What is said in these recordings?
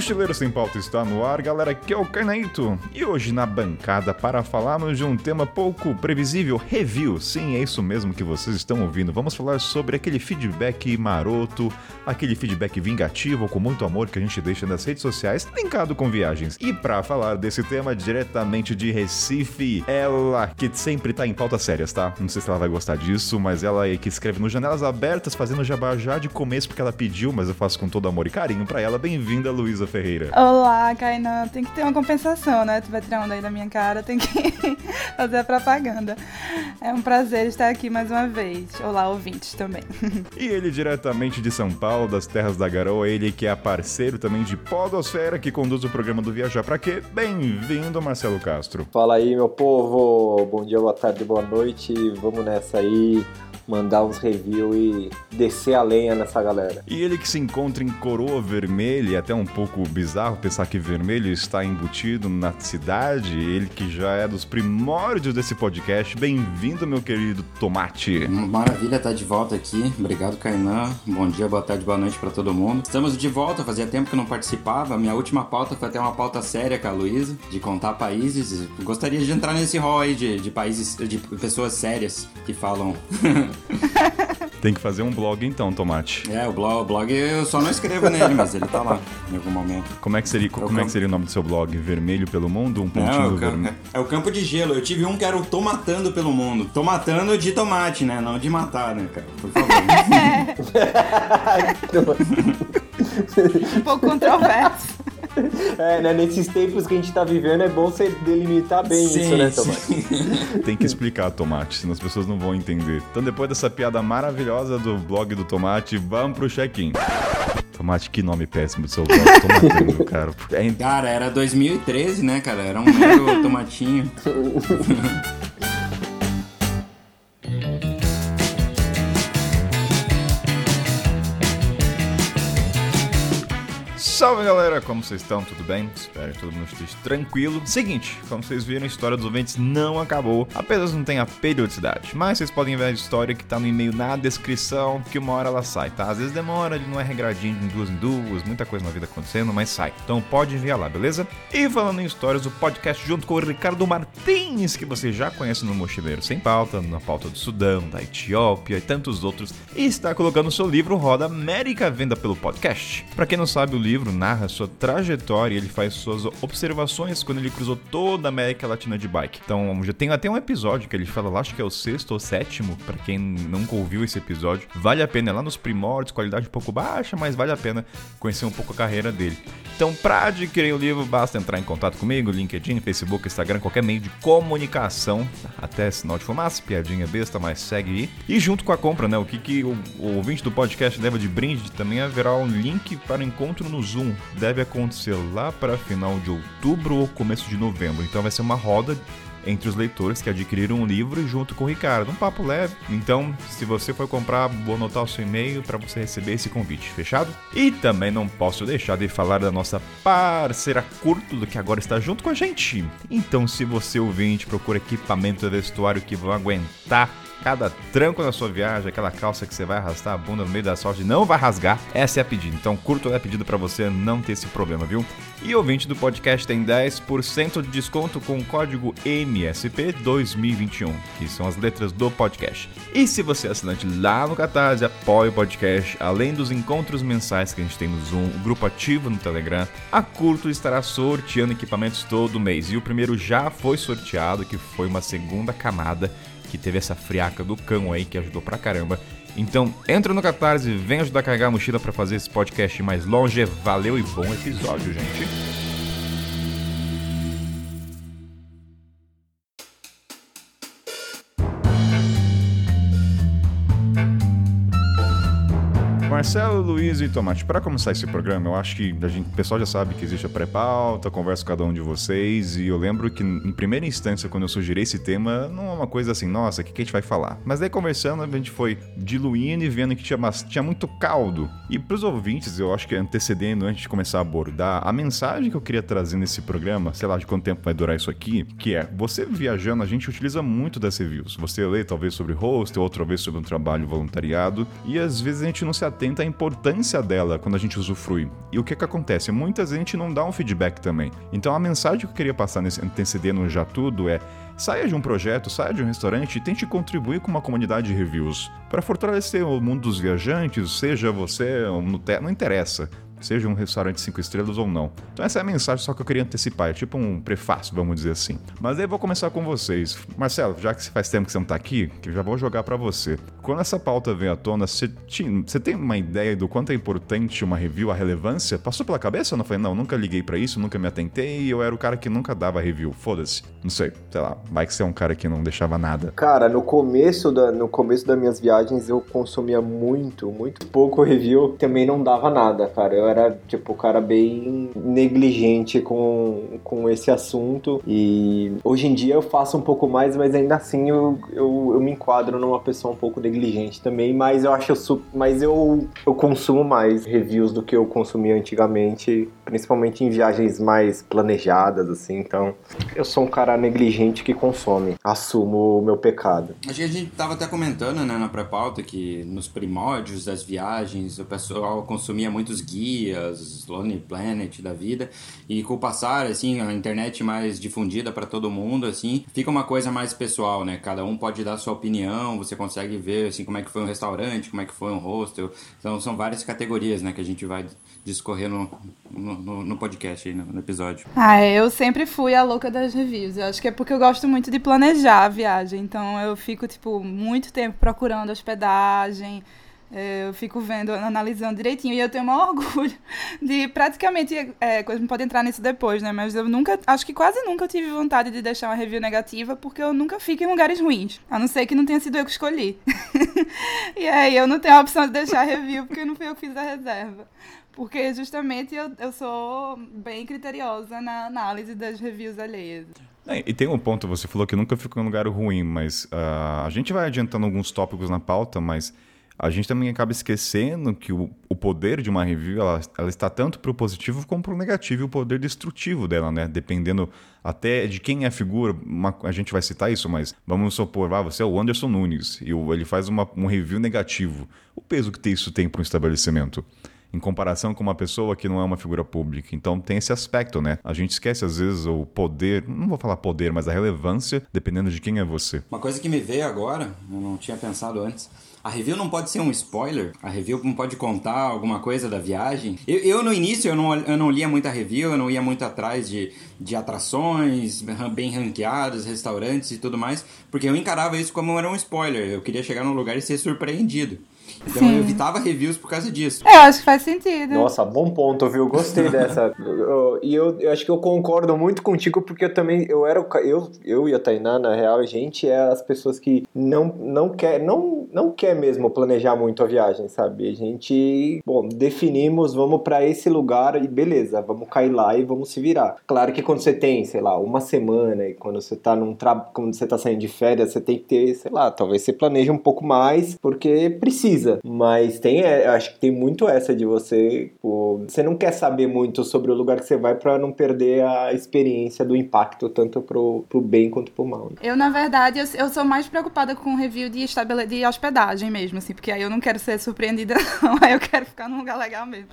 Mochileiro Sem Pauta está no ar, galera, que é o Carnaito. E hoje na bancada para falarmos de um tema pouco previsível, review. Sim, é isso mesmo que vocês estão ouvindo. Vamos falar sobre aquele feedback maroto, aquele feedback vingativo com muito amor que a gente deixa nas redes sociais, linkado com viagens. E para falar desse tema diretamente de Recife, ela que sempre tá em pautas sérias, tá? Não sei se ela vai gostar disso, mas ela é que escreve no Janelas Abertas, fazendo jabá já de começo porque ela pediu, mas eu faço com todo amor e carinho para ela. Bem-vinda, Luísa Ferreira. Olá, Kainan. Tem que ter uma compensação, né? Tu vai tirar onda aí da minha cara, tem que fazer a propaganda. É um prazer estar aqui mais uma vez. Olá, ouvintes também. E ele diretamente de São Paulo, das terras da garoa, ele que é parceiro também de Podosfera, que conduz o programa do Viajar Pra Quê. Bem-vindo, Marcelo Castro. Fala aí, meu povo. Bom dia, boa tarde, boa noite. Vamos nessa aí mandar uns reviews e descer a lenha nessa galera. E ele que se encontra em coroa vermelha, é até um pouco bizarro pensar que vermelho está embutido na cidade, ele que já é dos primórdios desse podcast. Bem-vindo, meu querido Tomate. Maravilha estar de volta aqui. Obrigado, Kainan. Bom dia, boa tarde, boa noite para todo mundo. Estamos de volta, fazia tempo que não participava. Minha última pauta foi até uma pauta séria com a Luísa, de contar países. Gostaria de entrar nesse rol aí de, de países, de pessoas sérias que falam Tem que fazer um blog então, Tomate. É, o blog, o blog eu só não escrevo nele, mas ele tá lá em algum momento. Como é que seria, como é que seria o nome do seu blog? Vermelho pelo mundo? Um pontinho Não, é do o, campo, vermelho. é o campo de gelo. Eu tive um que era o Tô Matando pelo Mundo. Tô matando de tomate, né? Não de matar, né, cara? Por favor. Um pouco controverso. É, né? Nesses tempos que a gente tá vivendo, é bom você delimitar bem isso, né, Tomás? Tem que explicar, Tomate, senão as pessoas não vão entender. Então, depois dessa piada maravilhosa do blog do Tomate, vamos pro check-in. Tomate, que nome péssimo do seu blog. Tô matando, cara. É, Cara, era 2013, né, cara? Era um mero tomatinho. Salve galera, como vocês estão? Tudo bem? Espero que todo mundo esteja tranquilo. Seguinte, como vocês viram, a história dos ouvintes não acabou, apenas não tem a periodicidade. Mas vocês podem ver a história que tá no e-mail na descrição, que uma hora ela sai, tá? Às vezes demora, ele não é regradinho de duas em duas, muita coisa na vida acontecendo, mas sai. Então pode enviar lá, beleza? E falando em histórias, o podcast junto com o Ricardo Martins, que você já conhece no Mochileiro Sem Pauta, na pauta do Sudão, da Etiópia e tantos outros, está colocando o seu livro Roda América venda pelo podcast. Pra quem não sabe, o livro narra sua trajetória e ele faz suas observações quando ele cruzou toda a América Latina de bike. Então, já tem até um episódio que ele fala lá, acho que é o sexto ou sétimo, pra quem nunca ouviu esse episódio. Vale a pena, é lá nos primórdios, qualidade um pouco baixa, mas vale a pena conhecer um pouco a carreira dele. Então, pra adquirir o livro, basta entrar em contato comigo, LinkedIn, Facebook, Instagram, qualquer meio de comunicação, até sinal de fumaça, piadinha besta, mas segue aí. E junto com a compra, né, o que, que o, o ouvinte do podcast leva de brinde também haverá um link para o encontro no Zoom. Deve acontecer lá para final de outubro ou começo de novembro. Então vai ser uma roda entre os leitores que adquiriram o livro junto com o Ricardo. Um papo leve. Então, se você for comprar, vou anotar o seu e-mail para você receber esse convite, fechado? E também não posso deixar de falar da nossa parceira Curto, que agora está junto com a gente. Então, se você ouvinte procura equipamento e vestuário que vão aguentar cada tranco na sua viagem, aquela calça que você vai arrastar a bunda no meio da sorte não vai rasgar, essa é a pedida. Então, curto é a pedida para você não ter esse problema, viu? E ouvinte do podcast tem 10% de desconto com o código MSP2021, que são as letras do podcast. E se você é assinante lá no Catarse, apoia o podcast, além dos encontros mensais que a gente tem no Zoom, o grupo ativo no Telegram, a Curto estará sorteando equipamentos todo mês. E o primeiro já foi sorteado, que foi uma segunda camada que teve essa friaca do cão aí que ajudou pra caramba. Então, entra no Catarse, vem ajudar a carregar a mochila pra fazer esse podcast mais longe. Valeu e bom episódio, gente. Marcelo, Luiz e Tomate, para começar esse programa, eu acho que a gente, o pessoal já sabe que existe a pré-pauta, converso com cada um de vocês, e eu lembro que em primeira instância, quando eu sugeri esse tema, não é uma coisa assim, nossa, o que, que a gente vai falar? Mas daí conversando, a gente foi diluindo e vendo que tinha, tinha muito caldo. E pros ouvintes, eu acho que antecedendo, antes de começar a abordar, a mensagem que eu queria trazer nesse programa, sei lá de quanto tempo vai durar isso aqui, que é, você viajando, a gente utiliza muito das reviews. Você lê talvez sobre hostel, outra vez sobre um trabalho voluntariado, e às vezes a gente não se atenta à importância dela quando a gente usufrui. E o que que acontece? Muitas vezes a gente não dá um feedback também. Então a mensagem que eu queria passar nesse antecedendo já tudo é Saia de um projeto, saia de um restaurante e tente contribuir com uma comunidade de reviews. Para fortalecer o mundo dos viajantes, seja você no não interessa seja um restaurante 5 estrelas ou não. Então essa é a mensagem só que eu queria antecipar, é tipo um prefácio, vamos dizer assim. Mas aí eu vou começar com vocês. Marcelo, já que faz tempo que você não tá aqui, que já vou jogar para você. Quando essa pauta veio à tona, você, tinha, você tem uma ideia do quanto é importante uma review, a relevância? Passou pela cabeça ou não? Falei, não, nunca liguei para isso, nunca me atentei eu era o cara que nunca dava review. Foda-se. Não sei, sei lá, vai que você é um cara que não deixava nada. Cara, no começo, da, no começo das minhas viagens eu consumia muito, muito pouco review, também não dava nada, cara. Eu era, tipo, cara bem negligente com, com esse assunto. E hoje em dia eu faço um pouco mais, mas ainda assim eu, eu, eu me enquadro numa pessoa um pouco negligente também. Mas eu acho. Mas eu, eu consumo mais reviews do que eu consumia antigamente, principalmente em viagens mais planejadas, assim. Então, eu sou um cara negligente que consome. Assumo o meu pecado. A gente tava até comentando, né, na pré-pauta, que nos primórdios das viagens o pessoal consumia muitos guias Lonely Planet da vida. E com o passar, assim, a internet mais difundida para todo mundo, assim, fica uma coisa mais pessoal, né? Cada um pode dar sua opinião, você consegue ver, assim, como é que foi um restaurante, como é que foi um hostel. Então, são várias categorias, né, que a gente vai discorrer no, no, no podcast aí, no, episódio. Ah, eu sempre fui a louca das reviews. Eu acho que é porque eu gosto muito de planejar a viagem. Então, eu fico, tipo, muito tempo procurando hospedagem, é, eu fico vendo, analisando direitinho. E eu tenho o maior orgulho de praticamente. É, coisa pode entrar nisso depois, né? Mas eu nunca. Acho que quase nunca tive vontade de deixar uma review negativa, porque eu nunca fico em lugares ruins. A não ser que não tenha sido eu que escolhi. e aí eu não tenho a opção de deixar review, porque não fui eu que fiz a reserva. Porque justamente eu, eu sou bem criteriosa na análise das reviews alheias. É, e tem um ponto, você falou que nunca ficou em um lugar ruim, mas uh, a gente vai adiantando alguns tópicos na pauta, mas a gente também acaba esquecendo que o, o poder de uma review ela, ela está tanto para o positivo como para o negativo e o poder destrutivo dela, né? Dependendo até de quem é a figura. Uma, a gente vai citar isso, mas vamos supor, ah, você é o Anderson Nunes e ele faz uma, um review negativo. O peso que isso tem para um estabelecimento? Em comparação com uma pessoa que não é uma figura pública. Então tem esse aspecto, né? A gente esquece às vezes o poder, não vou falar poder, mas a relevância, dependendo de quem é você. Uma coisa que me veio agora, eu não tinha pensado antes, a review não pode ser um spoiler? A review não pode contar alguma coisa da viagem? Eu, eu no início, eu não, eu não lia muita review, eu não ia muito atrás de, de atrações bem ranqueadas, restaurantes e tudo mais, porque eu encarava isso como era um spoiler. Eu queria chegar num lugar e ser surpreendido. Então Sim. eu evitava reviews por causa disso. É, eu acho que faz sentido. Nossa, bom ponto, viu? Gostei dessa. E eu, eu, acho que eu concordo muito contigo, porque eu também, eu era eu, eu e a Tainá, na real, a gente é as pessoas que não, não quer, não, não quer mesmo planejar muito a viagem, sabe? A gente, bom, definimos, vamos para esse lugar e beleza, vamos cair lá e vamos se virar. Claro que quando você tem, sei lá, uma semana e quando você tá num trabalho, quando você tá saindo de férias, você tem que ter, sei lá, talvez você planeje um pouco mais, porque precisa precisa. Mas tem, é, acho que tem muito essa de você, pô, você não quer saber muito sobre o lugar que você vai para não perder a experiência do impacto, tanto pro, pro bem quanto pro mal. Né? Eu, na verdade, eu, eu, sou mais preocupada com review de, estabele... de hospedagem mesmo, assim, porque aí eu não quero ser surpreendida, não, aí eu quero ficar num lugar legal mesmo.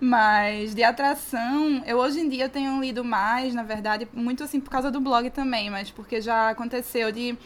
Mas de atração, eu hoje em dia tenho lido mais, na verdade, muito assim por causa do blog também, mas porque já aconteceu de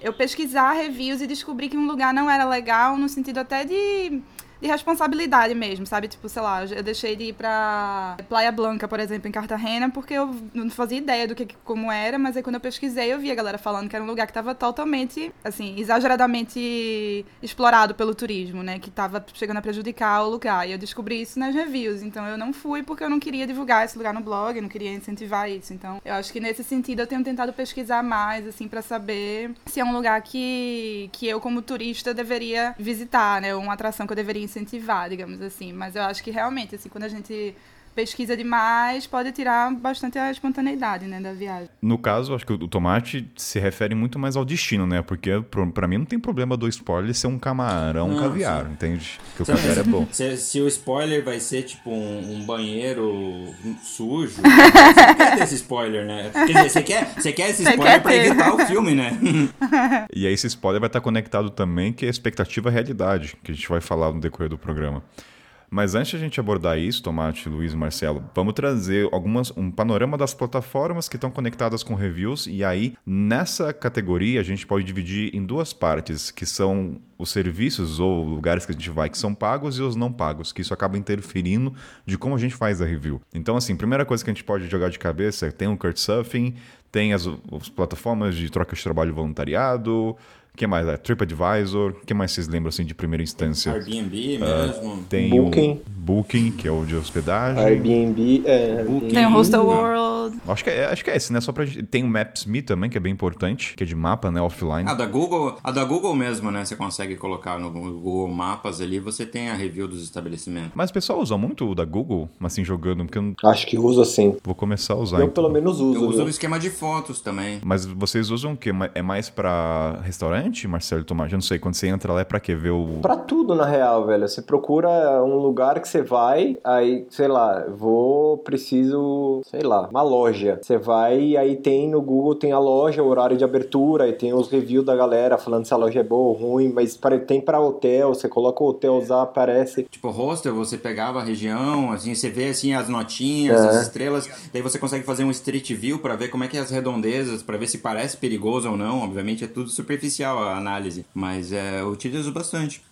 eu pesquisar reviews e descobri que um lugar não era legal no sentido até de de responsabilidade mesmo, sabe? Tipo, sei lá, eu deixei de ir pra Playa Blanca, por exemplo, em Cartagena, porque eu não fazia ideia do que como era, mas aí quando eu pesquisei, eu vi a galera falando que era um lugar que tava totalmente, assim, exageradamente explorado pelo turismo, né? Que tava chegando a prejudicar o lugar. E eu descobri isso nas reviews, então eu não fui porque eu não queria divulgar esse lugar no blog, não queria incentivar isso. Então, eu acho que nesse sentido eu tenho tentado pesquisar mais, assim, para saber se é um lugar que, que eu, como turista, deveria visitar, né? Uma atração que eu deveria incentivar, digamos assim. Mas eu acho que realmente, assim, quando a gente pesquisa demais, pode tirar bastante a espontaneidade, né, da viagem. No caso, acho que o tomate se refere muito mais ao destino, né? Porque para mim não tem problema do spoiler ser um camarão não, caviar, sim. entende? Que o caviar é bom. Se, se, o spoiler vai ser tipo um, um banheiro sujo, você quer ter esse spoiler, né? Quer dizer, você quer, você quer esse spoiler quer pra ter. evitar o filme, né? e aí esse spoiler vai estar conectado também que é a expectativa realidade, que a gente vai falar no decorrer do programa. Mas antes de a gente abordar isso, Tomate, Luiz e Marcelo, vamos trazer algumas, um panorama das plataformas que estão conectadas com reviews. E aí, nessa categoria, a gente pode dividir em duas partes, que são os serviços ou lugares que a gente vai que são pagos e os não pagos, que isso acaba interferindo de como a gente faz a review. Então, assim, primeira coisa que a gente pode jogar de cabeça é tem o Couchsurfing, tem as, as plataformas de troca de trabalho voluntariado, que mais? É, TripAdvisor. O que mais vocês lembram assim de primeira instância? Airbnb mesmo. Uh, tem Booking. O Booking, que é o de hospedagem. Airbnb. É, Booking. Tem o Hostel World. Acho que, é, acho que é esse, né? Só pra, tem o Maps.me também, que é bem importante, que é de mapa, né? Offline. A da Google, a da Google mesmo, né? Você consegue colocar no Google Mapas ali, você tem a review dos estabelecimentos. Mas o pessoal usa muito o da Google, assim, jogando, porque eu não... Acho que usa sim. Vou começar a usar. Eu então. pelo menos uso. Eu uso no esquema de fotos também. Mas vocês usam o quê? É mais pra restaurante? Marcelo Tomás? Eu não sei, quando você entra lá é pra quê? Ver o... Pra tudo, na real, velho. Você procura um lugar que você vai, aí, sei lá, vou, preciso, sei lá, uma loja. Você vai e aí tem no Google, tem a loja, o horário de abertura, e tem os reviews da galera falando se a loja é boa ou ruim, mas tem pra hotel, você coloca o hotel usar, aparece. Tipo, hostel, você pegava a região, assim, você vê, assim, as notinhas, é. as estrelas, daí você consegue fazer um street view pra ver como é que é as redondezas, pra ver se parece perigoso ou não, obviamente é tudo superficial a análise, mas é, eu utilizo bastante.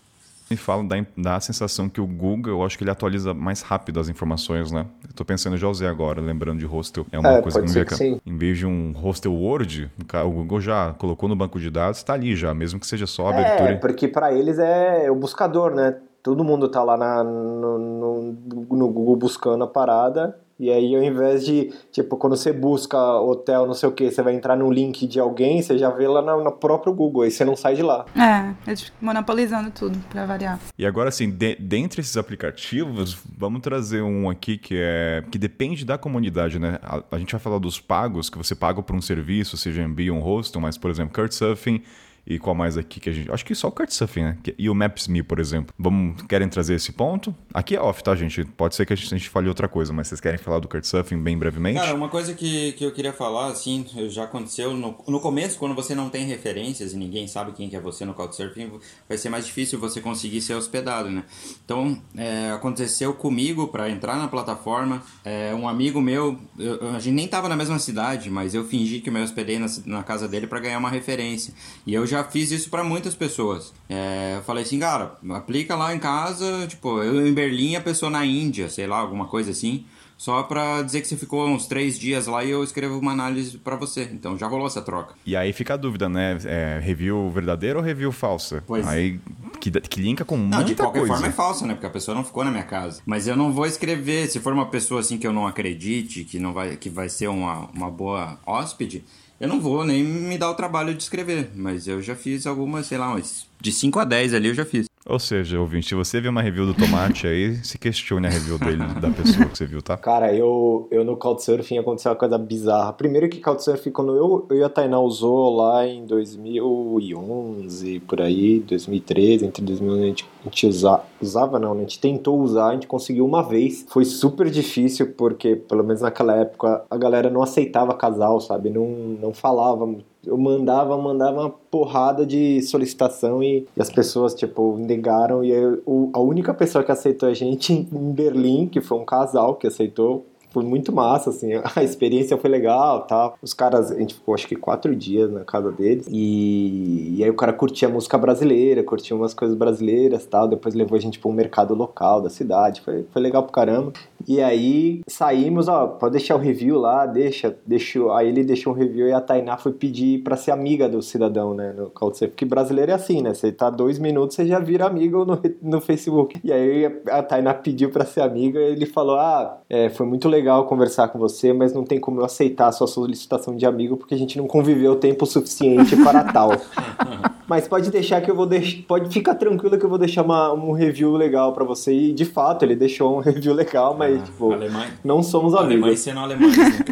Me fala, dá, dá a sensação que o Google, eu acho que ele atualiza mais rápido as informações, né? Eu tô pensando, já usei agora, lembrando de hostel. É uma é, coisa que, que sim. em vez de um hostel Word, o Google já colocou no banco de dados, tá ali já, mesmo que seja só a abertura. É, porque para eles é o buscador, né? Todo mundo tá lá na, no, no, no Google buscando a parada e aí, ao invés de, tipo, quando você busca hotel, não sei o que, você vai entrar no link de alguém, você já vê lá no, no próprio Google, aí você não sai de lá. É, eles monopolizando tudo, pra variar. E agora, assim, de, dentre esses aplicativos, vamos trazer um aqui que é que depende da comunidade, né? A, a gente vai falar dos pagos, que você paga por um serviço, seja Airbnb ou um hostel, mas, por exemplo, Couchsurfing e qual mais aqui que a gente. Acho que só o Couchsurfing, né? E o Maps.me, por exemplo. Vamos, querem trazer esse ponto? Aqui é off, tá, gente? Pode ser que a gente, a gente fale outra coisa, mas vocês querem falar do Couchsurfing bem brevemente? Cara, uma coisa que, que eu queria falar, assim, já aconteceu no, no começo, quando você não tem referências e ninguém sabe quem que é você no Couchsurfing, vai ser mais difícil você conseguir ser hospedado, né? Então, é, aconteceu comigo para entrar na plataforma. É, um amigo meu, eu, a gente nem tava na mesma cidade, mas eu fingi que eu me hospedei na, na casa dele para ganhar uma referência. E eu já já fiz isso para muitas pessoas. É, eu falei assim, cara, aplica lá em casa, tipo, eu em Berlim, a pessoa na Índia, sei lá, alguma coisa assim. Só pra dizer que você ficou uns três dias lá e eu escrevo uma análise para você. Então já rolou essa troca. E aí fica a dúvida, né? É, review verdadeiro ou review falsa? Pois. Aí que, que linka com muita não, de qualquer coisa. forma é falsa, né? Porque a pessoa não ficou na minha casa. Mas eu não vou escrever. Se for uma pessoa assim que eu não acredite, que não vai, que vai ser uma, uma boa hóspede, eu não vou nem me dar o trabalho de escrever, mas eu já fiz algumas, sei lá, umas de 5 a 10 ali eu já fiz. Ou seja, ouvinte, se você viu uma review do tomate aí, se questione a review dele, da pessoa que você viu, tá? Cara, eu, eu no Couchsurfing aconteceu uma coisa bizarra. Primeiro que Couchsurfing, quando eu, eu e a Tainá usou lá em 2011, por aí, 2013, entre 2011 a gente, a gente usa, usava, não, a gente tentou usar, a gente conseguiu uma vez. Foi super difícil, porque pelo menos naquela época a galera não aceitava casal, sabe? Não, não falava eu mandava, mandava uma porrada de solicitação e, e as pessoas, tipo, negaram. E eu, a única pessoa que aceitou a gente em Berlim, que foi um casal que aceitou, foi muito massa, assim, a experiência foi legal, tá? Os caras, a gente ficou acho que quatro dias na casa deles e, e aí o cara curtia música brasileira, curtia umas coisas brasileiras tal, depois levou a gente para um mercado local da cidade, foi, foi legal pro caramba. E aí saímos, ó, pode deixar o review lá, deixa, deixou, aí ele deixou um review e a Tainá foi pedir para ser amiga do cidadão, né, no Couchsurfing, porque brasileiro é assim, né, você tá dois minutos, você já vira amigo no, no Facebook. E aí a Tainá pediu para ser amiga e ele falou, ah, é, foi muito legal legal conversar com você, mas não tem como eu aceitar a sua solicitação de amigo porque a gente não conviveu tempo suficiente para tal. Mas pode deixar que eu vou deixar. Pode ficar tranquilo que eu vou deixar uma, um review legal para você. E de fato, ele deixou um review legal, mas, ah, tipo, Alemanha. não somos amigos. Alemães sendo alemães, né?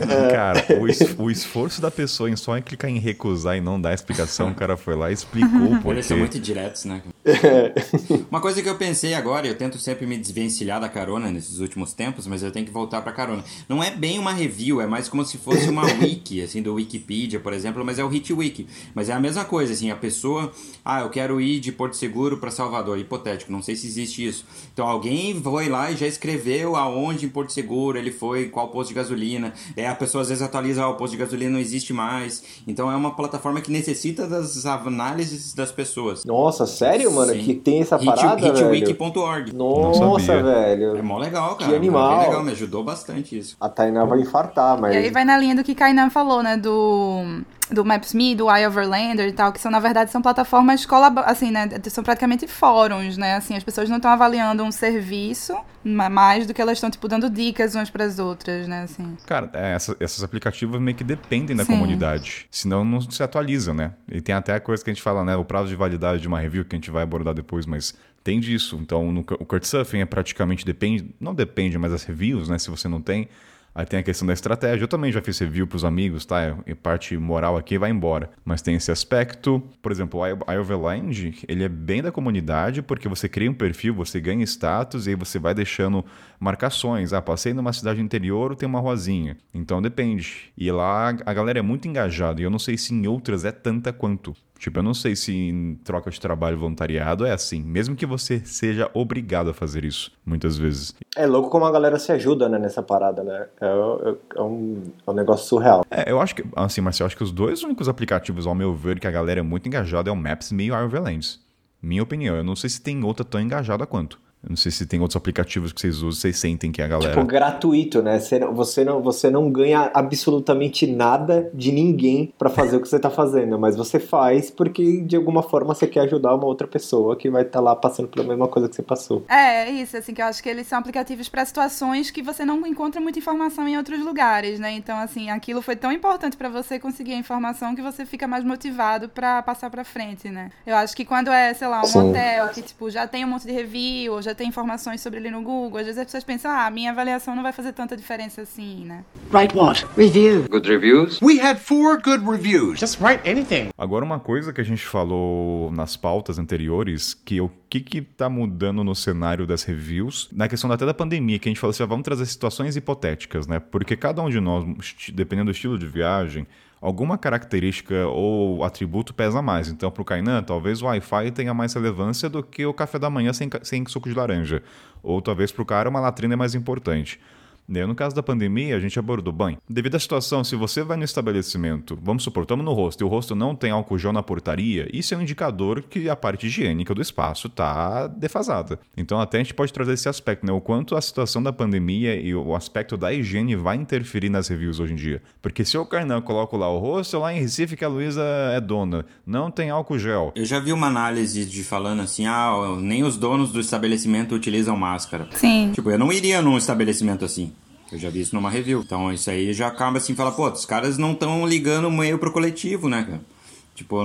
é. Cara, o, es, o, esforço da pessoa em só em clicar em recusar e não dar explicação, o cara foi lá e explicou porque. Eles são muito diretos, né? É. Uma coisa que eu pensei agora, eu tento sempre me desvencilhar da carona nesses últimos tempos, mas eu tenho que voltar pra carona. Não é bem uma review, é mais como se fosse uma wiki, assim, do Wikipedia, por exemplo, mas é o Hit Wiki. Mas é a mesma coisa, assim, a pessoa, ah, eu quero ir de Porto Seguro para Salvador, hipotético, não sei se existe isso. Então alguém foi lá e já escreveu aonde em Porto Seguro ele foi, qual posto de gasolina. É, a pessoa às vezes atualiza, ah, o posto de gasolina não existe mais. Então é uma plataforma que necessita das análises das pessoas. Nossa, sério, mano? Sim. Que tem essa parada, Hit, Hitwiki.org. Nossa, velho. É mó legal, cara. Que animal. É legal, me ajudou bastante isso. A Tainá vai infartar, mas... E aí vai na linha do que Kainan falou, né? Do do Maps.me, do iOverlander e tal, que são, na verdade, são plataformas, assim, né, são praticamente fóruns, né, assim, as pessoas não estão avaliando um serviço mais do que elas estão, tipo, dando dicas umas para as outras, né, assim. Cara, é, essa, esses aplicativos meio que dependem da Sim. comunidade, senão não se atualizam, né, e tem até a coisa que a gente fala, né, o prazo de validade de uma review, que a gente vai abordar depois, mas tem disso, então no, o Couchsurfing é praticamente, depende, não depende, mas as reviews, né, se você não tem Aí tem a questão da estratégia. Eu também já fiz review para os amigos, tá? E parte moral aqui vai embora. Mas tem esse aspecto. Por exemplo, o iOverland, ele é bem da comunidade porque você cria um perfil, você ganha status e aí você vai deixando marcações. Ah, passei numa cidade interior, tem uma ruazinha. Então depende. E lá a galera é muito engajada e eu não sei se em outras é tanta quanto. Tipo, eu não sei se em troca de trabalho voluntariado é assim, mesmo que você seja obrigado a fazer isso, muitas vezes. É louco como a galera se ajuda, né, nessa parada, né? É, é, é um, é um negócio surreal. É, eu acho que, assim, Marcelo, eu acho que os dois únicos aplicativos, ao meu ver, que a galera é muito engajada é o Maps.me e o Overlands. Minha opinião, eu não sei se tem outra tão engajada quanto. Eu não sei se tem outros aplicativos que vocês usam, vocês sentem que a galera. Tipo, gratuito, né? Você não, você não ganha absolutamente nada de ninguém para fazer o que você tá fazendo, mas você faz porque de alguma forma você quer ajudar uma outra pessoa que vai estar tá lá passando pela mesma coisa que você passou. É, é, isso, assim, que eu acho que eles são aplicativos para situações que você não encontra muita informação em outros lugares, né? Então, assim, aquilo foi tão importante para você conseguir a informação que você fica mais motivado para passar para frente, né? Eu acho que quando é, sei lá, um Sim. hotel que, tipo, já tem um monte de review, já tem informações sobre ele no Google, às vezes as pessoas pensam, ah, minha avaliação não vai fazer tanta diferença assim, né? Write what? Review. Good reviews? We had four good reviews. Just write anything. Agora, uma coisa que a gente falou nas pautas anteriores, que o que que tá mudando no cenário das reviews, na questão até da pandemia, que a gente falou assim, ah, vamos trazer situações hipotéticas, né? Porque cada um de nós, dependendo do estilo de viagem, alguma característica ou atributo pesa mais. Então, para o Kainan, talvez o Wi-Fi tenha mais relevância do que o café da manhã sem, sem suco de laranja. Ou talvez para o cara uma latrina é mais importante. Né, no caso da pandemia, a gente abordou bem. Devido à situação, se você vai no estabelecimento, vamos supor, estamos no rosto e o rosto não tem álcool gel na portaria, isso é um indicador que a parte higiênica do espaço está defasada. Então, até a gente pode trazer esse aspecto, né? O quanto a situação da pandemia e o aspecto da higiene vai interferir nas reviews hoje em dia. Porque se eu, Carnão, coloco lá o rosto, lá em Recife que a Luísa é dona, não tem álcool gel. Eu já vi uma análise de falando assim, ah, nem os donos do estabelecimento utilizam máscara. Sim. Tipo, eu não iria num estabelecimento assim. Eu já vi isso numa review. Então isso aí já acaba assim, fala, pô, os caras não estão ligando meio pro coletivo, né, cara? Tipo,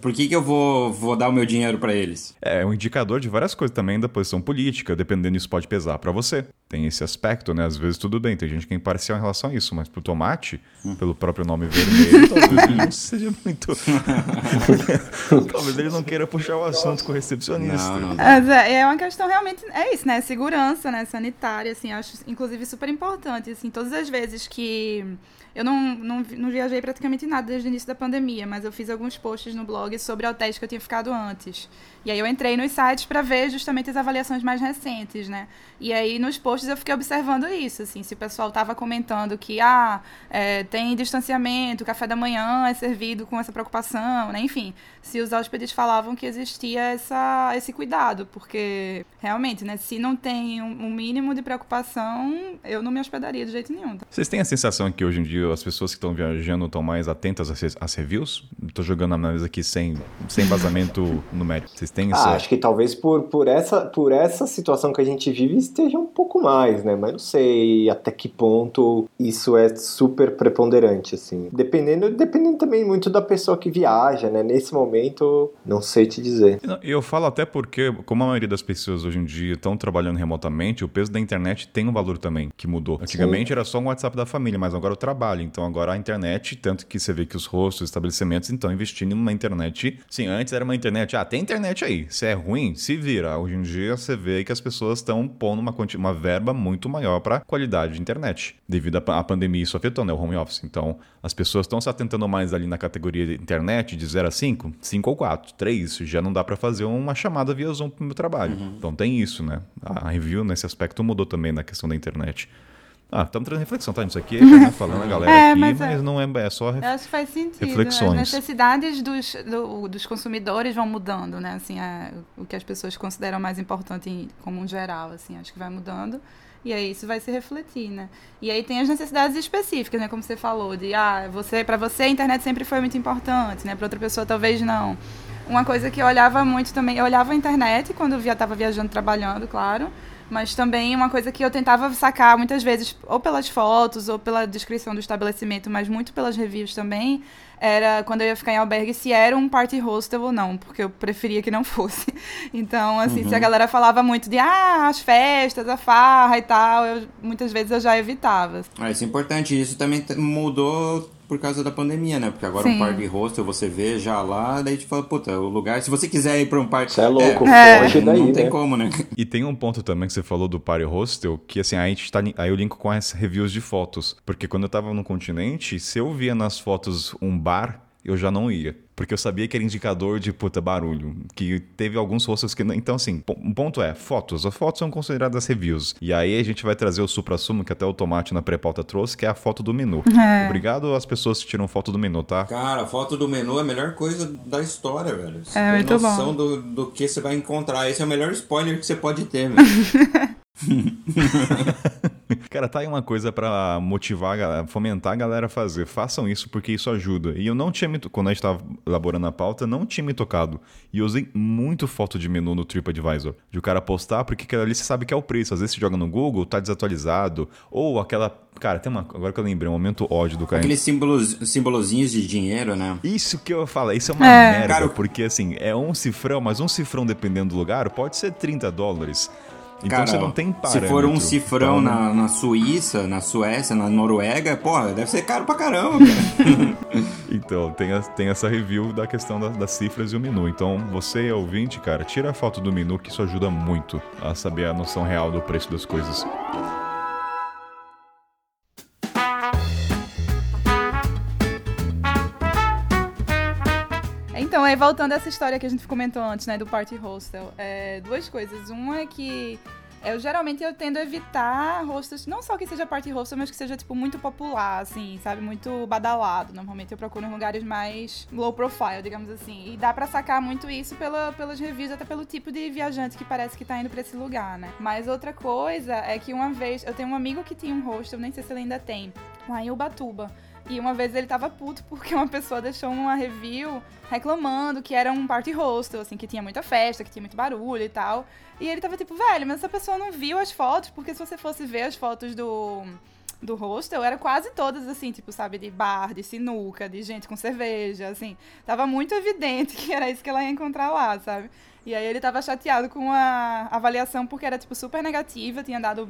por que, que eu vou, vou dar o meu dinheiro para eles? É um indicador de várias coisas também da posição política, dependendo isso pode pesar para você. Tem esse aspecto, né? Às vezes tudo bem, tem gente que é imparcial em relação a isso, mas pro tomate, hum. pelo próprio nome vermelho, talvez ele não seja muito. talvez ele não queira puxar o assunto com o recepcionista. Não, não. É, é uma questão realmente, é isso, né? Segurança, né? Sanitária, assim, acho inclusive super importante, assim, todas as vezes que eu não, não, não viajei praticamente nada desde o início da pandemia, mas eu fiz alguns posts no blog sobre hotéis que eu tinha ficado antes. E aí eu entrei nos sites para ver justamente as avaliações mais recentes, né? E aí nos posts eu fiquei observando isso, assim, se o pessoal tava comentando que, ah, é, tem distanciamento, café da manhã é servido com essa preocupação, né? Enfim, se os hóspedes falavam que existia essa, esse cuidado, porque realmente, né, se não tem um, um mínimo de preocupação, eu não me hospedaria de jeito nenhum. Tá? Vocês têm a sensação que hoje em dia as pessoas que estão viajando estão mais atentas às, às reviews? Estou jogando a análise aqui sem, sem vazamento numérico. Vocês têm isso? Ah, acho que talvez por, por, essa, por essa situação que a gente vive esteja um pouco mais né? Mas não sei até que ponto isso é super preponderante, assim. Dependendo, dependendo também muito da pessoa que viaja, né? Nesse momento, não sei te dizer. E Eu falo até porque, como a maioria das pessoas hoje em dia estão trabalhando remotamente, o peso da internet tem um valor também, que mudou. Antigamente era só um WhatsApp da família, mas agora o trabalho. Então agora a internet, tanto que você vê que os rostos, os estabelecimentos estão investindo numa internet. Sim, antes era uma internet, ah, tem internet aí. Se é ruim, se vira. Hoje em dia você vê que as pessoas estão pondo uma, uma verba muito maior para qualidade de internet. Devido à pa- à pandemia, isso afetou, né? O home office. Então as pessoas estão se atentando mais ali na categoria de internet de 0 a 5, 5 ou 4, 3. Já não dá para fazer uma chamada via Zoom pro meu trabalho. Então tem isso, né? A review nesse aspecto mudou também na questão da internet. Ah, estamos trazendo reflexão, tá? Isso aqui é né, falando a galera É, aqui, mas mas, é. não é, é só ref- Eu acho que faz sentido. Reflexões. As necessidades dos, do- dos consumidores vão mudando, né? Assim, é, o que as pessoas consideram mais importante em- como um geral, assim, acho que vai mudando. E aí isso vai se refletir, né? E aí tem as necessidades específicas, né? Como você falou, de ah, você, para você a internet sempre foi muito importante, né? Para outra pessoa talvez não. Uma coisa que eu olhava muito também, eu olhava a internet quando eu via, tava viajando, trabalhando, claro. Mas também uma coisa que eu tentava sacar muitas vezes, ou pelas fotos, ou pela descrição do estabelecimento, mas muito pelas reviews também, era quando eu ia ficar em albergue, se era um party hostel ou não, porque eu preferia que não fosse. Então, assim, se a galera falava muito de, ah, as festas, a farra e tal, eu, muitas vezes eu já evitava. Ah, isso é importante. Isso também mudou por causa da pandemia, né? Porque agora Sim. um party hostel você vê já lá, daí te fala, puta, o lugar. Se você quiser ir pra um party. Você é louco, É. foge daí, não tem né? como, né? E tem um ponto também que você falou do Party Hostel, que assim, a gente tá, aí eu linko com as reviews de fotos. Porque quando eu tava no continente, se eu via nas fotos um bar, eu já não ia. Porque eu sabia que era indicador de puta barulho. Que teve alguns hostels que. não- Então, assim, um ponto é: fotos. As fotos são consideradas reviews. E aí a gente vai trazer o supra-sumo que até o Tomate na pré-pauta trouxe, que é a foto do menu. Obrigado às pessoas que tiram foto do menu, tá? Cara, a foto do menu é a melhor coisa da história, velho. Você É tem muito bom. noção do, do que você vai encontrar. Esse é o melhor spoiler que você pode ter, velho. Cara, tá aí uma coisa pra motivar, a galera, fomentar a galera a fazer. Façam isso porque isso ajuda. E eu não tinha me. to- Quando a gente tava elaborando a pauta, não tinha me tocado. E eu usei muito foto de menu no TripAdvisor. De o cara postar, porque aquilo ali você sabe que é o preço. Às vezes você joga no Google, tá desatualizado. Ou aquela. Cara, tem uma. Agora que eu lembrei, um momento ódio do cara. Aqueles símbolos, simbolozinhos de dinheiro, né? Isso que eu falo, isso é uma É. merda, Cara, porque assim, é um cifrão, mas um cifrão, dependendo do lugar, pode ser 30 dólares. Então Cara, você não tem se parâmetro. for um cifrão Então, na, na Suíça, na Suécia, na Noruega, porra, deve ser caro pra caramba, cara. Então, tem, a- tem essa review da questão da- das cifras e o menu. Então, você, ouvinte, cara, tira a foto do menu, que isso ajuda muito a saber a noção real do preço das coisas. Então, aí voltando a essa história que a gente comentou antes, né, do party hostel, é, duas coisas. Uma é que eu geralmente eu tendo a evitar hostels, não só que seja party hostel, mas que seja tipo muito popular, assim, sabe, muito badalado. Normalmente eu procuro em lugares mais low profile, digamos assim. E dá pra sacar muito isso pela, pelas reviews, até pelo tipo de viajante que parece que tá indo pra esse lugar, né? Mas outra coisa é que uma vez eu tenho um amigo que tinha um hostel, nem sei se ele ainda tem, lá em Ubatuba. E uma vez ele tava puto porque uma pessoa deixou uma review reclamando que era um party hostel, assim, que tinha muita festa, que tinha muito barulho e tal. E ele tava tipo, velho, mas essa pessoa não viu as fotos, porque se você fosse ver as fotos do, do hostel, eram quase todas, assim, tipo, sabe, de bar, de sinuca, de gente com cerveja, assim. Tava muito evidente que era isso que ela ia encontrar lá, sabe? E aí ele tava chateado com a avaliação porque era, tipo, super negativa, tinha dado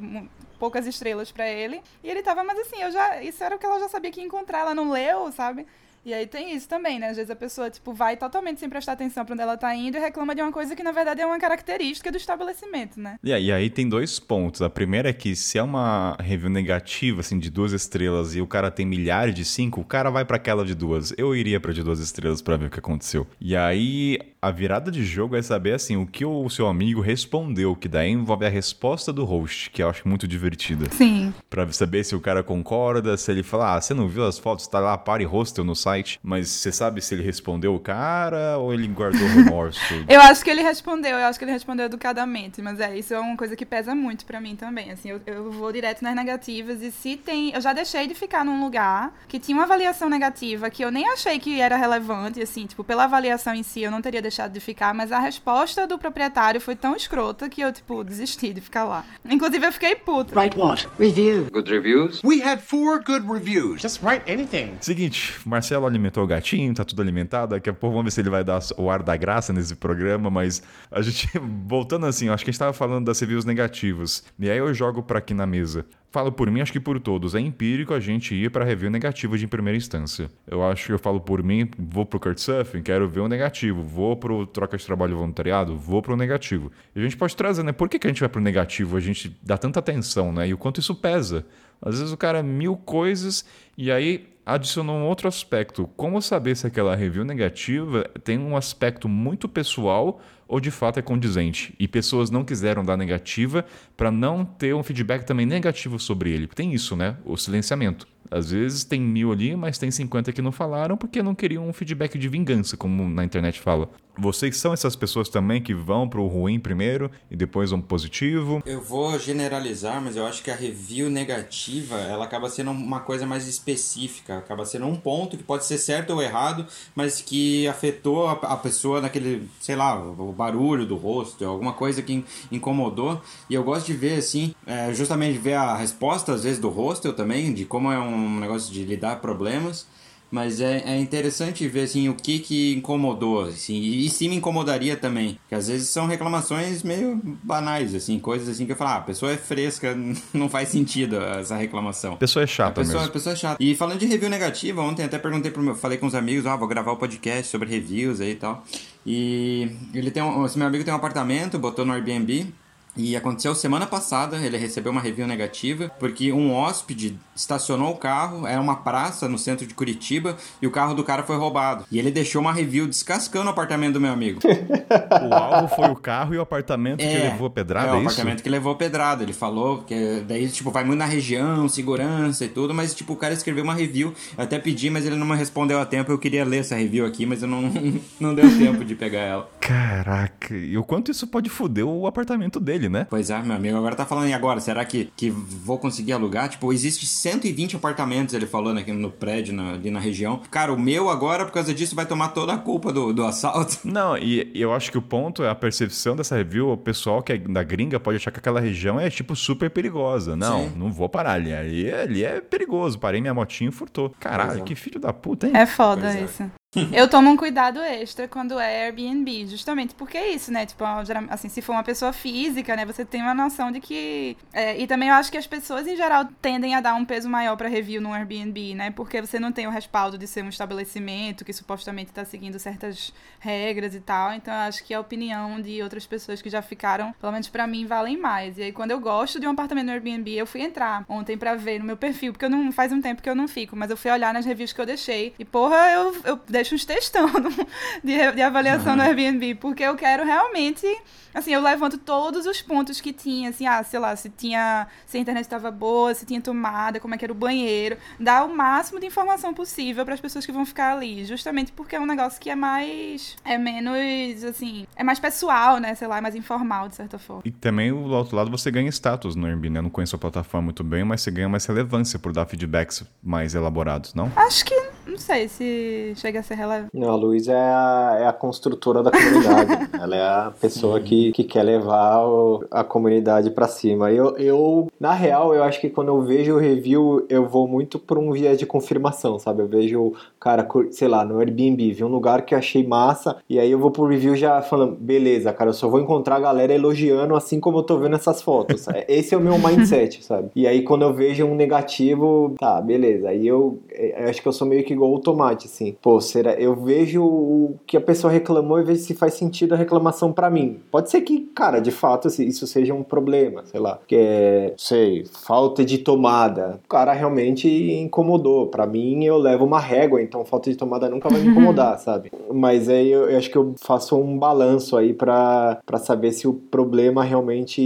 poucas estrelas pra ele. E ele tava, mas assim, eu já. Isso era o que ela já sabia que ia encontrar, ela não leu, sabe? E aí tem isso também, né? Às vezes a pessoa, tipo, vai totalmente sem prestar atenção pra onde ela tá indo e reclama de uma coisa que, na verdade, é uma característica do estabelecimento, né? E aí, e aí tem dois pontos. A primeira é que se é uma review negativa, assim, de duas estrelas e o cara tem milhares de cinco, o cara vai pra aquela de duas. Eu iria pra de duas estrelas pra ver o que aconteceu. E aí, a virada de jogo é saber, assim, o que o seu amigo respondeu, que daí envolve a resposta do host, que eu acho muito divertida. Sim. Pra saber se o cara concorda, se ele fala, ah, você não viu as fotos, tá lá, party hostel no site site. Mas você sabe se ele respondeu o cara ou ele guardou remorso? eu acho que ele respondeu, eu acho que ele respondeu educadamente, mas é, isso é uma coisa que pesa muito para mim também. Assim, eu, eu vou direto nas negativas e se tem. Eu já deixei de ficar num lugar que tinha uma avaliação negativa que eu nem achei que era relevante, assim, tipo, pela avaliação em si eu não teria deixado de ficar, mas a resposta do proprietário foi tão escrota que eu, tipo, desisti de ficar lá. Inclusive eu fiquei puta. Write what? Review. Good reviews? We had four good reviews. Just write anything. Seguinte, Marcelo alimentou o gatinho, tá tudo alimentado. Daqui a pouco vamos ver se ele vai dar o ar da graça nesse programa, mas a gente, voltando assim, acho que a gente tava falando das reviews negativos. E aí eu jogo para aqui na mesa. Falo por mim, acho que por todos. É empírico a gente ir para review negativo de primeira instância. Eu acho que eu falo por mim, vou pro Kurtsurfing, quero ver o negativo. Vou pro troca de trabalho voluntariado, vou pro negativo. E a gente pode trazer, né? Por que, que a gente vai pro negativo? A gente dá tanta atenção, né? E o quanto isso pesa. Às vezes o cara é mil coisas e aí adicionou um outro aspecto. Como saber se aquela review negativa tem um aspecto muito pessoal ou de fato é condizente. E pessoas não quiseram dar negativa para não ter um feedback também negativo sobre ele. Tem isso, né? O silenciamento. Às vezes tem mil ali, mas tem 50 que não falaram porque não queriam um feedback de vingança, como na internet fala. Vocês são essas pessoas também que vão pro ruim primeiro e depois vão pro positivo? Eu vou generalizar, mas eu acho que a review negativa, ela acaba sendo uma coisa mais específica, acaba sendo um ponto que pode ser certo ou errado, mas que afetou a, a pessoa naquele, sei lá, o barulho do rosto, alguma coisa que incomodou. E eu gosto de ver assim, é, justamente ver a resposta às vezes do hostel também, de como é um negócio de lidar problemas. Mas é, é interessante ver assim, o que que incomodou, assim, e, e se me incomodaria também. Que às vezes são reclamações meio banais, assim, coisas assim que eu falo, ah, a pessoa é fresca, não faz sentido essa reclamação. A pessoa é chata a pessoa, mesmo. A pessoa é chata. E falando de review negativa, ontem até perguntei pro meu, falei com os amigos, ah, vou gravar o um podcast sobre reviews aí e tal. E ele tem um, esse meu amigo tem um apartamento, botou no Airbnb, e aconteceu semana passada, ele recebeu uma review negativa, porque um hóspede estacionou o carro, era uma praça no centro de Curitiba, e o carro do cara foi roubado. E ele deixou uma review descascando o apartamento do meu amigo. o alvo foi o carro e o apartamento é, que levou a pedrada, é, é o apartamento que levou a pedrada. Ele falou que daí, tipo, vai muito na região, segurança e tudo, mas, tipo, o cara escreveu uma review, eu até pedi, mas ele não me respondeu a tempo, eu queria ler essa review aqui, mas eu não, não deu tempo de pegar ela. Caraca, e o quanto isso pode foder o apartamento dele, né? Pois é, meu amigo, agora tá falando e agora, será que, que vou conseguir alugar? Tipo, existe 120 apartamentos, ele falando aqui no prédio, na, ali na região. Cara, o meu agora, por causa disso, vai tomar toda a culpa do, do assalto. Não, e eu acho que o ponto é a percepção dessa review, o pessoal que é da gringa pode achar que aquela região é, tipo, super perigosa. Não, Sim. não vou parar ali. Ali, ali é perigoso. Parei minha motinha e furtou. Caralho, é. que filho da puta, hein? É foda pois é. isso. É. Eu tomo um cuidado extra quando é Airbnb, justamente porque é isso, né? Tipo, assim, se for uma pessoa física, né, você tem uma noção de que. É, e também eu acho que as pessoas em geral tendem a dar um peso maior para review no Airbnb, né? Porque você não tem o respaldo de ser um estabelecimento que supostamente está seguindo certas regras e tal. Então eu acho que a opinião de outras pessoas que já ficaram, pelo menos para mim, valem mais. E aí, quando eu gosto de um apartamento no Airbnb, eu fui entrar ontem para ver no meu perfil, porque eu não faz um tempo que eu não fico, mas eu fui olhar nas reviews que eu deixei. E porra, eu, eu deixo uns textão de, de avaliação no Airbnb, porque eu quero realmente Assim, eu levanto todos os pontos que tinha, assim, ah, sei lá, se tinha. Se a internet estava boa, se tinha tomada, como é que era o banheiro. Dá o máximo de informação possível para as pessoas que vão ficar ali. Justamente porque é um negócio que é mais. É menos, assim. É mais pessoal, né? Sei lá, é mais informal, de certa forma. E também, do outro lado, você ganha status no Airbnb, né? Eu não conheço a plataforma muito bem, mas você ganha mais relevância por dar feedbacks mais elaborados, não? Acho que. Não sei se chega a ser relevante. Não, a Luísa é a, é a construtora da comunidade. Ela é a pessoa que que, quer levar o, a comunidade para cima. Eu, eu, na real, eu acho que quando eu vejo o review, eu vou muito por um viés de confirmação, sabe? Eu vejo, cara, sei lá, no Airbnb, vi um lugar que eu achei massa, e aí eu vou pro review já falando, beleza, cara, eu só vou encontrar a galera elogiando assim como eu tô vendo essas fotos. Esse é o meu mindset, sabe? E aí quando eu vejo um negativo, tá, beleza. Aí eu, eu acho que eu sou meio que igual o tomate, assim. Pô, será? Eu vejo o que a pessoa reclamou e vejo se faz sentido a reclamação para mim. Pode ser que, cara, de fato isso seja um problema, sei lá, que é, sei, falta de tomada. O cara realmente incomodou. Para mim, eu levo uma régua, então falta de tomada nunca vai me incomodar, sabe? Mas aí eu, eu, acho que eu faço um balanço aí para saber se o problema realmente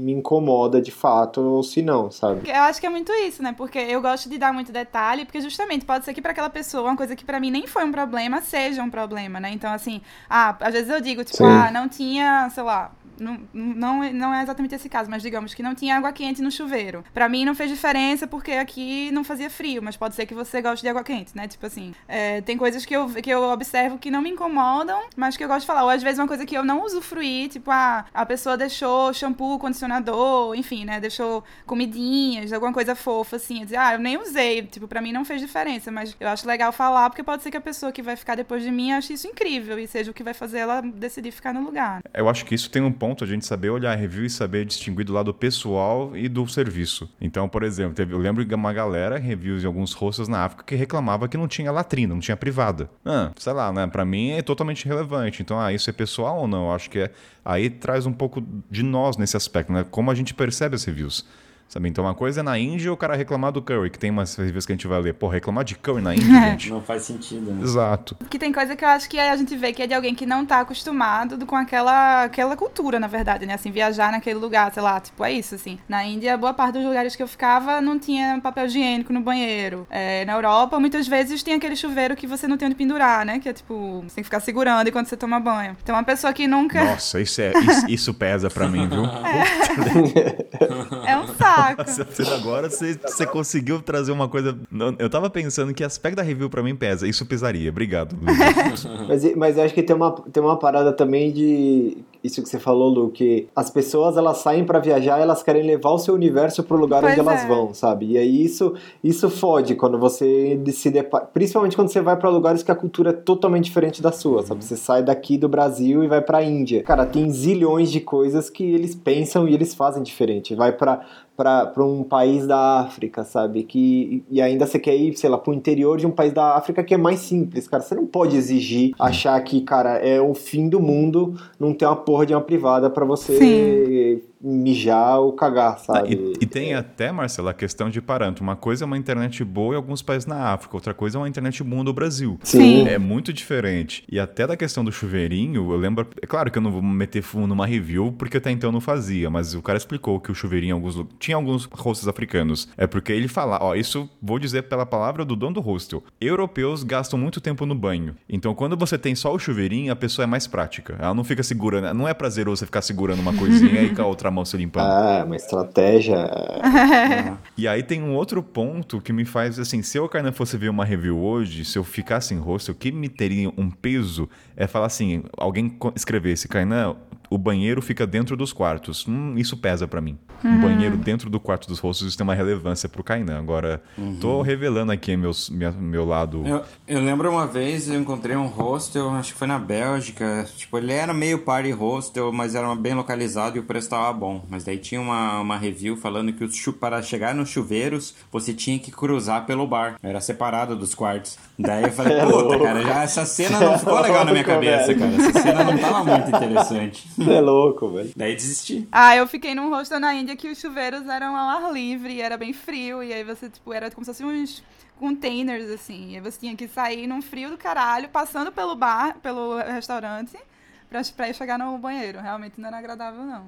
me incomoda de fato ou se não, sabe? Eu acho que é muito isso, né? Porque eu gosto de dar muito detalhe, porque justamente pode ser que para aquela pessoa, uma coisa que para mim nem foi um problema, seja um problema, né? Então, assim, ah, às vezes eu digo, tipo, Sim. ah, não tinha, sei lá, não, não, é exatamente esse caso, mas digamos que não tinha água quente no chuveiro. Pra mim não fez diferença porque aqui não fazia frio, mas pode ser que você goste de água quente, né? Tipo assim, é, tem coisas que eu, que eu observo que não me incomodam, mas que eu gosto de falar. Ou às vezes uma coisa que eu não usufruí, tipo, ah, a pessoa deixou shampoo, condicionador, enfim, né? Deixou comidinhas, alguma coisa fofa, assim. Eu dizer, ah, eu nem usei, tipo, pra mim não fez diferença, mas eu acho legal falar porque pode ser que a pessoa que vai ficar depois de mim ache isso incrível e seja o que vai fazer ela decidir ficar no lugar. Eu acho que isso tem um ponto a gente saber olhar a review e saber distinguir do lado pessoal e do serviço. Então, por exemplo, teve, eu lembro de uma galera, reviews de alguns hostels na África, que reclamava que não tinha latrina, não tinha privada. Ah, sei lá, né? Pra mim é totalmente irrelevante. Então, ah, isso é pessoal ou não? Eu acho que é. Aí traz um pouco de nós nesse aspecto, né? Como a gente percebe as reviews. Sabe? Então, uma coisa é na Índia o cara reclamar do curry, que tem umas reviews que a gente vai ler. Pô, reclamar de curry na Índia, gente. Não faz sentido, né? Exato. Que tem coisa que eu acho que a gente vê que é de alguém que não tá acostumado com aquela, aquela cultura, na verdade, né? Assim, viajar naquele lugar, sei lá, tipo, é isso, assim. Na Índia, boa parte dos lugares que eu ficava não tinha papel higiênico no banheiro. É, na Europa, muitas vezes tem aquele chuveiro que você não tem onde pendurar, né? Que é tipo, você tem que ficar segurando enquanto você toma banho. Então, uma pessoa que nunca. Nossa, isso, é, isso, isso pesa pra mim, viu? É um saco. Você- Agora você, você conseguiu trazer uma coisa. não, Eu tava pensando que aspecto da review pra mim pesa. Isso pesaria. Obrigado, Luiz. Mas, mas eu acho que tem uma, tem uma parada também de. Isso que você falou, Lu, que as pessoas elas saem pra viajar elas querem levar o seu universo pro lugar Pois onde elas é. vão, sabe? E aí isso, isso fode quando você se depara. Principalmente quando você vai pra lugares que a cultura é totalmente diferente da sua, sabe? Você sai daqui do Brasil e vai pra Índia. Cara, tem zilhões de coisas que eles pensam e eles fazem diferente. Vai pra para um país da África, sabe? Que, e ainda você quer ir, sei lá, pro interior de um país da África que é mais simples, cara. Você não pode exigir, achar que, cara, é o fim do mundo não ter uma porra de uma privada pra você mijar ou cagar, Ah, sabe? e, e tem até, Marcela, a questão de parâmetro. Uma coisa é uma internet boa em alguns países na África, outra coisa é uma internet boa no Brasil. Sim. É muito diferente. E até da questão do chuveirinho, eu lembro. É claro que eu não vou meter fundo numa review, porque até então eu não fazia, mas o cara explicou que o chuveirinho em alguns. Tinha alguns hostels africanos. É porque ele fala, ó, isso vou dizer pela palavra do dono do hostel. Europeus gastam muito tempo no banho. Então quando você tem só o chuveirinho, a pessoa é mais prática. Ela não fica segurando. Não é prazeroso você ficar segurando uma coisinha e com a outra mão se limpando. Ah, uma estratégia. E aí tem um outro ponto que me faz assim, se eu, Kainan, fosse ver uma review hoje, se eu ficasse em hostel, o que me teria um peso é falar assim, alguém escrevesse, Kainan, o banheiro fica dentro dos quartos. Hum, isso pesa pra mim. Um banheiro dentro do quarto dos hostels, isso tem uma relevância pro Kainan. Agora, tô revelando aqui meus, minha- meu lado... Eu, eu lembro uma vez eu encontrei um hostel, acho que foi na Bélgica. Tipo, ele era meio party hostel, mas era bem localizado e o preço tava bom. Mas daí tinha uma, uma review falando que os para chegar nos chuveiros você tinha que cruzar pelo bar. Era separado dos quartos. Daí eu falei, puta, cara, já essa cena não ficou legal na minha cabeça, cara. Essa cena não tava muito interessante. É louco, velho. Daí desisti. Ah, eu fiquei num hostel na Índia que os chuveiros eram ao ar livre, e era bem frio, e aí você, tipo, era como se fossem uns containers, assim. E aí você tinha que sair num frio do caralho, passando pelo bar, pelo restaurante, pra, pra ir chegar no banheiro. Realmente não era agradável, não.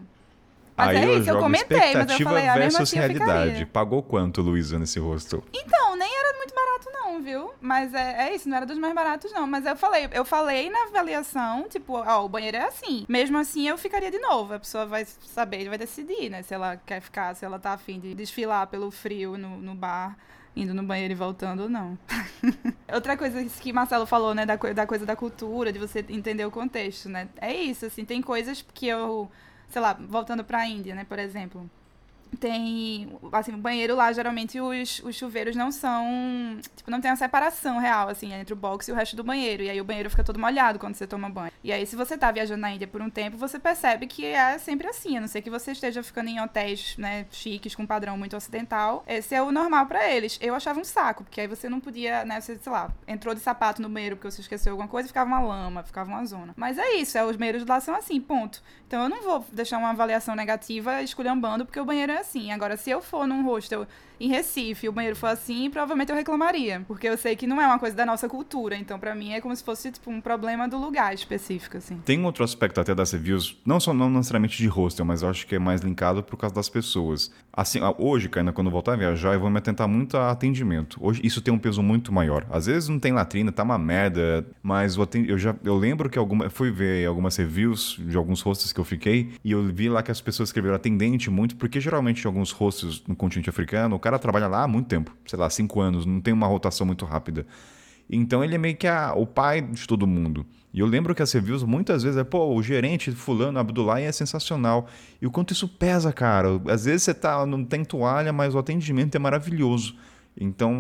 Mas aí é eu isso, eu comentei, mas eu falei, ah, versus assim realidade. ficaria. Pagou quanto, Luísa, nesse hostel? Então, nem era muito barato não, viu? Mas é, é isso, não era dos mais baratos não. Mas eu falei, eu falei na avaliação, tipo, ó, o banheiro é assim. Mesmo assim, eu ficaria de novo. A pessoa vai saber, vai decidir, né? Se ela quer ficar, se ela tá afim de desfilar pelo frio no, no bar, indo no banheiro e voltando ou não. Outra coisa que Marcelo falou, né, da, da coisa da cultura, de você entender o contexto, né? É isso, assim, tem coisas que eu, sei lá, voltando pra Índia, né, por exemplo tem assim o banheiro lá geralmente os, os chuveiros não são tipo não tem uma separação real assim entre o box e o resto do banheiro e aí o banheiro fica todo molhado quando você toma banho. E aí se você tá viajando na Índia por um tempo você percebe que é sempre assim a não ser que você esteja ficando em hotéis né chiques com padrão muito ocidental esse é o normal pra eles. Eu achava um saco porque aí você não podia né você sei lá entrou de sapato no banheiro porque você esqueceu alguma coisa ficava uma lama ficava uma zona. Mas é isso é os banheiros lá são assim ponto então eu não vou deixar uma avaliação negativa esculhambando porque o banheiro é assim. Agora, se eu for num hostel em Recife o banheiro for assim, provavelmente eu reclamaria. Porque eu sei que não é uma coisa da nossa cultura. Então, pra mim, é como se fosse, tipo, um problema do lugar específico, assim. Tem um outro aspecto até das reviews, não só não necessariamente de hostel, mas eu acho que é mais linkado por causa das pessoas. Assim, hoje, Kaina, quando eu voltar a viajar, eu vou me atentar muito a atendimento. Hoje, isso tem um peso muito maior. Às vezes não tem latrina, tá uma merda, mas eu já eu lembro que alguma, fui ver algumas reviews de alguns hostels que eu fiquei e eu vi lá que as pessoas escreveram atendente muito, porque geralmente em alguns hostels no continente africano, o cara trabalha lá há muito tempo, sei lá, cinco anos, não tem uma rotação muito rápida. Então ele é meio que a- o pai de todo mundo. E eu lembro que as reviews muitas vezes é, pô, o gerente fulano, Abdullah, é sensacional. E o quanto isso pesa, cara. Às vezes você tá, não tem toalha, mas o atendimento é maravilhoso. Então,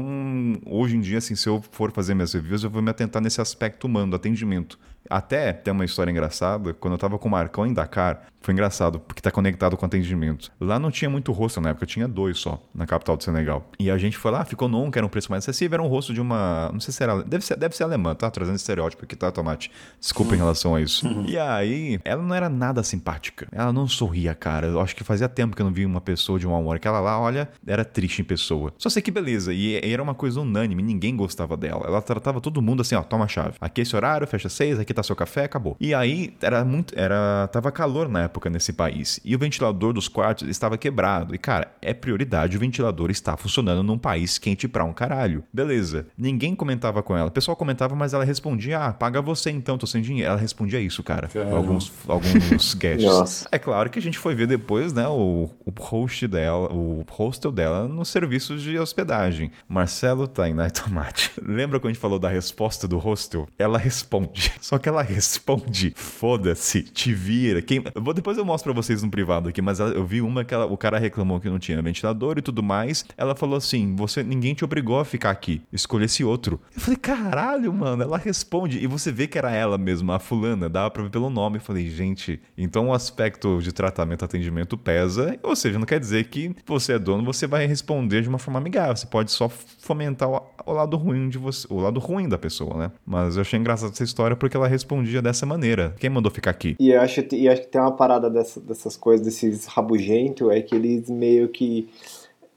hoje em dia, assim, se eu for fazer minhas reviews, eu vou me atentar nesse aspecto humano do atendimento. Até tem uma história engraçada, quando eu tava com o Marcão em Dakar, foi engraçado, porque tá conectado com atendimento. Lá não tinha muito rosto na época, tinha dois só, na capital do Senegal. E a gente foi lá, ficou num, que era um preço mais acessível, era um rosto de uma. Não sei se era. Deve ser, deve ser alemã, tá? Trazendo estereótipo aqui, tá, Tomate? Desculpa em relação a isso. E aí, ela não era nada simpática. Ela não sorria, cara. Eu acho que fazia tempo que eu não vi uma pessoa de um amor. Aquela lá, olha, era triste em pessoa. Só sei que beleza. E era uma coisa unânime, ninguém gostava dela. Ela tratava todo mundo assim, ó, toma a chave. Aqui é esse horário, fecha seis, aqui tá seu café, acabou. E aí, era muito. Era. Tava calor na época nesse país. E o ventilador dos quartos estava quebrado. E, cara, é prioridade o ventilador estar funcionando num país quente pra um caralho. Beleza. Ninguém comentava com ela. O pessoal comentava, mas ela respondia: Ah, paga você então, tô sem dinheiro. Ela respondia isso, cara. Alguns, alguns guests. É claro que a gente foi ver depois, né, o, o host dela, o hostel dela nos serviços de hospedagem. Marcelo Tainá e Tomate. Lembra quando a gente falou da resposta do hostel? Ela responde. Só que ela responde: foda-se, te vira. Quem... Eu vou, depois eu mostro pra vocês no privado aqui, mas eu vi uma que ela- o cara reclamou que não tinha ventilador e tudo mais. Ela falou assim: você, ninguém te obrigou a ficar aqui. Escolha esse outro. Eu falei, caralho, mano. Ela responde. E você vê que era ela mesma, a fulana, dava pra ver pelo nome. Eu falei, gente, então o aspecto de tratamento, atendimento pesa. Ou seja, não quer dizer que você é dono, você vai responder de uma forma amigável. Você pode só fomentar o, o lado ruim de você, o lado ruim da pessoa, né? Mas eu achei engraçada essa história porque ela respondia dessa maneira. Quem mandou ficar aqui? E eu acho, e acho que tem uma parada dessa- dessas coisas, desses rabugento, é que eles meio que.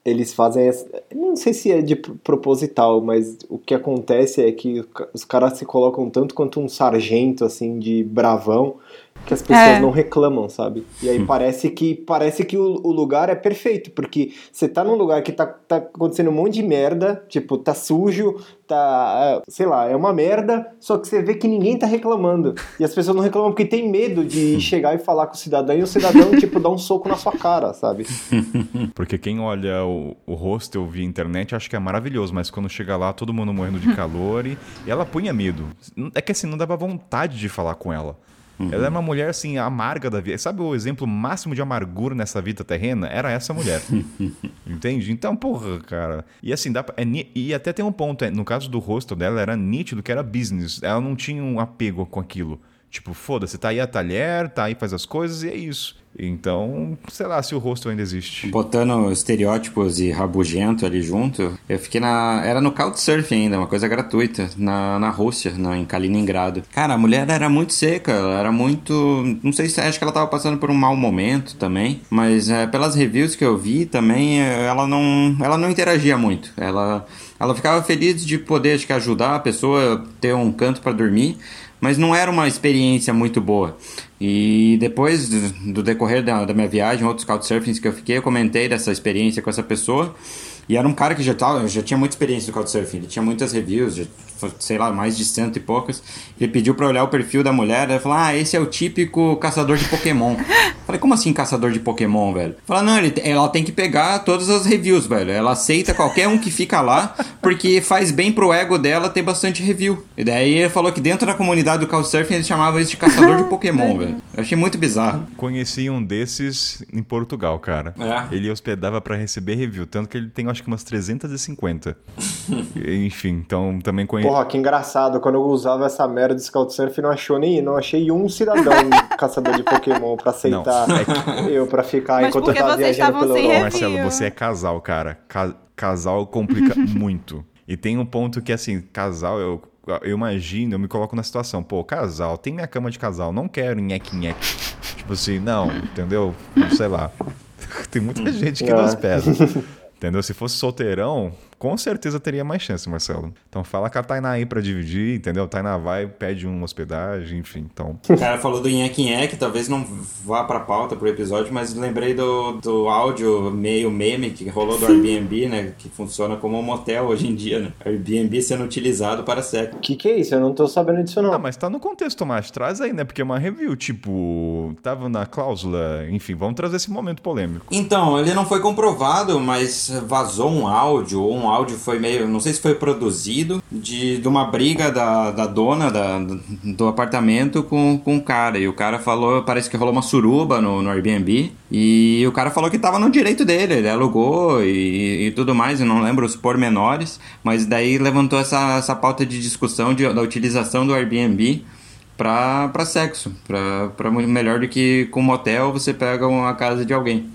Eles fazem. Não sei se é de pr- proposital, mas o que acontece é que os caras se colocam tanto quanto um sargento, assim, de bravão, que as pessoas É. não reclamam, sabe? E aí parece que parece que o, o lugar é perfeito, porque você tá num lugar que tá, tá acontecendo um monte de merda, tipo, tá sujo, tá. é, sei lá, é uma merda, só que você vê que ninguém tá reclamando. E as pessoas não reclamam porque tem medo de chegar e falar com o cidadão e o cidadão, tipo, dá um soco na sua cara, sabe? Porque quem olha o, o hostel via internet acha que é maravilhoso, mas quando chega lá, todo mundo morrendo de calor e, e ela punha medo. É que assim, não dava vontade de falar com ela. Ela é uma mulher assim, amarga da vida. Sabe o exemplo máximo de amargura nessa vida terrena? Era essa mulher. Entende? Então, porra, cara. E assim, dá pra, é e até tem um ponto. é, no caso do hostel dela, era nítido que era business. Ela não tinha um apego com aquilo. Tipo, foda-se, tá aí a talher, tá aí faz as coisas e é isso. Então, sei lá se o hostel ainda existe. Botando estereótipos e rabugento ali junto, eu fiquei na. Era no Couchsurfing ainda, uma coisa gratuita, na, na Rússia, na, em Kaliningrado. Cara, a mulher era muito seca, ela era muito. Não sei se acho que ela tava passando por um mau momento também, mas é, pelas reviews que eu vi também, é, ela não, ela não interagia muito. Ela, ela ficava feliz de poder acho que, ajudar a pessoa a ter um canto para dormir, mas não era uma experiência muito boa. E depois do, decorrer da, da minha viagem, outros couchsurfings que eu fiquei, eu comentei dessa experiência com essa pessoa. E era um cara que já, tava, já tinha muita experiência no Couchsurfing, ele tinha muitas reviews, já, sei lá, mais de cento e poucas. Ele pediu pra olhar o perfil da mulher, ele falou, ah, esse é o típico caçador de Pokémon. Falei, como assim caçador de Pokémon, velho? Falei, não, ele, ela tem que pegar todas as reviews, velho. Ela aceita qualquer um que fica lá, porque faz bem pro ego dela ter bastante review. E daí ele falou que dentro da comunidade do Couchsurfing eles chamavam isso de caçador de Pokémon, velho. Eu achei muito bizarro. Conheci um desses em Portugal, cara. É. Ele hospedava pra receber review, tanto que ele tem acho que umas 350. Enfim, então também conheci. Porra, que engraçado. Quando eu usava essa merda de Couchsurfing, não achou nem, não achei um cidadão caçador de Pokémon pra aceitar eu pra ficar Mas enquanto eu tava viajando sem Europa. Marcelo, você é casal, cara. Ca- casal complica muito. E tem um ponto que, assim, casal, eu, eu imagino, eu me coloco na situação, pô, casal, tem minha cama de casal, não quero nheque-nheque. Tipo assim, não, entendeu? Sei lá. Tem muita gente que Ah. nos pesa. Entendeu? Se fosse solteirão, com certeza teria mais chance, Marcelo. Então fala com a Tainá aí pra dividir, entendeu? Tainá vai, pede uma hospedagem, enfim. Então, O cara falou do Nheque Nheque, talvez não vá pra pauta pro episódio, mas lembrei do, do áudio meio meme que rolou do Airbnb, né? Que funciona como um motel hoje em dia, né? Airbnb sendo utilizado para sexo. que que é isso? Eu não tô sabendo disso, não. Ah, mas tá no contexto, Tomás. Traz aí, né? Porque é uma review, tipo, tava na cláusula. Enfim, vamos trazer esse momento polêmico. Então, ele não foi comprovado, mas vazou um áudio, ou um áudio foi meio, não sei se foi produzido, de, de uma briga da, da dona da, do apartamento com, com o cara. E o cara falou, parece que rolou uma suruba no, no Airbnb. E o cara falou que tava no direito dele, ele alugou e, e tudo mais, eu não lembro os pormenores, mas daí levantou essa, essa pauta de discussão de, da utilização do Airbnb pra sexo. Muito melhor do que com motel você pega uma casa de alguém.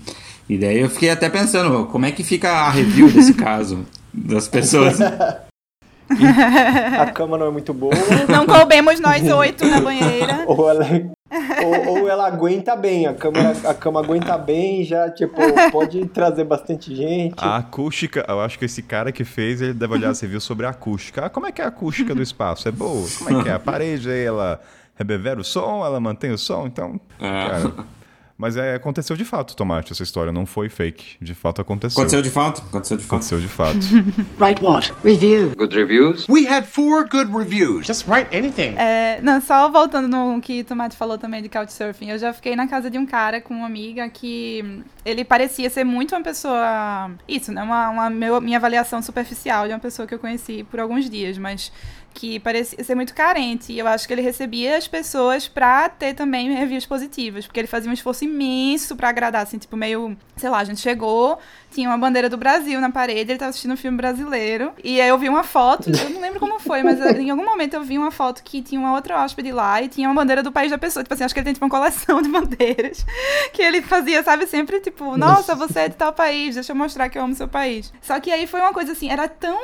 E daí eu fiquei até pensando, como é que fica a review desse caso? Das pessoas. A cama não é muito boa, Não coubemos nós oito na banheira. ou ela, ou, ou ela aguenta bem, a cama, a cama aguenta bem, já, tipo, pode trazer bastante gente. A acústica, eu acho que esse cara que fez, ele deve olhar esse review sobre a acústica. Ah, como é que é a acústica do espaço? É boa? Como é que é? A parede, ela rebevera o som, ela mantém o som, então. É. Cara. Mas é, aconteceu de fato, Tomate, essa história. Não foi fake. De fato aconteceu. Aconteceu de fato? Aconteceu de fato. Aconteceu de fato. Write what? Review. Good reviews? We had four good reviews. Just write anything. É, não, só voltando no que o Tomate falou também de Couchsurfing. Eu já fiquei na casa de um cara com uma amiga que ele parecia ser muito uma pessoa. Isso, né? Uma, uma meu- minha avaliação superficial de uma pessoa que eu conheci por alguns dias, mas que parecia ser muito carente. E eu acho que ele recebia as pessoas pra ter também reviews positivas, porque ele fazia um esforço imenso pra agradar, assim, tipo, meio. Sei lá, a gente chegou, tinha uma bandeira do Brasil na parede, ele tava assistindo um filme brasileiro. E aí eu vi uma foto, eu não lembro como foi, mas em algum momento eu vi uma foto que tinha uma outra hóspede lá e tinha uma bandeira do país da pessoa. Tipo assim, acho que ele tem tipo uma coleção de bandeiras. Que ele fazia, sabe, sempre tipo, nossa, você é de tal país, deixa eu mostrar que eu amo seu país. Só que aí foi uma coisa assim, era tão.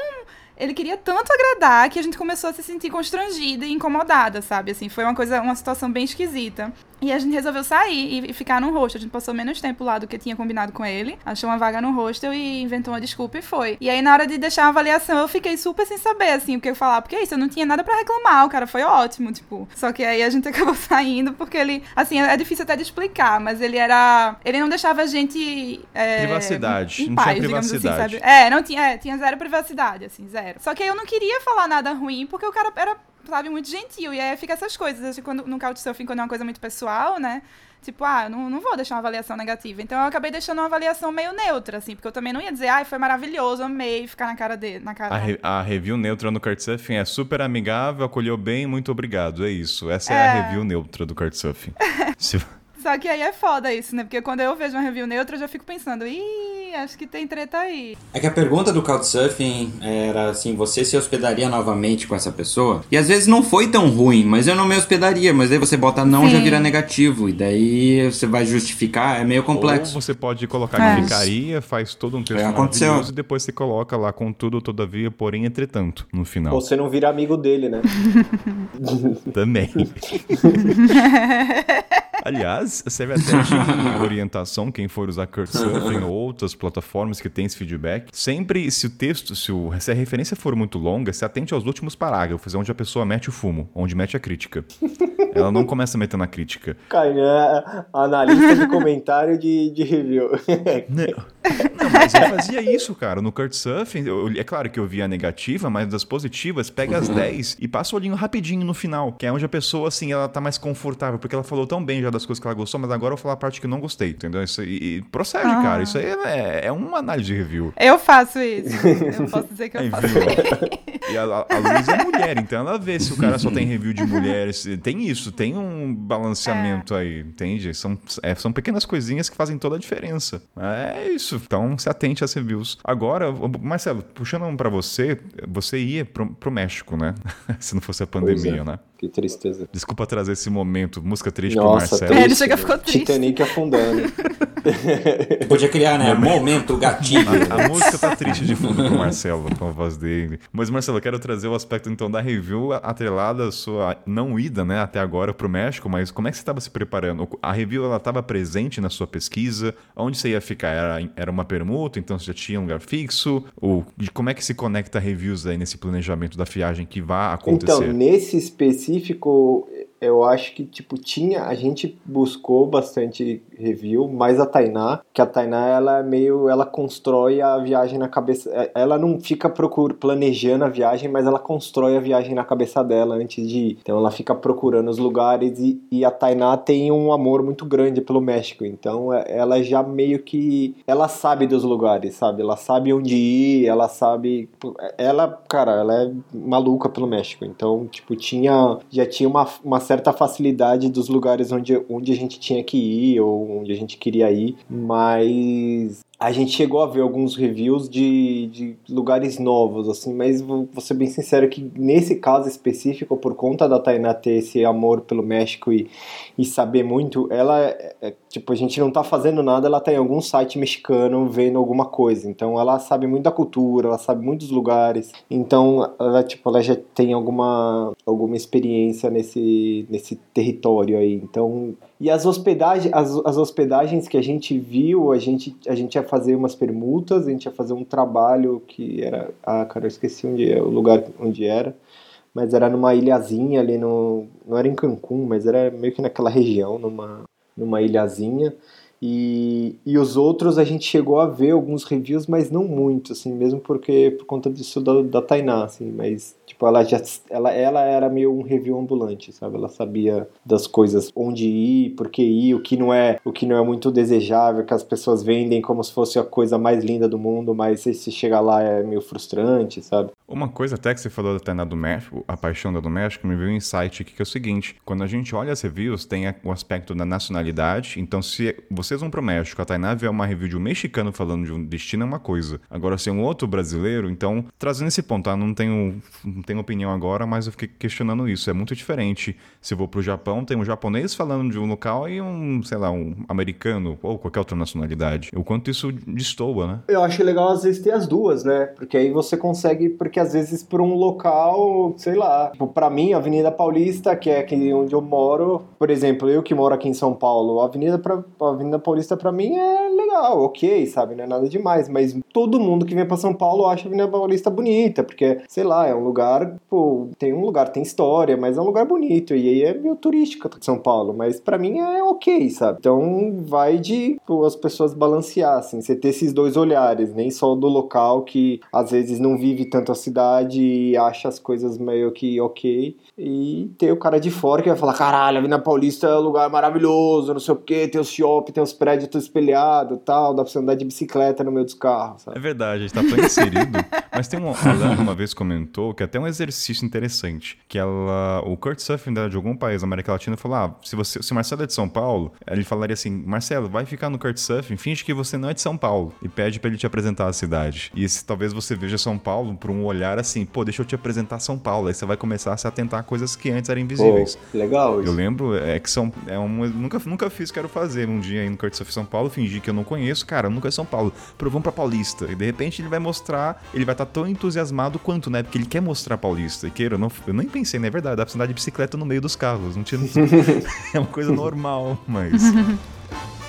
Ele queria tanto agradar que a gente começou a se sentir constrangida e incomodada, sabe? Assim, foi uma coisa, uma situação bem esquisita. E a gente resolveu sair e, ficar no hostel. A gente passou menos tempo lá do que tinha combinado com ele. Achou uma vaga no hostel e inventou uma desculpa e foi. E aí, na hora de deixar a avaliação, eu fiquei super sem saber, assim, o que eu falar. Porque é isso, eu não tinha nada pra reclamar. O cara foi ótimo, tipo. Só que aí a gente acabou saindo porque ele. Assim, é difícil até de explicar, mas ele era. Ele não deixava a gente. é, Privacidade. Em Não paz, tinha digamos assim, privacidade. sabe? É, não tinha, é, tinha zero privacidade, assim, zero. Só que aí eu não queria falar nada ruim, porque o cara era, sabe, muito gentil. E aí fica essas coisas, assim, quando, no Couchsurfing, quando é uma coisa muito pessoal, né? Tipo, ah, eu não, não vou deixar uma avaliação negativa. Então eu acabei deixando uma avaliação meio neutra, assim, porque eu também não ia dizer, ai, foi maravilhoso, amei ficar na cara dele, na cara. A, re- a review neutra no Couchsurfing é super amigável, acolheu bem, muito obrigado. É isso. Essa é, a É. review neutra do Couchsurfing. Se- Só que aí é foda isso, né? Porque quando eu vejo uma review neutra, eu já fico pensando, ih, acho que tem treta aí. É que a pergunta do Couchsurfing era assim, você se hospedaria novamente com essa pessoa? E às vezes não foi tão ruim, mas eu não me hospedaria, mas aí você bota não já Sim. vira negativo, e daí você vai justificar, é meio Ou complexo. você pode colocar É. que ficaria, faz todo um texto É, aconteceu. e depois você coloca lá com tudo, todavia, porém, entretanto, no final. Ou você não vira amigo dele, né? Também. Aliás, serve até de orientação quem for usar Couchsurfing ou outras plataformas que tem esse feedback. Sempre, se o texto, se, o- se a referência for muito longa, se atente aos últimos parágrafos, onde a pessoa mete o fumo, onde mete a crítica. Ela não começa metendo a crítica. Kainan, analista de comentário de, de review. Não, mas eu fazia isso, cara. No Couchsurfing, eu- é claro que eu via a negativa, mas das positivas, pega as 10 e passa o olhinho rapidinho no final, que é onde a pessoa, assim, ela tá mais confortável, porque ela falou tão bem já das coisas que ela gostou, mas agora eu vou falar a parte que não gostei, entendeu? Isso, e, e procede, Ah. cara. Isso aí é, é uma análise de review. Eu faço isso. Eu posso dizer que eu Aí, faço isso. E a, a Luísa é mulher, então ela vê se o cara só tem review de mulheres. Tem isso, tem um balanceamento aí, entende? São, é, são pequenas coisinhas que fazem toda a diferença. É isso. Então se atente às reviews. Agora, Marcelo, puxando um pra você, você ia pro, pro México, né? se não fosse a pandemia, é. né? Que tristeza. Desculpa trazer esse momento, música triste pro Nossa, Marcelo. É, ele chega, ficou triste. Titanic afundando. Podia criar, né? Momento gatilho. A, a música tá triste de fundo pro Marcelo, com a voz dele. Mas, Marcelo, eu quero trazer o aspecto, então, da review atrelada à sua não ida, né, até agora pro México, mas como é que você estava se preparando? A review, ela estava presente na sua pesquisa? Onde você ia ficar? Era, era uma permuta, então você já tinha um lugar fixo? Ou de como é que se conecta reviews aí nesse planejamento da viagem que vai acontecer? Então, nesse específico, específico eu acho que, tipo, tinha. A gente buscou bastante review, mas a Tainá, que a Tainá, ela é meio. Ela constrói a viagem na cabeça. é, Ela não fica procur, planejando a viagem, mas ela constrói a viagem na cabeça dela antes de ir. Então ela fica procurando os lugares e, e a Tainá tem um amor muito grande pelo México. Então é- ela já meio que. Ela sabe dos lugares, sabe? Ela sabe onde ir, ela sabe. Ela, cara, ela é maluca pelo México. Então, tipo, tinha. Já tinha uma, uma certa facilidade dos lugares onde, onde a gente tinha que ir ou onde a gente queria ir, mas a gente chegou a ver alguns reviews de, de lugares novos, assim, mas vou ser bem sincero que nesse caso específico, por conta da Tainá ter esse amor pelo México e, e saber muito, ela, é- é, tipo, a gente não tá fazendo nada, ela tá em algum site mexicano vendo alguma coisa, então ela sabe muito da cultura, ela sabe muitos lugares, então ela, tipo, ela já tem alguma, alguma experiência nesse, nesse território aí, então e as hospedagens, as, as hospedagens que a gente viu, a gente, a gente ia fazer umas permutas, a gente ia fazer um trabalho que era. Ah, cara, eu esqueci onde é, o lugar onde era. Mas era numa ilhazinha ali no. Não era em Cancún, mas era meio que naquela região, numa, numa ilhazinha. E, e os outros a gente chegou a ver alguns reviews, mas não muito, assim, mesmo porque por conta disso da, da Tainá, assim, mas tipo, ela já ela, ela era meio um review ambulante, sabe? Ela sabia das coisas, onde ir, por que ir, o que não é, o que não é muito desejável, que as pessoas vendem como se fosse a coisa mais linda do mundo, mas se você chegar lá é meio frustrante, sabe? Uma coisa até que você falou da Tainá do México, a paixão da do México, me veio um insight aqui que é o seguinte: quando a gente olha as reviews, tem o aspecto da nacionalidade. Então, se vocês vão pro México, a Tainá vê uma review de um mexicano falando de um destino é uma coisa. Agora, se é um outro brasileiro, então, trazendo esse ponto, tá? Não tenho, não tenho opinião agora, mas eu fiquei questionando isso. É muito diferente. Se eu vou pro Japão, tem um japonês falando de um local e um, sei lá, um americano ou qualquer outra nacionalidade. O quanto isso destoa, né? Eu acho legal às vezes ter as duas, né? Porque aí você consegue, porque às vezes por um local, sei lá, tipo, pra mim, a Avenida Paulista, que é aqui onde eu moro, por exemplo, eu que moro aqui em São Paulo, a Avenida, pra, a Avenida Paulista pra mim é legal, ok, sabe? Não é nada demais, mas todo mundo que vem pra São Paulo acha a Avenida Paulista bonita, porque, sei lá, é um lugar, pô, tem um lugar, tem história, mas é um lugar bonito, e aí é meio turístico São Paulo, mas pra mim é ok, sabe? Então vai de pô, as pessoas balancear, assim, você ter esses dois olhares, nem só do local que às vezes não vive tanto a cidade e acha as coisas meio que ok, e ter o cara de fora que vai falar, caralho, a Avenida Paulista é um lugar maravilhoso, não sei o que, tem os shopping, tem os prédios tudo espelhado tal, dá pra você andar de bicicleta no meio dos carros, É sabe? verdade, a gente tá tão inserido. Mas tem um. A Lana uma vez comentou que até um exercício interessante. Que ela. O Kurt Suffin dela de algum país da América Latina falou: ah, se, você, se o Marcelo é de São Paulo, ele falaria assim: Marcelo, vai ficar no Kurt Suffin, finge que você não é de São Paulo. E pede pra ele te apresentar a cidade. E se talvez você veja São Paulo por um olhar assim, pô, deixa eu te apresentar São Paulo. Aí você vai começar a se atentar a coisas que antes eram Pô, invisíveis. legal Eu isso. lembro, é que são. É um, eu nunca, nunca fiz, quero fazer. Um dia aí no Kurt Surf São Paulo, fingir que eu não conheço. Cara, eu nunca é São Paulo. Provamos pra Paulista. E de repente ele vai mostrar. Ele vai estar tão entusiasmado quanto, né? Porque ele quer mostrar Paulista. E queira, eu, não, eu nem pensei, na é verdade. Dá pra andar de bicicleta no meio dos carros. Não tinha. é uma coisa normal, mas.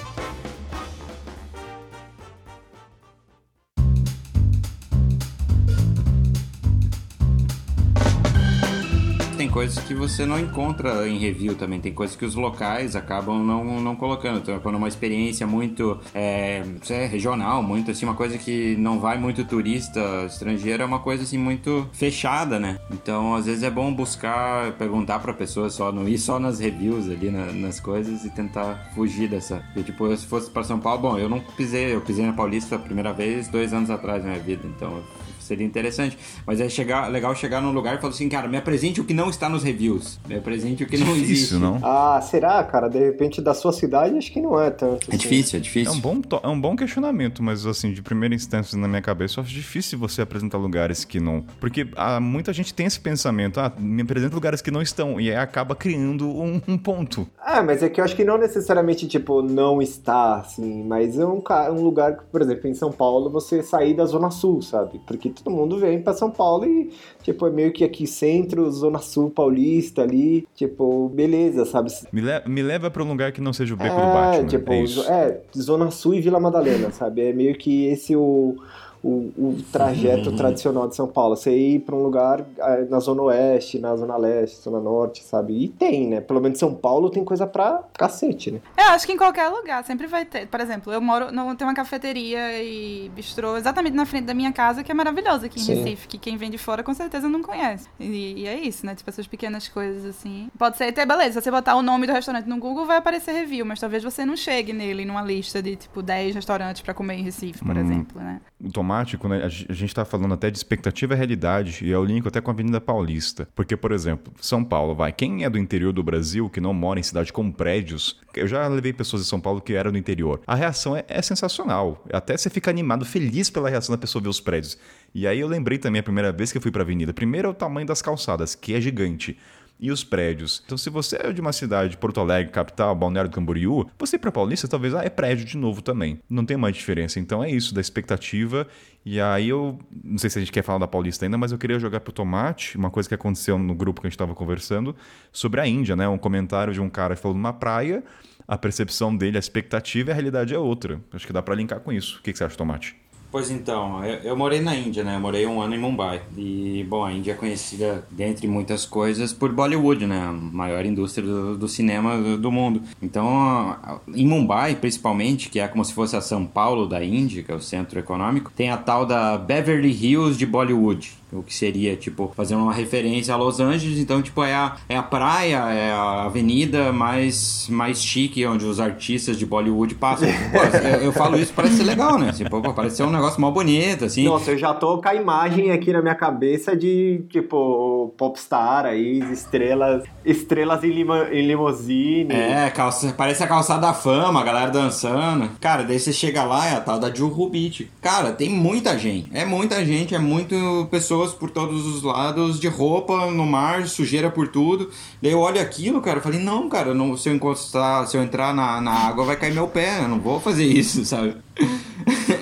coisas que você não encontra em review também. Tem coisas que os locais acabam não, não colocando. Então, quando uma experiência muito é, regional, muito assim, uma coisa que não vai muito turista estrangeiro, é uma coisa assim muito fechada, né? Então, às vezes é bom buscar, perguntar pra pessoa só, não ir só nas reviews ali, na- nas coisas e tentar fugir dessa. Porque, tipo, se fosse pra São Paulo, bom, eu não pisei, eu pisei na Paulista a primeira vez dois anos atrás na minha vida. Então, seria interessante. Mas é chegar, legal chegar num lugar e falar assim, cara, me apresente o que não está nos reviews. Me apresente o que não Difícil, existe. não? Ah, será, cara? De repente, da sua cidade, acho que não é tanto. É assim. difícil, é É difícil. um, bom, é um bom questionamento, mas assim, de primeira instância na minha cabeça, eu acho difícil você apresentar lugares que não. Porque ah, muita gente tem esse pensamento, ah, me apresenta lugares que não estão, e aí acaba criando um, um ponto. Ah, mas é que eu acho que não necessariamente, tipo, não está, assim, mas é um, um lugar que, por exemplo, em São Paulo, você sair da Zona Sul, sabe? Porque todo mundo vem pra São Paulo e, tipo, é meio que aqui centro, Zona Sul paulista ali, tipo, beleza, sabe? Me, le- me leva pra um lugar que não seja o beco é, do Batman. tipo, é é, Zona Sul e Vila Madalena, sabe? É meio que esse o, o, o trajeto tradicional de São Paulo. Você ir pra um lugar ah, na Zona Oeste, na Zona Leste, Zona Norte, sabe? E tem, né? Pelo menos São Paulo tem coisa pra cacete, né? Eu acho que em qualquer lugar sempre vai ter. Por exemplo, eu moro, no, tem uma cafeteria e bistrô exatamente na frente da minha casa, que é maravilhosa aqui em Sim. Recife, que quem vem de fora com certeza não conhece. E, e é isso, né? Tipo, essas pequenas coisas assim. Pode ser até beleza, se você botar o nome do restaurante no Google, vai aparecer review, mas talvez você não chegue nele numa lista de tipo 10 restaurantes pra comer em Recife, por Hum. exemplo, né? O tomate, quando a ge- a gente tá falando até de expectativa e realidade, e eu linko até com a Avenida Paulista. Porque, por exemplo, São Paulo, vai. Quem é do interior do Brasil, que não mora em cidade com prédios, eu já levei pessoas de São Paulo que eram do interior. A reação é, é sensacional. Até você fica animado, feliz pela reação da pessoa ver os prédios. E aí eu lembrei também a primeira vez que eu fui pra avenida. Primeiro é o tamanho das calçadas, que é gigante. E os prédios. Então, se você é de uma cidade, Porto Alegre, capital, Balneário do Camboriú, você pra Paulista, talvez, ah, é prédio de novo também. Não tem mais diferença. Então, é isso, da expectativa. E aí, eu não sei se a gente quer falar da Paulista ainda, mas eu queria jogar pro Tomate, uma coisa que aconteceu no grupo que a gente tava conversando, sobre a Índia, né? Um comentário de um cara falou numa praia, a percepção dele, a expectativa e a realidade é outra. Acho que dá pra linkar com isso. O que, que você acha, Tomate? Pois então, eu, eu morei na Índia, né? Eu morei um ano em Mumbai. E, bom, a Índia é conhecida, dentre muitas coisas, por Bollywood, né? A maior indústria do, do cinema do, do mundo. Então, em Mumbai, principalmente, que é como se fosse a São Paulo da Índia, que é o centro econômico, tem a tal da Beverly Hills de Bollywood. O que seria, tipo, fazer uma referência a Los Angeles. Então, tipo, é a, é a praia, é a avenida mais, mais chique, onde os artistas de Bollywood passam. Pô, eu, eu falo isso, parece ser legal, né? Assim, pô, parece ser um negócio mal bonito, assim. Nossa, eu já tô com a imagem aqui na minha cabeça de, tipo, popstar aí, estrelas, estrelas em, lima, em limousine. É, calça, parece a calçada da fama, a galera dançando. Cara, daí você chega lá, é a tal da Juhu Beach. Cara, tem muita gente. É muita gente, é muito pessoas por todos os lados, de roupa no mar, sujeira por tudo. Daí eu olho aquilo, cara, eu falei, não, cara, não, se eu encostar, se eu entrar na, na água, vai cair meu pé, eu não vou fazer isso, sabe?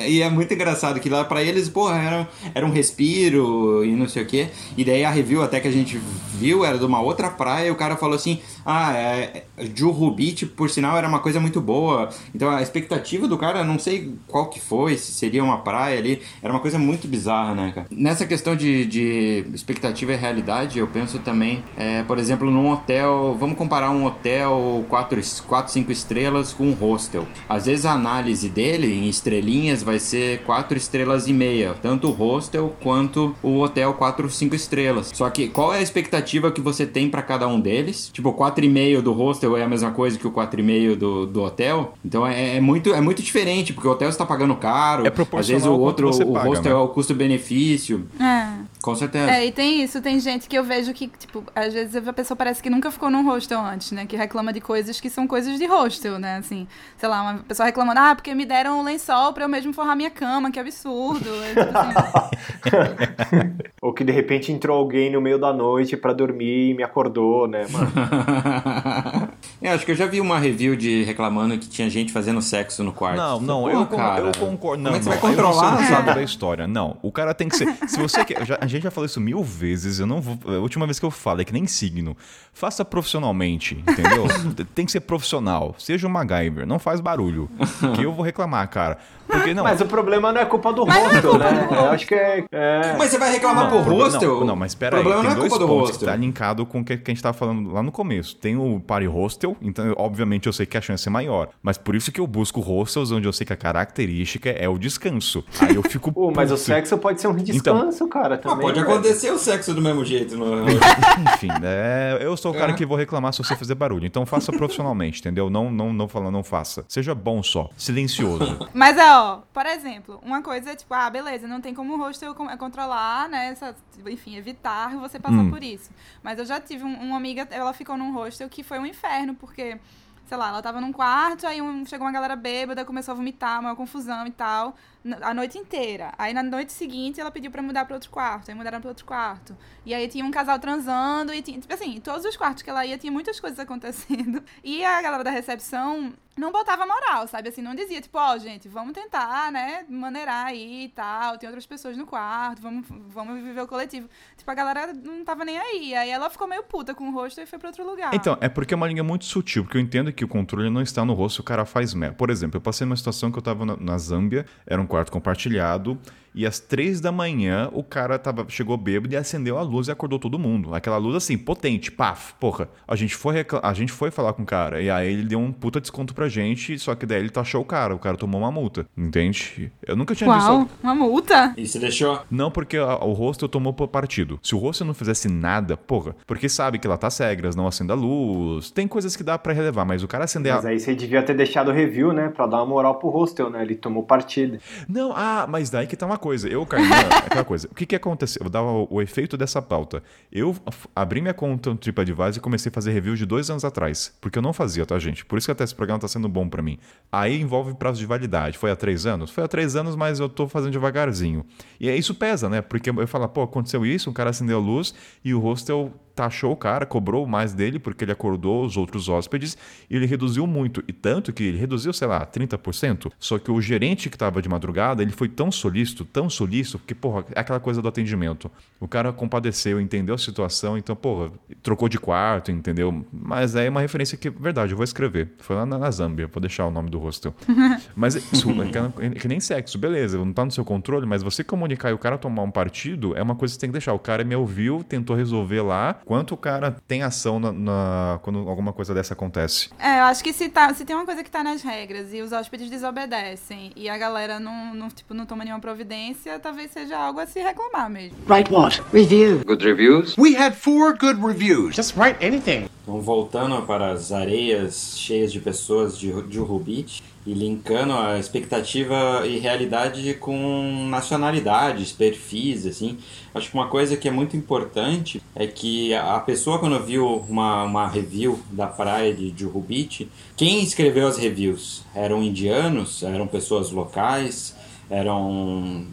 e é muito engraçado que lá pra eles, porra, era, era um respiro e não sei o quê. E daí a review até que a gente viu era de uma outra praia e o cara falou assim: ah, é, Juhu Beach, por sinal, era uma coisa muito boa. Então a expectativa do cara, não sei qual que foi, se seria uma praia ali, era uma coisa muito bizarra, né, cara? Nessa questão de, de expectativa e realidade, eu penso também, é, por exemplo, num hotel, vamos comparar um hotel 4, 4 5 estrelas com um hostel. Às vezes a análise dele em estrelinhas vai ser 4 estrelas e meia, tanto o hostel quanto o hotel 4, 5 estrelas. Só que qual é a expectativa que você tem pra cada um deles? Tipo, 4,5 do hostel é a mesma coisa que o 4,5 do, do hotel. Então é, é muito, é muito diferente, porque o hotel está pagando caro. É Às vezes o outro, o paga, hostel né? é o custo-benefício. É. Com certeza. É, e tem isso, tem gente que eu vejo que, tipo, às vezes a pessoa parece que nunca ficou num hostel antes, né? Que reclama de coisas que são coisas de hostel, né? Assim, sei lá, uma pessoa reclamando, ah, porque me deram um lençol pra eu mesmo forrar minha cama, que absurdo. É, tipo assim, Ou que de repente entrou alguém no meio da noite pra dormir e me acordou, né, mano? eu acho que eu já vi uma review de reclamando que tinha gente fazendo sexo no quarto. Não, não, Pô, eu, cara, eu concordo. Não, Como é que você não, vai aí você controlar? não sabe da história. Não, o cara tem que ser. Se você quer. já- a gente já falou isso mil vezes, eu não vou. A última vez que eu falo é que nem signo. Faça profissionalmente, entendeu? tem que ser profissional. Seja um MacGyver, não faz barulho. Que eu vou reclamar, cara. Porque não. Mas o problema não é culpa do é hostel, culpa né? do Eu acho que é. é... Mas você vai reclamar Não, pro hostel? Não, não, mas O pera aí, problema tem não é culpa do hostel. tá linkado com o que, que a gente tava falando lá no começo. Tem o party hostel então eu- obviamente eu sei que a chance é maior. Mas por isso que eu busco hostels onde eu sei que a característica é o descanso. Aí eu fico. Pô, mas o sexo pode ser um descanso, cara, Ah, também. pode velho. acontecer o sexo do mesmo jeito. No... Enfim, né? Eu sou o cara que vou reclamar se você fizer barulho. Então faça profissionalmente, entendeu? Não, não, não falando, não faça. Seja bom só. Silencioso. Mas é, ó, por exemplo, uma coisa é tipo, ah, beleza, não tem como o hostel con- controlar, né? essa- enfim, evitar você passar Hum. por isso. Mas eu já tive um- uma amiga, ela ficou num hostel que foi um inferno, porque, sei lá, ela tava num quarto, aí um- chegou uma galera bêbada, começou a vomitar, uma confusão e tal, a noite inteira. Aí na noite seguinte ela pediu pra mudar pra outro quarto, aí mudaram pra outro quarto. E aí tinha um casal transando, e tinha, tipo assim, todos os quartos que ela ia tinha muitas coisas acontecendo. E a galera da recepção não botava moral, sabe? Assim, não dizia, tipo, ó, gente, vamos tentar, né, maneirar aí e tal, tem outras pessoas no quarto, vamos, vamos viver o coletivo. Tipo, a galera não tava nem aí. Aí ela ficou meio puta com o rosto e foi pra outro lugar. Então, é porque é uma linha muito sutil, porque eu entendo que o controle não está no rosto, o cara faz merda. Por exemplo, eu passei numa situação que eu tava na, na Zâmbia, era um quarto compartilhado, e às três da manhã o cara tava, chegou bêbado e acendeu a luz e acordou todo mundo. Aquela luz assim, potente, paf, porra. A gente foi, a gente foi falar com o cara, e aí ele deu um puta desconto pra gente, só que daí ele taxou o cara, o cara tomou uma multa, entende? Eu nunca tinha Uau, visto... uma multa? E se deixou? Não porque a- o hostel tomou por partido. Se o hostel não fizesse nada, porra, porque sabe que lá tá regras, não acenda a luz, tem coisas que dá pra relevar, mas o cara acender Mas a... aí você devia ter deixado o review, né? Pra dar uma moral pro hostel, né? Ele tomou partida. Não, ah, mas daí que tá uma coisa. Eu, Kainan, é aquela coisa. O que que aconteceu? Eu vou dar o, o efeito dessa pauta. Eu abri minha conta no TripAdvisor e comecei a fazer review de dois anos atrás. Porque eu não fazia, tá, gente? Por isso que até esse programa tá sendo bom pra mim. Aí envolve prazo de validade. Foi há três anos? Foi há três anos, mas eu tô fazendo devagarzinho. E aí isso pesa, né? Porque eu falo, pô, aconteceu isso, um cara acendeu a luz e o hostel taxou o cara, cobrou mais dele porque ele acordou os outros hóspedes e ele reduziu muito. E tanto que ele reduziu, sei lá, 30%. Só que o gerente que estava de madrugada, ele foi tão solícito, tão solícito, porque, porra, é aquela coisa do atendimento. O cara compadeceu, entendeu a situação, então, porra, trocou de quarto, entendeu? Mas aí é uma referência que, verdade, eu vou escrever. Foi lá na, na Zâmbia, vou deixar o nome do hostel. Mas isso é que, é que nem sexo, beleza, não tá no seu controle, mas você comunicar e o cara tomar um partido é uma coisa que você tem que deixar. O cara me ouviu, tentou resolver lá. Quanto o cara tem ação na, na- quando alguma coisa dessa acontece? É, eu acho que se, tá, se tem uma coisa que tá nas regras e os hóspedes desobedecem e a galera não, não, tipo, não toma nenhuma providência, talvez seja algo a se reclamar mesmo. Write what? Review. Good reviews? We had four good reviews. Just write anything. Então, voltando para as areias cheias de pessoas de, de Beach e linkando a expectativa e realidade com nacionalidades, perfis, assim. Acho que uma coisa que é muito importante é que a pessoa, quando viu uma, uma review da praia de Beach, quem escreveu as reviews? Eram indianos? Eram pessoas locais? Eram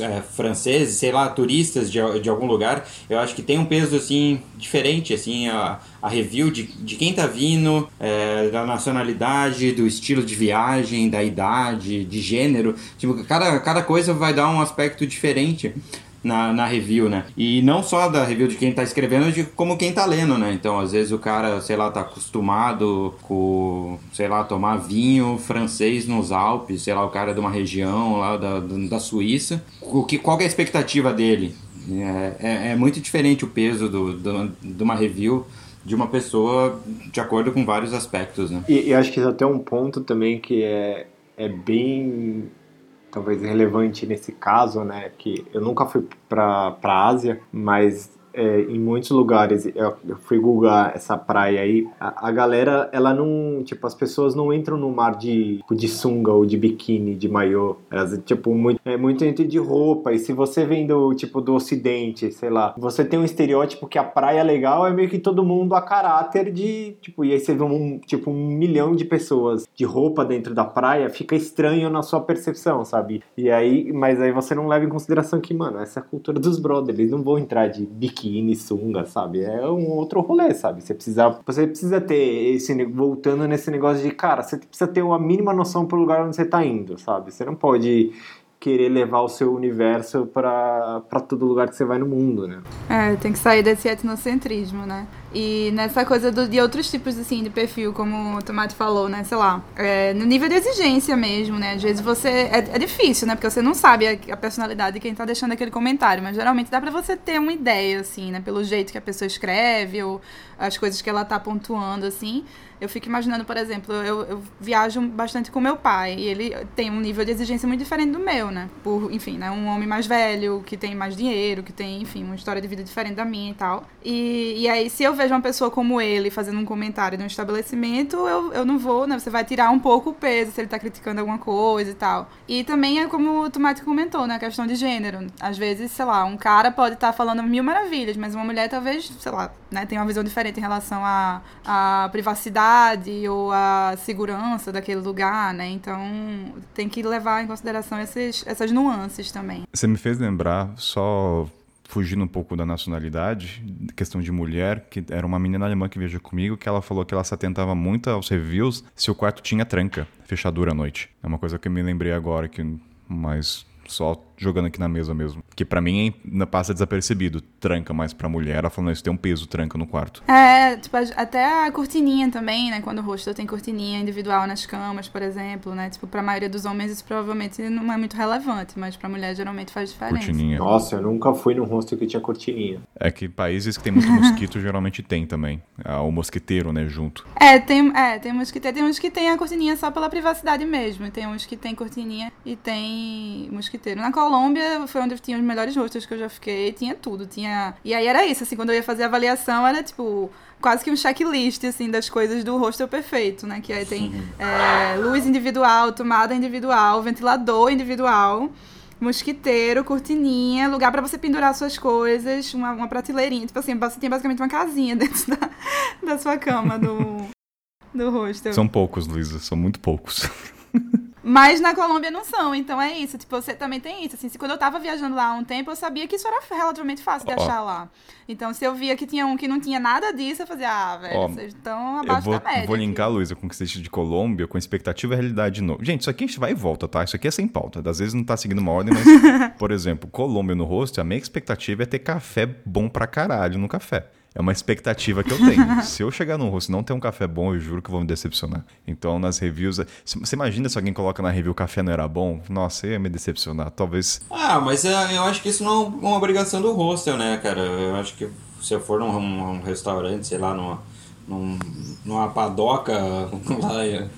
é, franceses, sei lá, turistas de, de algum lugar, eu acho que tem um peso assim diferente, assim, a, a review de, de quem tá vindo, é, da nacionalidade, do estilo de viagem, da idade, de gênero, tipo, cada, cada coisa vai dar um aspecto diferente. Na, na review, né? E não só da review de quem tá escrevendo, de como quem tá lendo, né? Então, às vezes o cara, sei lá, tá acostumado com, sei lá, tomar vinho francês nos Alpes, sei lá, o cara é de uma região lá da, da Suíça. O que, qual que é a expectativa dele? É, é, é muito diferente o peso do, do, de uma review de uma pessoa de acordo com vários aspectos, né? E, e acho que isso até um ponto também que é, é bem talvez relevante nesse caso, né? Que eu nunca fui para para Ásia, mas é, em muitos lugares eu, eu fui googar essa praia aí. A, a, galera, ela não, tipo, as pessoas não entram no mar de tipo, de sunga ou de biquíni, de maiô. Elas, tipo, muito, é muito entre de roupa. E se você vem do tipo do Ocidente, sei lá, você tem um estereótipo que a praia legal é meio que todo mundo a caráter de tipo. E aí você vê um tipo um milhão de pessoas de roupa dentro da praia, fica estranho na sua percepção, sabe? E aí, mas aí você não leva em consideração que, mano, essa é a cultura dos brothers, eles não vão entrar de biquíni biquíni, sunga, sabe? É um outro rolê, sabe? Você precisa, você precisa ter esse voltando nesse negócio de, cara, você precisa ter uma mínima noção pro lugar onde você tá indo, sabe? Você não pode querer levar o seu universo para todo lugar que você vai no mundo, né? É, tem que sair desse etnocentrismo, né? E nessa coisa do, de outros tipos assim, de perfil, como o Tomate falou, né? Sei lá, é, no nível de exigência mesmo, né? Às vezes você. É, é difícil, né? Porque você não sabe a, a, personalidade de quem tá deixando aquele comentário, mas geralmente dá pra você ter uma ideia, assim, né? Pelo jeito que a pessoa escreve ou as coisas que ela tá pontuando, assim. Eu fico imaginando, por exemplo, eu, eu, viajo bastante com meu pai e ele tem um nível de exigência muito diferente do meu, né? Por, enfim, né? Um homem mais velho, que tem mais dinheiro, que tem, enfim, uma história de vida diferente da minha e tal. E, e aí, se eu vejo uma pessoa como ele fazendo um comentário um estabelecimento, eu, eu não vou, né? Você vai tirar um pouco o peso se ele tá criticando alguma coisa e tal. E também é como o Tomate comentou, né? A questão de gênero. Às vezes, sei lá, um cara pode estar tá falando mil maravilhas, mas uma mulher talvez, sei lá, né? Tem uma visão diferente em relação à, à privacidade ou a segurança daquele lugar, né? Então tem que levar em consideração esses, essas nuances também. Você me fez lembrar, só fugindo um pouco da nacionalidade, questão de mulher, que era uma menina alemã que viajou comigo, que ela falou que ela se atentava muito aos reviews se o quarto tinha tranca, fechadura à noite. É uma coisa que eu me lembrei agora, que mais só jogando aqui na mesa mesmo. Que para mim ainda passa desapercebido. Tranca mais pra mulher. Ela falando isso tem um peso, tranca no quarto. É, tipo, até a cortininha também, né? Quando o rosto tem cortininha individual nas camas, por exemplo, né? Tipo, pra maioria dos homens isso provavelmente não é muito relevante, mas pra mulher geralmente faz diferença. Cortininha. Nossa, eu nunca fui num rosto que tinha cortininha. É que países que tem muito mosquito geralmente tem também. Ah, o mosquiteiro, né, junto. É, tem, é, tem mosquiteiro. Tem uns que tem a cortininha só pela privacidade mesmo. Tem uns que tem cortininha e tem mosquiteiro. Na Colômbia foi onde tinha os melhores rostos que eu já fiquei. Tinha tudo. Tinha. E aí era isso, assim, quando eu ia fazer a avaliação, era tipo quase que um checklist, assim, das coisas do hostel perfeito, né? Que aí tem é, luz individual, tomada individual, ventilador individual, mosquiteiro, cortininha, lugar para você pendurar suas coisas, uma, uma prateleirinha. Tipo assim, você tem basicamente uma casinha dentro da, da sua cama do, do hostel. São poucos, Luísa, são muito poucos. Mas na Colômbia não são, então é isso. Tipo, você também tem isso. Assim, se quando eu tava viajando lá há um tempo, eu sabia que isso era relativamente fácil de oh. achar lá. Então, se eu via que tinha um que não tinha nada disso, eu fazia, ah, velho, oh, vocês estão abaixo vou, da média. vou linkar, Luísa, com o que você de Colômbia, com expectativa e realidade de novo. Gente, isso aqui a gente vai e volta, tá? Isso aqui é sem pauta. Às vezes não tá seguindo uma ordem, mas, por exemplo, Colômbia no rosto, a minha expectativa é ter café bom pra caralho no café. É uma expectativa que eu tenho. Se eu chegar no rosto e não ter um café bom, eu juro que vou me decepcionar. Então, nas reviews. Você imagina se alguém coloca na review o café não era bom? Nossa, ia me decepcionar. Talvez. Ah, mas é, eu acho que isso não é uma obrigação do hostel, né, cara? Eu acho que se eu for num, num restaurante, sei lá, numa num, numa padoca lá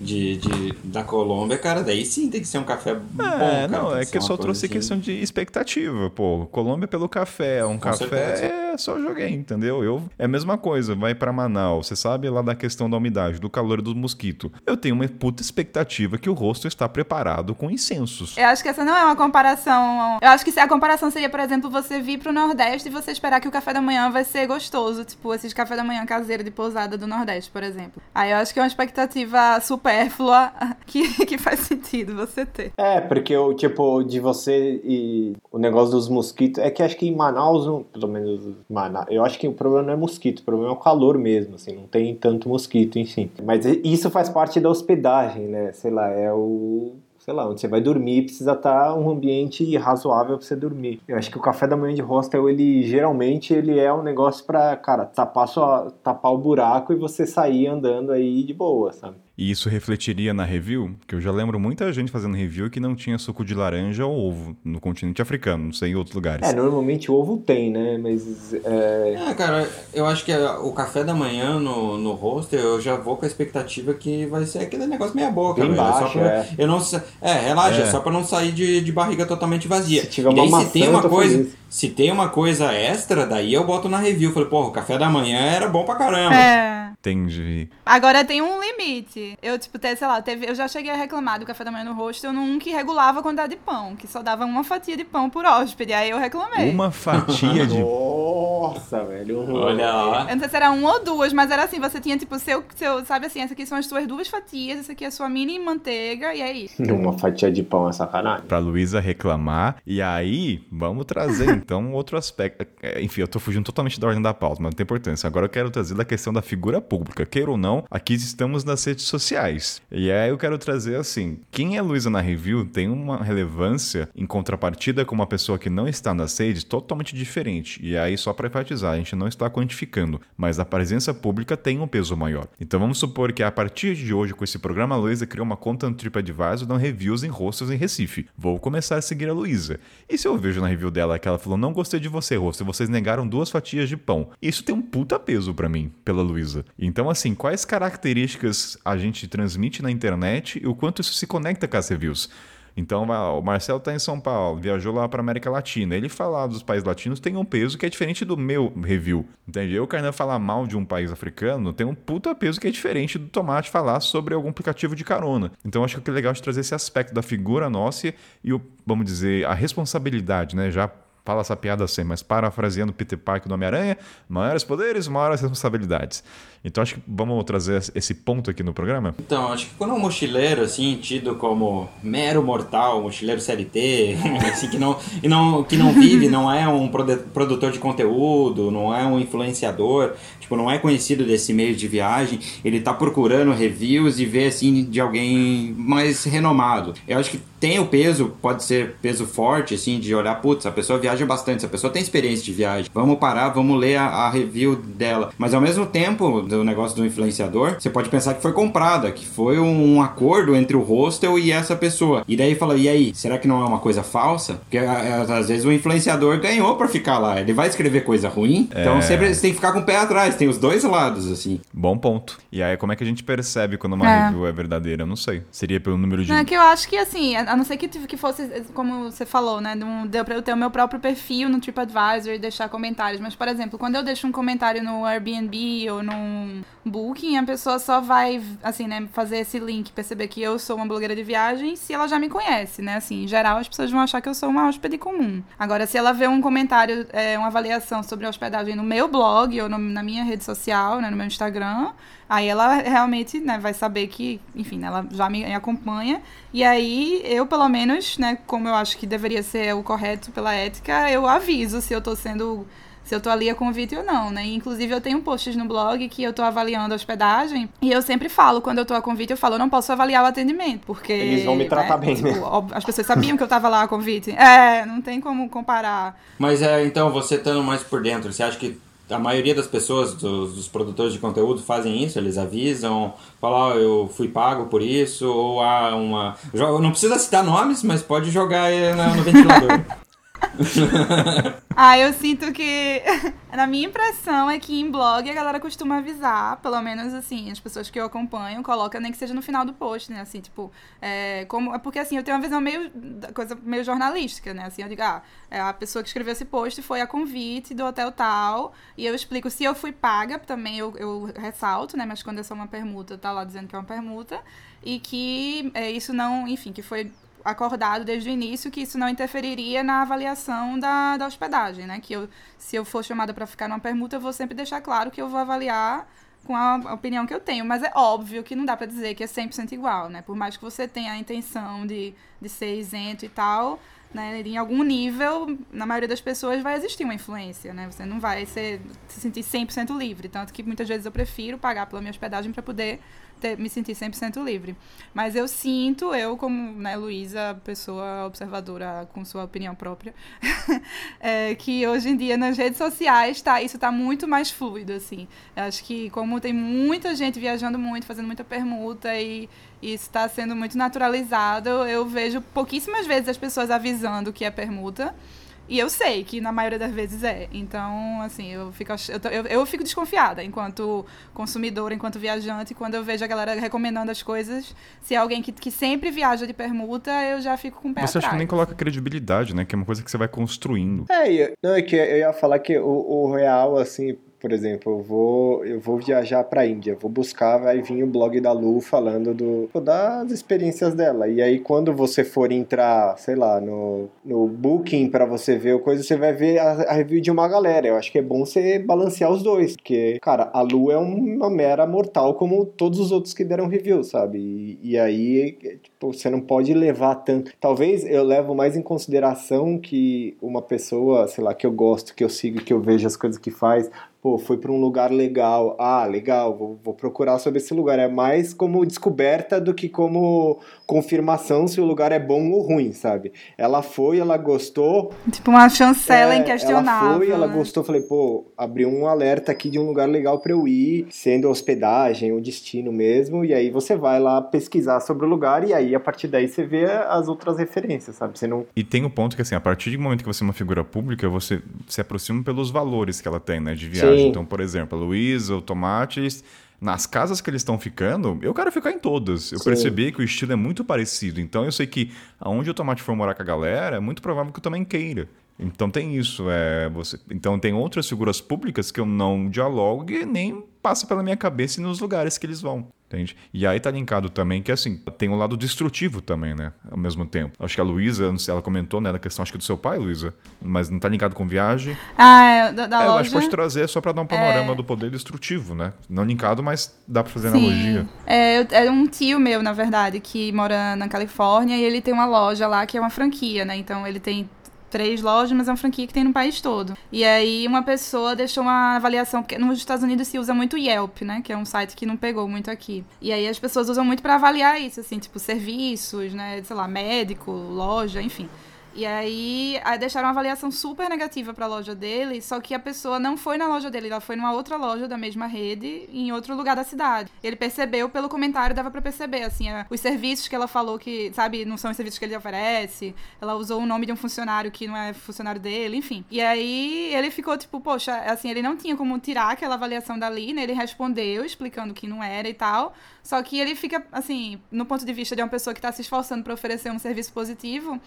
de, de, da Colômbia, cara, daí sim tem que ser um café bom. É, cara, não, é que eu só trouxe assim. questão de expectativa, pô. Colômbia pelo café, um Com café certeza. É só joguei, entendeu? Eu, é a mesma coisa, vai para Manaus, você sabe lá da questão da umidade, do calor do mosquito. Eu tenho uma puta expectativa que o rosto está preparado com incensos. Eu acho que essa não é uma comparação. Eu acho que a comparação seria, por exemplo, você vir pro Nordeste e você esperar que o café da manhã vai ser gostoso, tipo esses café da manhã caseiro de pousada do Nordeste, por exemplo. Aí eu acho que é uma expectativa supérflua que, que faz sentido você ter. É, porque o tipo de você e o negócio dos mosquitos é que acho que em Manaus, pelo menos Manaus, eu acho que o problema não é mosquito, o problema é o calor mesmo, assim, não tem tanto mosquito, enfim. Mas isso faz parte da hospedagem, né? Sei lá, é o sei lá, onde você vai dormir, precisa estar tá um ambiente razoável para você dormir. Eu acho que o café da manhã de hostel, ele geralmente ele é um negócio para, cara, tapar, sua, tapar o buraco e você sair andando aí de boa, sabe? E isso refletiria na review? Que eu já lembro muita gente fazendo review que não tinha suco de laranja ou ovo no continente africano, não sei em outros lugares. É, normalmente o ovo tem, né? Mas. É... é, cara, eu acho que o café da manhã no, no hostel eu já vou com a expectativa que vai ser aquele negócio meia boca, Bem baixo, pra, é. Eu não, é, relaxa, é. só pra não sair de, de barriga totalmente vazia. Se tiver e daí, uma se tem uma coisa. Feliz. Se tem uma coisa extra, daí eu boto na review. Falei, porra, o café da manhã era bom pra caramba. É. Entendi. Agora tem um limite. Eu, tipo, até, sei lá, teve, eu já cheguei a reclamar do café da manhã no hostel num que regulava a quantidade de pão, que só dava uma fatia de pão por hóspede. Aí eu reclamei. Uma fatia de. Nossa, velho. Olha lá. Eu não sei se era uma ou duas, mas era assim: você tinha, tipo, seu, seu. Sabe assim, essa aqui são as suas duas fatias, essa aqui é a sua mini manteiga, e é isso. Uma fatia de pão é sacanagem. Pra Luísa reclamar. E aí, vamos trazer então outro aspecto. É, enfim, eu tô fugindo totalmente da ordem da pauta, mas não tem importância. Agora eu quero trazer da questão da figura pública. Queira ou não, aqui estamos nas redes sociais. E aí eu quero trazer assim: quem é Luísa na review tem uma relevância em contrapartida com uma pessoa que não está na sede totalmente diferente. E aí, só para enfatizar, a gente não está quantificando, mas a presença pública tem um peso maior. Então vamos supor que a partir de hoje, com esse programa, a Luísa criou uma conta no TripAdvisor dando reviews em rostos em Recife. Vou começar a seguir a Luísa. E se eu vejo na review dela que ela falou: não gostei de você, rosto, vocês negaram duas fatias de pão. Isso tem um puta peso para mim, pela Luísa. Então, assim, quais características a gente transmite na internet e o quanto isso se conecta com as reviews? Então, o Marcelo está em São Paulo, viajou lá para América Latina. Ele falar dos países latinos tem um peso que é diferente do meu review. Entende? Eu, Carnan, falar mal de um país africano tem um puta peso que é diferente do Tomate falar sobre algum aplicativo de carona. Então, acho que é legal de trazer esse aspecto da figura nossa e o, vamos dizer, a responsabilidade, né? Já fala essa piada assim, mas parafraseando Peter Parker do Homem-Aranha, maiores poderes, maiores responsabilidades. Então acho que vamos trazer esse ponto aqui no programa. Então, acho que quando um mochileiro, assim, tido como mero mortal, mochileiro CLT, assim, que não, e não, que não vive, não é um produtor de conteúdo, não é um influenciador, tipo, não é conhecido desse meio de viagem, ele tá procurando reviews e vê, assim, de alguém mais renomado. Eu acho que tem o peso, pode ser peso forte, assim, de olhar, putz, a pessoa viaja bastante, a pessoa tem experiência de viagem, vamos parar, vamos ler a, a review dela. Mas ao mesmo tempo, do negócio do influenciador, você pode pensar que foi comprada, que foi um acordo entre o hostel e essa pessoa. E daí fala, e aí, será que não é uma coisa falsa? Porque às vezes o influenciador ganhou para ficar lá, ele vai escrever coisa ruim, então é... então sempre você tem que ficar com o pé atrás, tem os dois lados, assim. Bom ponto. E aí, como é que a gente percebe quando uma é. review é verdadeira? Eu não sei. Seria pelo número de. Não, é que eu acho que assim, a não ser que, que fosse, como você falou, né? Deu pra eu ter o meu próprio perfil no TripAdvisor e deixar comentários. Mas, por exemplo, quando eu deixo um comentário no Airbnb ou num Booking, a pessoa só vai, assim, né, fazer esse link, perceber que eu sou uma blogueira de viagem se ela já me conhece, né? Assim, em geral, as pessoas vão achar que eu sou uma hóspede comum. Agora, se ela vê um comentário, é, uma avaliação sobre hospedagem no meu blog ou no, na minha rede social, né, no meu Instagram, aí ela realmente, né, vai saber que, enfim, né, ela já me acompanha. E aí, eu, pelo menos, né, como eu acho que deveria ser o correto pela ética, eu aviso se eu tô sendo se eu tô ali a convite ou não, né? Inclusive eu tenho posts no blog que eu tô avaliando a hospedagem e eu sempre falo, quando eu tô a convite, eu falo, eu não posso avaliar o atendimento, porque... Eles vão me tratar né, bem, tipo, né? As pessoas sabiam que eu tava lá a convite. É, não tem como comparar. Mas é, então, você estando mais por dentro, você acha que a maioria das pessoas, dos, dos, produtores de conteúdo, fazem isso, eles avisam, falam, oh, eu fui pago por isso, ou há uma. Não precisa citar nomes, mas pode jogar no ventilador. ah, eu sinto que. Na minha impressão é que em blog a galera costuma avisar, pelo menos assim, as pessoas que eu acompanho, coloca nem que seja no final do post, né? Assim, tipo, é, como, é porque assim, eu tenho uma visão meio. coisa meio jornalística, né? Assim, eu digo, ah, é a pessoa que escreveu esse post foi a convite do hotel tal, e eu explico se eu fui paga, também eu, eu ressalto, né? Mas quando é só uma permuta, tá lá dizendo que é uma permuta, e que é, isso não, enfim, que foi acordado desde o início que isso não interferiria na avaliação da, da hospedagem, né? Que eu, se eu for chamada para ficar numa permuta, eu vou sempre deixar claro que eu vou avaliar com a opinião que eu tenho. Mas é óbvio que não dá para dizer que é 100% igual, né? Por mais que você tenha a intenção de, de ser isento e tal, né? Em algum nível, na maioria das pessoas vai existir uma influência, né? Você não vai ser, se sentir 100% livre. Tanto que muitas vezes eu prefiro pagar pela minha hospedagem para poder ter, me sentir 100% livre. Mas eu sinto, eu como né, Luísa, pessoa observadora com sua opinião própria, é, que hoje em dia nas redes sociais tá, isso está muito mais fluido, assim. Eu acho que como tem muita gente viajando muito, fazendo muita permuta e, e isso está sendo muito naturalizado, eu vejo pouquíssimas vezes as pessoas avisando que é permuta. E eu sei que na maioria das vezes é. Então, assim, eu fico, eu, eu, eu, fico desconfiada enquanto consumidora, enquanto viajante, quando eu vejo a galera recomendando as coisas. Se é alguém que, que sempre viaja de permuta, eu já fico com o pé Você atrás. acha que nem coloca credibilidade, né? Que é uma coisa que você vai construindo. É, não, é que eu ia falar que o, o real, assim, por exemplo, eu vou, eu vou viajar para a Índia, vou buscar, vai vir o blog da Lu falando do, das experiências dela. E aí, quando você for entrar, sei lá, no, no Booking para você ver o coisa, você vai ver a, a, review de uma galera. Eu acho que é bom você balancear os dois, porque, cara, a Lu é uma mera mortal como todos os outros que deram review, sabe? E, e aí, tipo, você não pode levar tanto. Talvez eu levo mais em consideração que uma pessoa, sei lá, que eu gosto, que eu sigo, que eu vejo as coisas que faz, pô, foi pra um lugar legal. Ah, legal, vou, vou procurar sobre esse lugar. É mais como descoberta do que como confirmação se o lugar é bom ou ruim, sabe? Ela foi, ela gostou. Tipo uma chancela É, inquestionável. Ela foi, ela né? gostou, falei, pô, abriu um alerta aqui de um lugar legal pra eu ir, sendo hospedagem, o destino mesmo, e aí você vai lá pesquisar sobre o lugar e aí a partir daí você vê as outras referências, sabe? Você não E tem o ponto que, assim, a partir do momento que você é uma figura pública, você se aproxima pelos valores que ela tem, né, de viagem. Sim. Então, por exemplo, a Luísa, o Tomates, nas casas que eles estão ficando, eu quero ficar em todas. Eu Sim. percebi que o estilo é muito parecido. Então, eu sei que aonde o Tomate for morar com a galera, é muito provável que eu também queira. Então tem isso, é você. Então tem outras figuras públicas que eu não dialogo e nem passa pela minha cabeça nos lugares que eles vão. Entende? E aí tá linkado também que, assim, tem um lado destrutivo também, né? Ao mesmo tempo. Acho que a Luísa, não sei, ela comentou, né, da questão, acho que do seu pai, Luísa, mas não tá linkado com viagem. Ah, é, da, da É, eu loja. acho que pode trazer só pra dar um panorama do poder destrutivo, né? Não linkado, mas dá pra fazer analogia. É, eu- é um tio meu, na verdade, que mora na Califórnia e ele tem uma loja lá que é uma franquia, né? Então ele tem três lojas, mas é uma franquia que tem no país todo. E aí uma pessoa deixou uma avaliação, porque nos Estados Unidos se usa muito Yelp, né? Que é um site que não pegou muito aqui. E aí as pessoas usam muito pra avaliar isso, assim, tipo serviços, né? Sei lá, médico, loja, enfim. E aí, aí deixaram uma avaliação super negativa pra loja dele, só que a pessoa não foi na loja dele, ela foi numa outra loja da mesma rede, em outro lugar da cidade. Ele percebeu pelo comentário, dava pra perceber, assim, a- os serviços que ela falou que, sabe, não são os serviços que ele oferece. Ela usou o nome de um funcionário que não é funcionário dele, enfim. E aí ele ficou tipo, poxa, assim, ele não tinha como tirar aquela avaliação dali, né? Ele respondeu explicando que não era e tal. Só que ele fica, assim, no ponto de vista de uma pessoa que tá se esforçando pra oferecer um serviço positivo,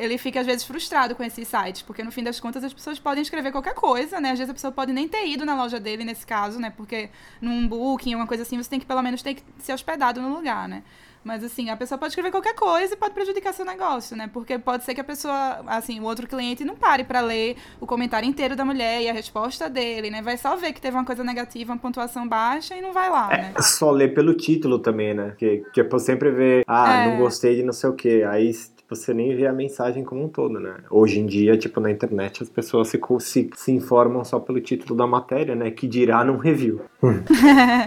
ele fica às vezes frustrado com esses sites, porque no fim das contas as pessoas podem escrever qualquer coisa, né? Às vezes a pessoa pode nem ter ido na loja dele nesse caso, né? Porque num booking, uma coisa assim, você tem que pelo menos ter que ser hospedado no lugar, né? Mas assim, a pessoa pode escrever qualquer coisa e pode prejudicar seu negócio, né? Porque pode ser que a pessoa, assim, o outro cliente não pare pra ler o comentário inteiro da mulher e a resposta dele, né? Vai só ver que teve uma coisa negativa, uma pontuação baixa e não vai lá, né? só ler pelo título também, né? Que tipo, sempre vê, ah, É. não gostei de não sei o que. Aí você nem vê a mensagem como um todo, né? Hoje em dia, tipo, na internet, as pessoas se, se, se informam só pelo título da matéria, né? Que dirá num review.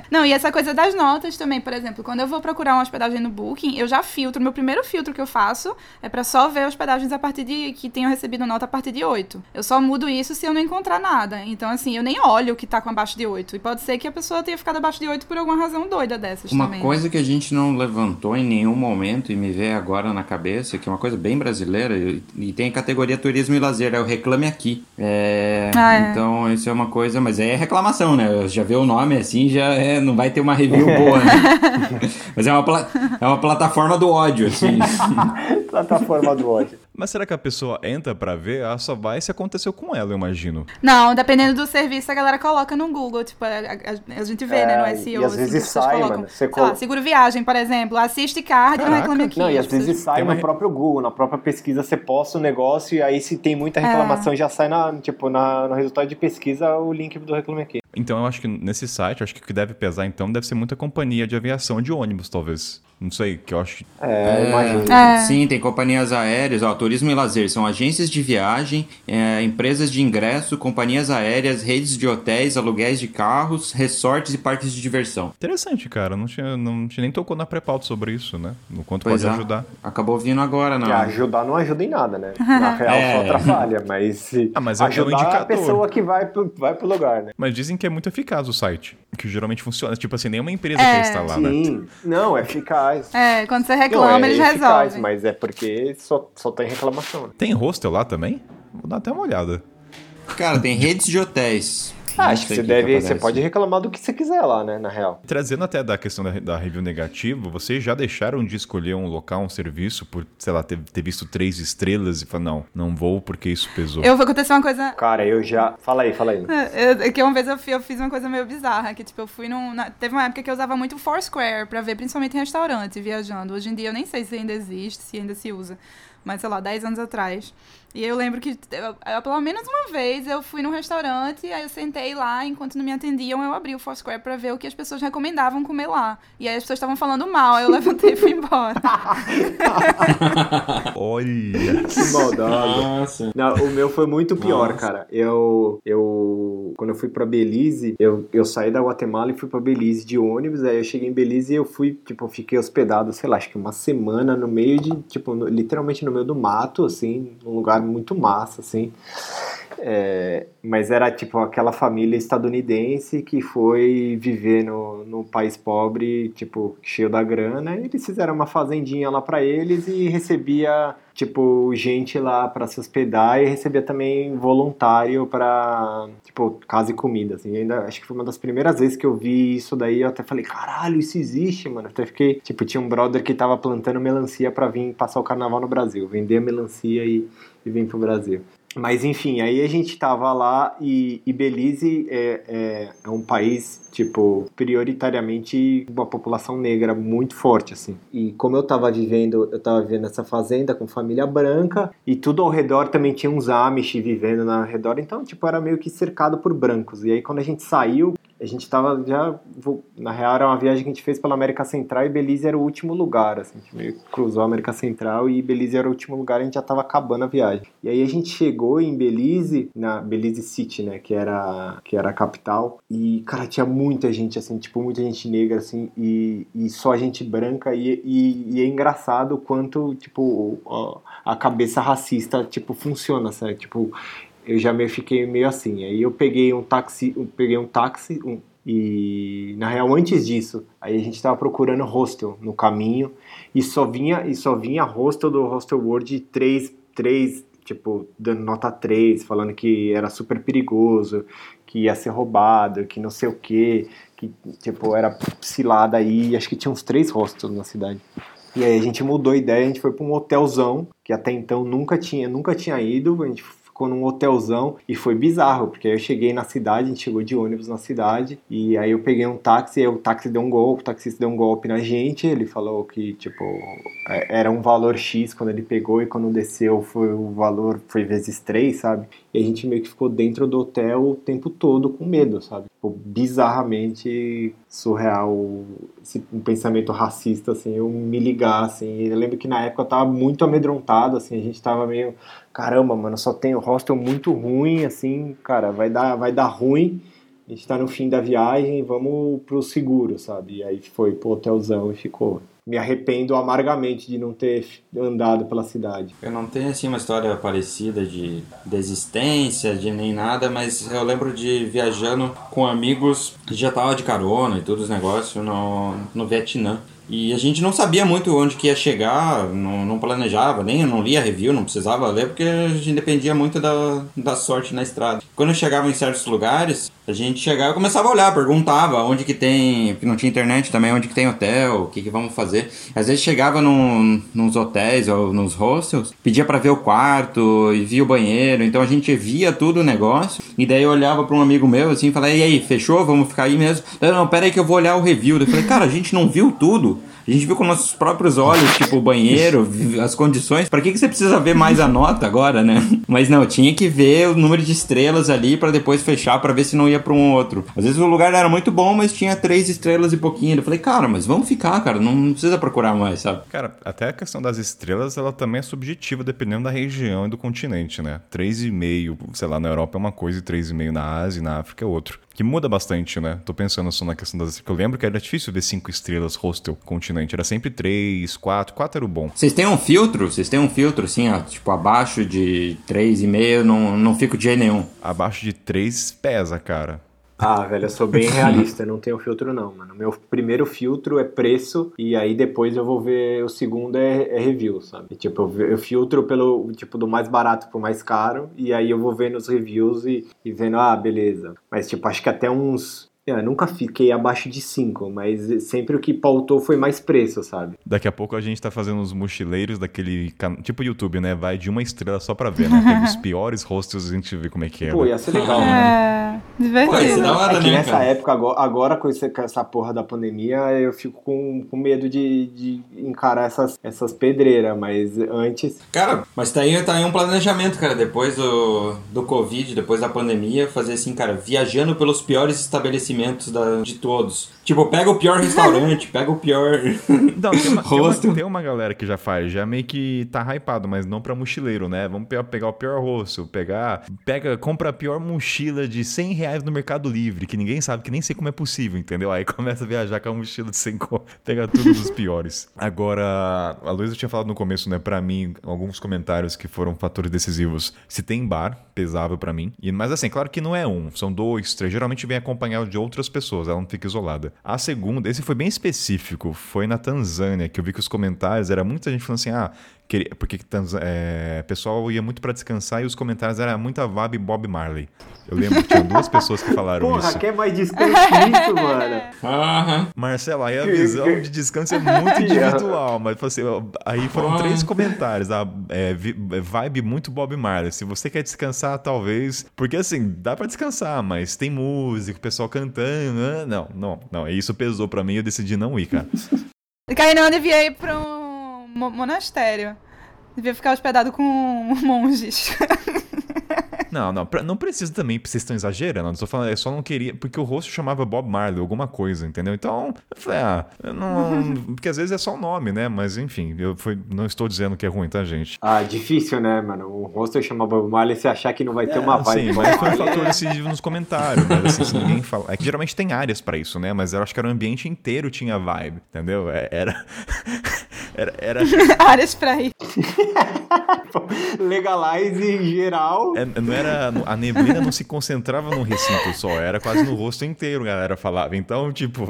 Não, e essa coisa das notas também, por exemplo, quando eu vou procurar uma hospedagem no Booking, eu já filtro. Meu primeiro filtro que eu faço é pra só ver hospedagens a partir de que tenham recebido nota a partir de 8. Eu só mudo isso se eu não encontrar nada. Então, assim, eu nem olho o que tá com abaixo de 8. E pode ser que a pessoa tenha ficado abaixo de 8 por alguma razão doida dessas Uma também. coisa que a gente não levantou em nenhum momento e me veio agora na cabeça, que é uma coisa bem brasileira, e, e tem a categoria turismo e lazer, é o Reclame Aqui. É, Ah, é. Então, isso é uma coisa, mas é reclamação, né? Já vê o nome assim, já é, não vai ter uma review boa, né? mas é uma, é uma plataforma do ódio, assim. Plataforma do ódio. Mas será que a pessoa entra pra ver? Ela só vai se aconteceu com ela, eu imagino. Não, dependendo do serviço, a galera coloca no Google. Tipo, a, a- a gente vê, É, né, no e SEO. às assim, vezes que as pessoas sai, colocam, mano. Você sei colo- lá, seguro viagem, por exemplo. Assiste card e não Caraca. reclame aqui. Não, e às vezes sai Tem uma no próprio Google, na própria pesquisa você posta o negócio e aí se tem muita É. reclamação já sai na, tipo, na, no resultado de pesquisa o link do Reclame Aqui. Então eu acho que nesse site, acho que o que deve pesar então deve ser muita companhia de aviação de ônibus, talvez. Não sei, que eu acho. É, imagino. É. Sim, tem companhias aéreas, ó, turismo e lazer, são agências de viagem, é, empresas de ingresso, companhias aéreas, redes de hotéis, aluguéis de carros, resorts e parques de diversão. Interessante, cara. Não tinha, não tinha nem tocou na pré-pauta sobre isso, né? No quanto Pois pode é. ajudar. Acabou vindo agora, Que não. ajudar não ajuda em nada, né? Na real É. só atrapalha, mas, se Ah, mas é um ajudar a indicador. pessoa que vai pro, vai pro lugar, né? Mas dizem que é muito eficaz o site. Que geralmente funciona. Tipo assim, nenhuma empresa É. quer instalar, né? Sim, não, é eficaz. É, quando você Não, reclama, é eles eficaz, resolvem. mas é porque só, só tem reclamação. Né? Tem hostel lá também? Vou dar até uma olhada. Cara, tem redes de hotéis. Ah, acho que você deve. aparece. Você pode reclamar do que você quiser lá, né? Na real. Trazendo até da questão da, da review negativa, vocês já deixaram de escolher um local, um serviço, por, sei lá, ter, ter visto três estrelas e falar, não, não vou porque isso pesou. Eu vou acontecer uma coisa. Cara, eu já. Fala aí, fala aí. É, eu- que uma vez eu, fui- eu fiz uma coisa meio bizarra, que tipo, eu fui num. na- teve uma época que eu usava muito Foursquare pra ver, principalmente em restaurante, viajando. Hoje em dia eu nem sei se ainda existe, se ainda se usa. Mas, sei lá, 10 anos atrás. E eu lembro que, eu- eu- pelo menos uma vez, eu fui num restaurante, aí eu sentei lá, enquanto não me atendiam, eu abri o Foursquare pra ver o que as pessoas recomendavam comer lá. E aí as pessoas estavam falando mal, aí eu levantei e fui embora. Olha! Que maldade. Nossa. Não, o meu foi muito pior, Nossa. cara. Eu, eu quando eu fui pra Belize, eu, eu saí da Guatemala e fui pra Belize de ônibus, aí eu cheguei em Belize e eu fui, tipo, fiquei hospedado, sei lá, acho que uma semana no meio de, tipo, no, literalmente no meio do mato, assim, num lugar muito massa, assim. É, mas era tipo aquela família estadunidense que foi viver no, no país pobre, tipo, cheio da grana, eles fizeram uma fazendinha lá para eles e recebia, tipo, gente lá para se hospedar e recebia também voluntário para, tipo, casa e comida, assim. ainda acho que foi uma das primeiras vezes que eu vi isso daí, eu até falei, caralho, isso existe, mano. Até fiquei, tipo, tinha um brother que tava plantando melancia para vir passar o carnaval no Brasil, vender melancia e, e vir pro Brasil. Mas enfim, aí a gente tava lá e, e Belize é, é, é, um país, tipo, prioritariamente uma população negra muito forte, assim. E como eu tava vivendo, eu tava vivendo nessa fazenda com família branca e tudo ao redor também tinha uns Amish vivendo ao redor, então, tipo, era meio que cercado por brancos. E aí quando a gente saiu, a gente estava já na real era uma viagem que a gente fez pela América Central e Belize era o último lugar assim, a gente meio cruzou a América Central e Belize era o último lugar a gente já estava acabando a viagem. E aí a gente chegou em Belize na Belize City né que era que era a capital e cara tinha muita gente assim tipo muita gente negra assim e, e só gente branca e, e, e é engraçado o quanto tipo a cabeça racista tipo funciona sabe? Tipo eu já me fiquei meio assim. Aí eu peguei um táxi, eu peguei um táxi um, e na real antes disso, aí a gente estava procurando hostel no caminho e só vinha e só vinha hostel do Hostel World 3 3 tipo dando nota 3, falando que era super perigoso, que ia ser roubado, que não sei o que, que tipo era cilada aí, acho que tinha uns três hostels na cidade. E aí a gente mudou a ideia, a gente foi para um hotelzão que até então nunca tinha, nunca tinha ido, a gente ficou num hotelzão e foi bizarro, porque aí eu cheguei na cidade, a gente chegou de ônibus na cidade, e aí eu peguei um táxi, e o táxi deu um golpe, o taxista deu um golpe na gente, ele falou que, tipo, é, era um valor X quando ele pegou e quando desceu foi o valor, foi vezes 3, sabe? E a gente meio que ficou dentro do hotel o tempo todo com medo, sabe? Tipo, bizarramente surreal, esse, um pensamento racista, assim, eu me ligar, assim. Eu lembro que na época eu tava muito amedrontado, assim, a gente tava meio, caramba, mano, só tem o hostel muito ruim, assim, cara, vai dar, vai dar ruim. A gente tá no fim da viagem, vamos pro seguro, sabe? E aí foi pro hotelzão e ficou me arrependo amargamente de não ter andado pela cidade. Eu não tenho assim uma história parecida de desistência, de nem nada, mas eu lembro de viajando com amigos que já tava de carona e todos os negócios no, no Vietnã. E a gente não sabia muito onde que ia chegar, não, não planejava, nem não lia review, não precisava ler, porque a gente dependia muito da, da sorte na estrada. Quando eu chegava em certos lugares, a gente chegava e começava a olhar, perguntava onde que tem, porque não tinha internet também, onde que tem hotel, o que que vamos fazer. Às vezes chegava num, nos hotéis ou nos hostels, pedia para ver o quarto e via o banheiro, então a gente via tudo o negócio, e daí eu olhava para um amigo meu assim falava, e aí, fechou? Vamos ficar aí mesmo? Não, não, pera aí que eu vou olhar o review. Eu falei, cara, a gente não viu tudo. A gente viu com nossos próprios olhos, tipo, o banheiro, as condições. Para que, que você precisa ver mais a nota agora, né? Mas não, tinha que ver o número de estrelas ali para depois fechar para ver se não ia para um outro. Às vezes o lugar era muito bom, mas tinha três estrelas e pouquinho. Eu falei, cara, mas vamos ficar, cara, não precisa procurar mais, sabe? Cara, até a questão das estrelas, ela também é subjetiva dependendo da região e do continente, né? 3,5, sei lá, na Europa é uma coisa e 3,5 na Ásia e na África é outro que muda bastante, né? Tô pensando só na questão das. Eu lembro que era difícil ver cinco estrelas hostel continente. Era sempre três, quatro. Quatro era o bom. Vocês têm um filtro? Vocês têm um filtro, assim, ó, tipo, abaixo de três e meio, não, não fico de jeito nenhum. Abaixo de três pesa, cara. Ah, velho, eu sou bem realista, não tenho filtro não, mano. Meu primeiro filtro é preço e aí depois eu vou ver o segundo é, é review, sabe? Tipo, eu, eu, filtro pelo, tipo, do mais barato pro mais caro e aí eu vou vendo os reviews e, e vendo, ah, beleza. Mas, tipo, acho que até uns eu nunca fiquei abaixo de 5, mas sempre o que pautou foi mais preço, sabe? Daqui a pouco a gente tá fazendo uns mochileiros daquele. Tipo YouTube, né? Vai de uma estrela só pra ver, né? Pega os piores hostels a gente vê como é que é. Pô, né? ia ser legal, né? É, divertido. Pô, hora, É que né, nessa cara? época, agora, agora com, esse- com essa porra da pandemia, eu fico com, com medo de, de encarar essas, essas pedreiras, mas antes. Cara, mas tá aí, tá aí um planejamento, cara, depois do, do Covid, depois da pandemia, fazer assim, cara, viajando pelos piores estabelecimentos da, de todos. Tipo, pega o pior restaurante, pega o pior. Não, tem uma, tem, uma, Rosto. tem uma galera que já faz, já meio que tá hypado, mas não pra mochileiro, né? Vamos pe- pegar o pior rosto, pegar. Pega, compra a pior mochila de 100 reais no Mercado Livre, que ninguém sabe, que nem sei como é possível, entendeu? Aí começa a viajar com a mochila de 100 co- pega tudo dos piores. Agora, a Luísa tinha falado no começo, né, pra mim, alguns comentários que foram fatores decisivos. Se tem bar, pesava pra mim. E, mas assim, claro que não é um, são dois, três. Geralmente vem acompanhado de outras pessoas, ela não fica isolada. A segunda, esse foi bem específico, foi na Tanzânia, que eu vi que os comentários, era muita gente falando assim, ah, porque é, o pessoal ia muito pra descansar e os comentários era muita vibe Bob Marley. Eu lembro que tinha duas pessoas que falaram Porra, isso. quer mais descanso que isso, mano? Aham. Marcelo, aí a visão de descanso é muito individual, mas assim, ó, aí foram Ah. três comentários. A é, é, vibe muito Bob Marley. Se você quer descansar, talvez. Porque assim, dá pra descansar, mas tem música, o pessoal cantando. né? Não, não, não. Isso pesou pra mim e eu decidi não ir, cara. Kainan devia ir pra um monastério. Devia ficar hospedado com monges. Não, não, pra- não precisa também, vocês estão exagerando. Eu, tô falando, eu só não queria, porque o rosto chamava Bob Marley, alguma coisa, entendeu? Então, eu falei, ah, eu não. Porque às vezes é só o nome, né? Mas enfim, eu fui, não estou dizendo que é ruim, tá, gente? Ah, difícil, né, mano? O rosto chama Bob Marley você achar que não vai ter uma vibe. Sim, mas foi um fator decisivo nos comentários, mas assim, se ninguém fala. É que geralmente tem áreas pra isso, né? Mas eu acho que era o ambiente inteiro tinha vibe, entendeu? É- Era. Era. era Áreas pra ir. Legalize geral. é- não era. A neblina não se concentrava no recinto só, era quase no rosto inteiro, a galera falava. Então, tipo,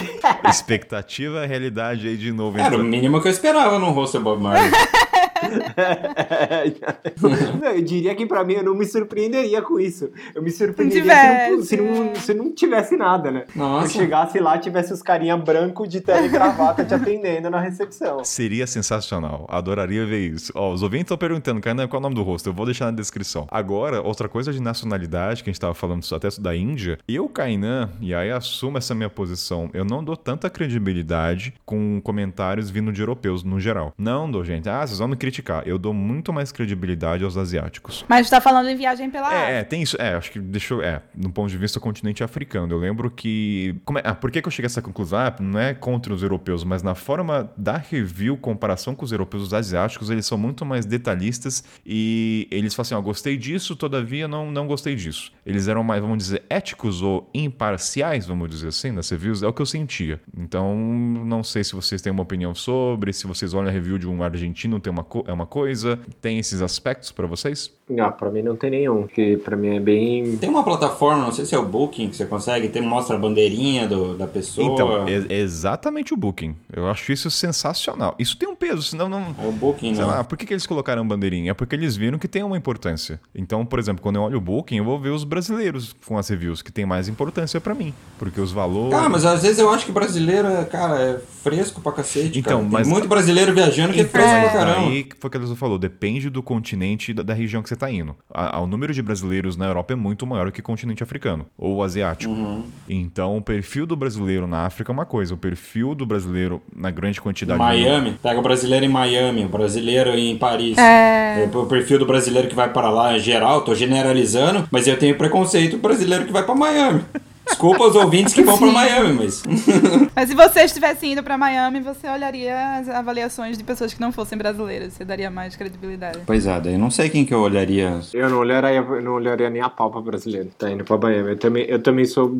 expectativa, realidade aí de novo. Era o entrando. mínimo que eu esperava num rosto Bob Marley. não, eu diria que pra mim eu não me surpreenderia com isso. Eu me surpreenderia se, não, se, não, se não tivesse nada, né? Nossa. Se eu chegasse lá, tivesse os carinha branco de tele e gravata te atendendo na recepção. Seria sensacional. Adoraria ver isso. Ó, os ouvintes estão perguntando, Kainan, qual é o nome do rosto? Eu vou deixar na descrição. Agora, outra coisa de nacionalidade, que a gente tava falando até da Índia, eu, Kainan, e aí assumo essa minha posição, eu não dou tanta credibilidade com comentários vindo de europeus no geral. Não dou, gente. Ah, vocês vão me criticar. Eu dou muito mais credibilidade aos asiáticos. Mas tá falando em viagem pela. É, é, tem isso. É, acho que deixa eu. É, no ponto de vista do continente africano. Eu lembro que. É, ah, por que, que eu cheguei a essa conclusão? Ah, não é contra os europeus, mas na forma da review, comparação com os europeus, os asiáticos, eles são muito mais detalhistas e eles falam assim: ó, gostei disso, todavia não, não gostei disso. Eles eram mais, vamos dizer, éticos ou imparciais, vamos dizer assim, nas reviews, é o que eu sentia. Então, não sei se vocês têm uma opinião sobre, se vocês olham a review de um argentino, tem uma, co- é uma coisa, tem esses aspectos pra vocês? Ah, pra mim não tem nenhum, porque pra mim é bem. Tem uma plataforma, não sei se é o Booking, que você consegue, tem, mostra a bandeirinha do, da pessoa. Então, é, exatamente o Booking. Eu acho isso sensacional. Isso tem um peso, senão não. É o Booking, Sei né? lá, por que, que eles colocaram bandeirinha? É porque eles viram que tem uma importância. Então, por exemplo, quando eu olho o Booking, eu vou ver os brasileiros com as reviews, que tem mais importância pra mim. Porque os valores. Ah, mas às vezes eu acho que brasileiro, é, cara, é fresco pra cacete. Então, cara. Tem mas- muito brasileiro viajando que é fresco pra caramba. aí foi o que a falou, depende do continente e da, da região que você tá indo. A- a- o número de brasileiros na Europa é muito maior que o continente africano, ou asiático. Uhum. Então, o perfil do brasileiro na África é uma coisa, o perfil do brasileiro na grande quantidade Miami, pega o brasileiro em Miami, o brasileiro em Paris. É. É, O perfil do brasileiro que vai para lá é geral, tô generalizando, mas eu tenho preconceito do brasileiro que vai pra Miami. Desculpa os ouvintes que vão Sim. Miami, mas. Mas se você estivesse indo pra Miami, você olharia as avaliações de pessoas que não fossem brasileiras. Você daria mais credibilidade. Pois é, daí não sei quem que eu olharia. Eu não olharia, eu não olharia nem a pau pra brasileiro. Tá indo pra Miami. Eu também, eu também sou.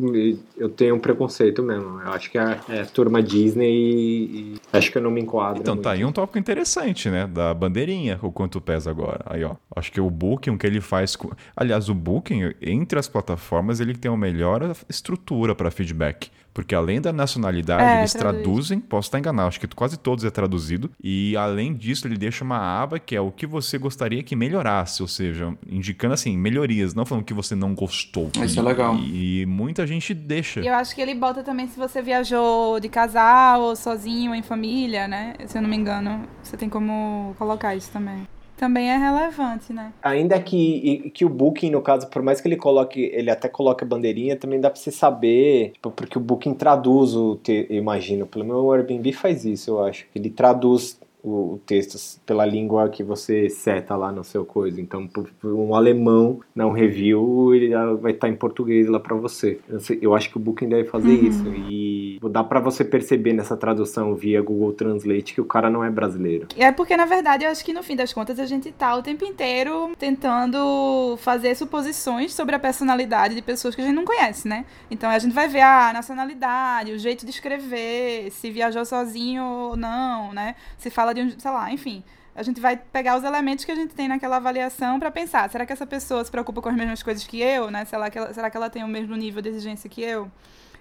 Eu tenho um preconceito mesmo. Eu acho que é, é turma Disney e, e acho que eu não me enquadro. Então, muito. tá aí um tópico interessante, né? Da bandeirinha, o quanto pesa agora. Aí, ó. Acho que o Booking, o que ele faz. Com... Aliás, o Booking, entre as plataformas, ele tem a melhor estrutura para feedback. Porque além da nacionalidade, É, eles traduz. traduzem, posso estar enganado, acho que quase todos é traduzido. E além disso, ele deixa uma aba que é o que você gostaria que melhorasse, ou seja, indicando assim, melhorias, não falando que você não gostou. Isso E- é legal. E muita gente deixa. E eu acho que ele bota também se você viajou de casal, ou sozinho, ou em família, né? Se eu não me engano, você tem como colocar isso também. Também é relevante, né? Ainda que, que o Booking, no caso, por mais que ele coloque, ele até coloque a bandeirinha, também dá pra você saber, tipo, porque o Booking traduz o te, imagino, pelo menos o Airbnb faz isso, eu acho. Ele traduz o, o texto pela língua que você seta lá no seu coisa. Então, um alemão não review, ele vai estar em português lá para você. Eu, sei, eu, acho que o Booking deve fazer uhum. isso. E dá para você perceber nessa tradução via Google Translate que o cara não é brasileiro. É porque, na verdade, eu acho que no fim das contas a gente tá o tempo inteiro tentando fazer suposições sobre a personalidade de pessoas que a gente não conhece, né? Então a gente vai ver a nacionalidade, o jeito de escrever, se viajou sozinho ou não, né? Se fala de um, sei lá, enfim. A gente vai pegar os elementos que a gente tem naquela avaliação para pensar, será que essa pessoa se preocupa com as mesmas coisas que eu, né? Será que ela, será que ela tem o mesmo nível de exigência que eu?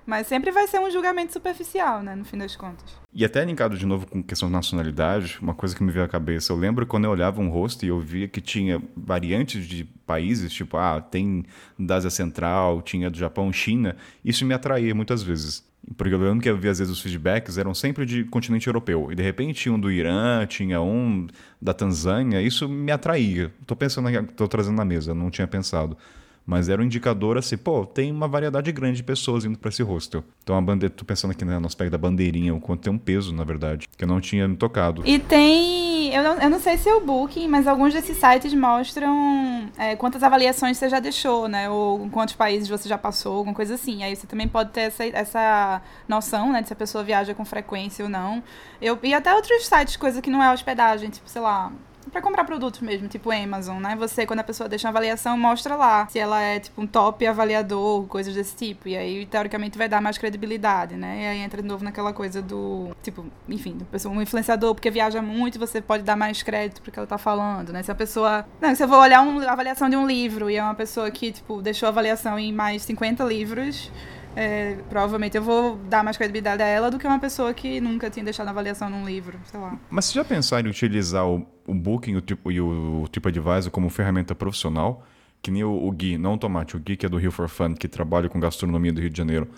Mas sempre vai ser um julgamento superficial, né, no fim das contas. E até linkado de novo com questão de nacionalidade, uma coisa que me veio à cabeça, eu lembro quando eu olhava um rosto e eu via que tinha variantes de países, tipo, ah, tem da Ásia Central, tinha do Japão, China, isso me atraía muitas vezes. Porque eu lembro que eu via, às vezes os feedbacks eram sempre de continente europeu. E de repente tinha um do Irã, tinha um da Tanzânia, isso me atraía. Estou pensando, estou trazendo na mesa, não tinha pensado. Mas era um indicador assim, pô, tem uma variedade grande de pessoas indo para esse hostel. Então a bandeira, tô pensando aqui né, no aspecto da bandeirinha, o quanto tem um peso, na verdade, que eu não tinha me tocado. E tem, eu não, eu não sei se é o Booking, mas alguns desses sites mostram é, quantas avaliações você já deixou, né? Ou quantos países você já passou, alguma coisa assim. Aí você também pode ter essa, essa noção, né, de se a pessoa viaja com frequência ou não. Eu, e até outros sites, coisa que não é hospedagem, tipo, sei lá, para comprar produtos mesmo, tipo Amazon, né? Você, quando a pessoa deixa uma avaliação, mostra lá se ela é, tipo, um top avaliador, coisas desse tipo. E aí, teoricamente, vai dar mais credibilidade, né? E aí entra de novo naquela coisa do, tipo, enfim, do pessoa, um influenciador porque viaja muito, você pode dar mais crédito porque ela tá falando, né? Se a pessoa. Não, se eu vou olhar uma avaliação de um livro e é uma pessoa que, tipo, deixou avaliação em mais 50 livros é, provavelmente eu vou dar mais credibilidade a ela do que uma pessoa que nunca tinha deixado avaliação num livro, sei lá. Mas você já pensaram em utilizar o, o Booking o tipo, e o, o TripAdvisor como ferramenta profissional? Que nem o, o Gui, não o Tomate, o Gui que é do Rio for Fun, que trabalha com gastronomia do Rio de Janeiro.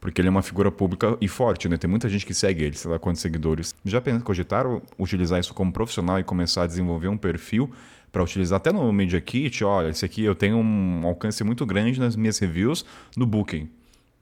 Porque ele é uma figura pública e forte, né? Tem muita gente que segue ele, sei lá quantos seguidores. Já cogitaram utilizar isso como profissional e começar a desenvolver um perfil para utilizar até no Media Kit? Olha, esse aqui eu tenho um alcance muito grande nas minhas reviews no Booking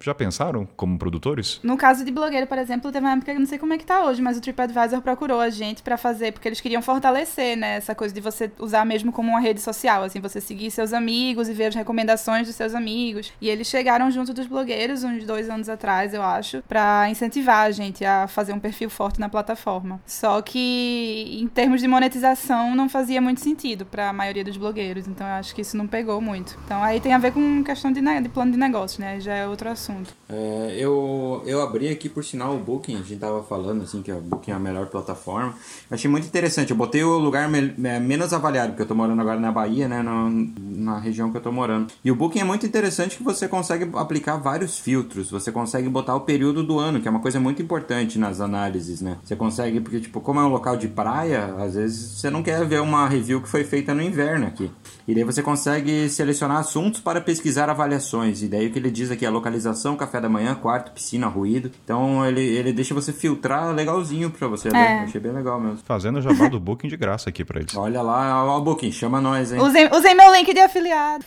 já pensaram como produtores? No caso de blogueiro, por exemplo, teve uma época que eu não sei como é que tá hoje, mas o TripAdvisor procurou a gente para fazer, porque eles queriam fortalecer, né, essa coisa de você usar mesmo como uma rede social, assim, você seguir seus amigos e ver as recomendações dos seus amigos. E eles chegaram junto dos blogueiros uns dois anos atrás, eu acho, para incentivar a gente a fazer um perfil forte na plataforma. Só que em termos de monetização não fazia muito sentido para a maioria dos blogueiros, então eu acho que isso não pegou muito. Então aí tem a ver com questão de, de plano de negócio, né? Já é outro assunto assunto. É, eu, eu abri aqui, por sinal, o Booking, a gente tava falando assim que o Booking é a melhor plataforma. Achei muito interessante, eu botei o lugar me, menos avaliado, porque eu tô morando agora na Bahia, né, no, na região que eu tô morando. E o Booking é muito interessante que você consegue aplicar vários filtros, você consegue botar o período do ano, que é uma coisa muito importante nas análises, né? Você consegue, porque tipo, como é um local de praia, às vezes você não quer ver uma review que foi feita no inverno aqui. E daí você consegue selecionar assuntos para pesquisar avaliações. E daí o que ele diz aqui é a localização, café da manhã, quarto, piscina, ruído. Então ele, ele deixa você filtrar legalzinho para você é. Achei bem legal mesmo. Fazendo jabá do Booking de graça aqui para eles. Olha lá, ó, o Booking, chama nós, hein? Usei, usei meu link de afiliado.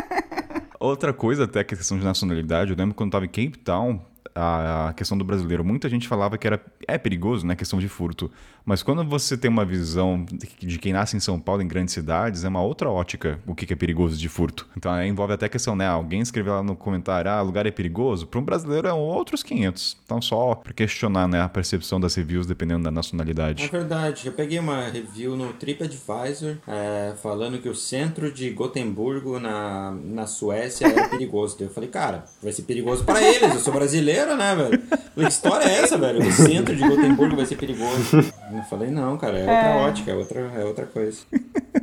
Outra coisa, até que a questão de nacionalidade, eu lembro quando eu tava em Cape Town, a, questão do brasileiro. Muita gente falava que era é perigoso, né, questão de furto. Mas quando você tem uma visão de quem nasce em São Paulo, em grandes cidades, é uma outra ótica o que é perigoso de furto. Então aí envolve até a questão, né? Alguém escreveu lá no comentário, ah, lugar é perigoso. Para um brasileiro é outros 500. Então só para questionar, né, a percepção das reviews dependendo da nacionalidade. É verdade. Eu peguei uma review no TripAdvisor é, falando que o centro de Gotemburgo na, na Suécia é perigoso. eu falei, cara, vai ser perigoso para eles. Eu sou brasileiro, né, velho? Que história é essa, velho? O centro de Gotemburgo vai ser perigoso. Eu falei, não, cara, é, é. outra ótica, é outra, é outra coisa.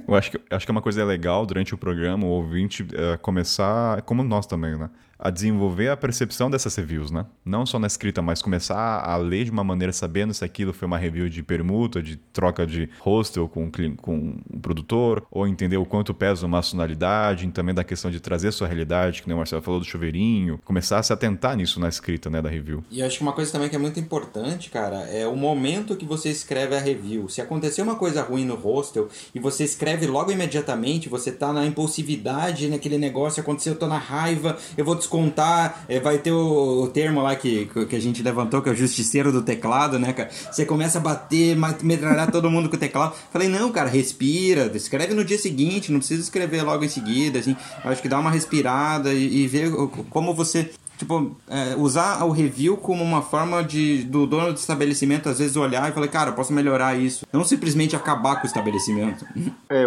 Eu acho que, acho que é uma coisa legal durante o programa o ouvinte é, começar, como nós também, né? A desenvolver a percepção dessas reviews, né? Não só na escrita, mas começar a ler de uma maneira sabendo se aquilo foi uma review de permuta, de troca de hostel com, com o produtor, ou entender o quanto pesa uma nacionalidade, também da questão de trazer sua realidade, que nem o Marcelo falou do chuveirinho, começar a se atentar nisso na escrita, né, da review. E acho que uma coisa também que é muito importante, cara, é o momento que você escreve a review. Se acontecer uma coisa ruim no hostel e você escreve logo imediatamente, você tá na impulsividade, naquele negócio, aconteceu, eu tô na raiva, eu vou descontar, é, vai ter o, o termo lá que, que a gente levantou, que é o justiceiro do teclado, né, cara? Você começa a bater, metralhar todo mundo com o teclado. Falei, não, cara, respira, escreve no dia seguinte, não precisa escrever logo em seguida, assim. Acho que dá uma respirada e, e ver como você tipo, é, usar o review como uma forma de do dono do estabelecimento às vezes olhar e falar, cara, posso melhorar isso. Não simplesmente acabar com o estabelecimento. É,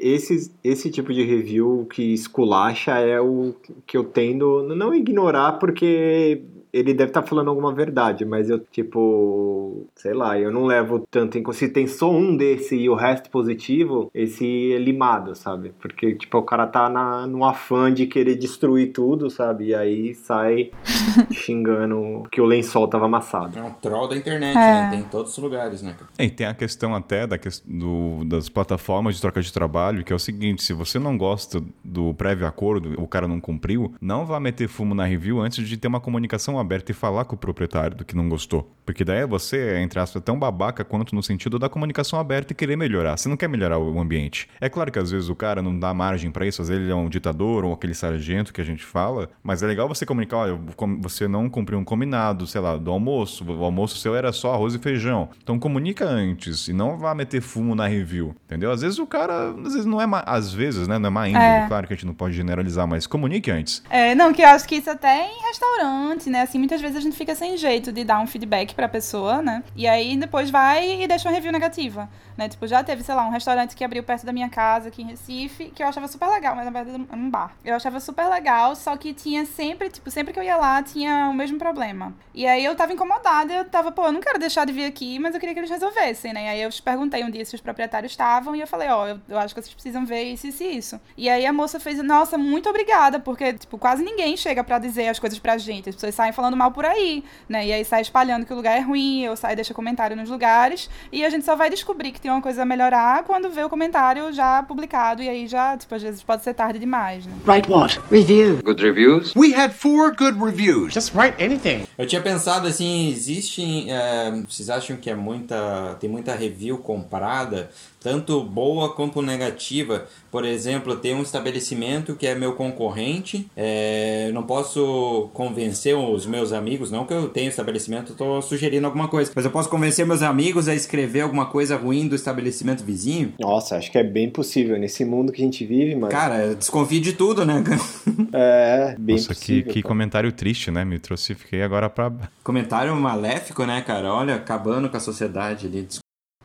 esse, esse tipo de review que esculacha é o que eu tendo não ignorar, porque ele deve estar tá falando alguma verdade, mas eu, tipo, sei lá, eu não levo tanto em Se tem só um desse e o resto positivo, esse é limado, sabe? Porque, tipo, o cara tá na, no afã de querer destruir tudo, sabe? E aí sai xingando que o lençol tava amassado. É um troll da internet, né? é. né? Tem em todos os lugares, né? E tem a questão até da, do, das plataformas de troca de trabalho, que é o seguinte: se você não gosta do prévio acordo, o cara não cumpriu, não vá meter fumo na review antes de ter uma comunicação aberta e falar com o proprietário do que não gostou. Porque daí você, entre aspas, tão babaca quanto no sentido da comunicação aberta e querer melhorar. Você não quer melhorar o ambiente. É claro que às vezes o cara não dá margem para isso, às vezes ele é um ditador ou aquele sargento que a gente fala, mas é legal você comunicar, olha, você não cumpriu um combinado, sei lá, do almoço. O almoço seu era só arroz e feijão. Então comunica antes e não vá meter fumo na review, entendeu? Às vezes o cara, às vezes não é, má, às vezes, né, não é má índole, é. claro que a gente não pode generalizar, mas comunique antes. É, não, que eu acho que isso até em restaurante, né, assim, muitas vezes a gente fica sem jeito de dar um feedback pra pessoa, né? E aí depois vai e deixa uma review negativa, né? Tipo, já teve, sei lá, um restaurante que abriu perto da minha casa aqui em Recife, que eu achava super legal, mas na verdade era um bar. Eu achava super legal, só que tinha sempre, tipo, sempre que eu ia lá, tinha o mesmo problema. E aí eu tava incomodada, eu tava, pô, eu não quero deixar de vir aqui, mas eu queria que eles resolvessem, né? E aí eu perguntei um dia se os proprietários estavam e eu falei, ó, oh, eu, eu acho que vocês precisam ver isso, isso e isso. E aí a moça fez, nossa, muito obrigada, porque, tipo, quase ninguém chega para dizer as coisas pra gente. As pessoas saem falando mal por aí né? E aí sai espalhando que o lugar é ruim, ou sai deixa comentário nos lugares, e a gente só vai descobrir que tem uma coisa a melhorar quando vê o comentário já publicado, e aí já, tipo, às vezes pode ser tarde demais, né? Write what? Review. Good reviews? We had four good reviews. Just write anything. Eu tinha pensado assim, existe, é, vocês acham que é muita, tem muita review comprada, tanto boa quanto negativa. Por exemplo, tem um estabelecimento que é meu concorrente, é, não posso convencer os meus amigos, não que eu tenho estabelecimento, estou sugerindo alguma coisa, mas eu posso convencer meus amigos a escrever alguma coisa ruim do estabelecimento vizinho? Nossa, acho que é bem possível nesse mundo que a gente vive, mano. Cara, desconfie de tudo, né? é, bem Nossa, possível. Que, que comentário triste, né? Me trouxe, fiquei agora pra. Comentário maléfico, né, cara? Olha, acabando com a sociedade ali.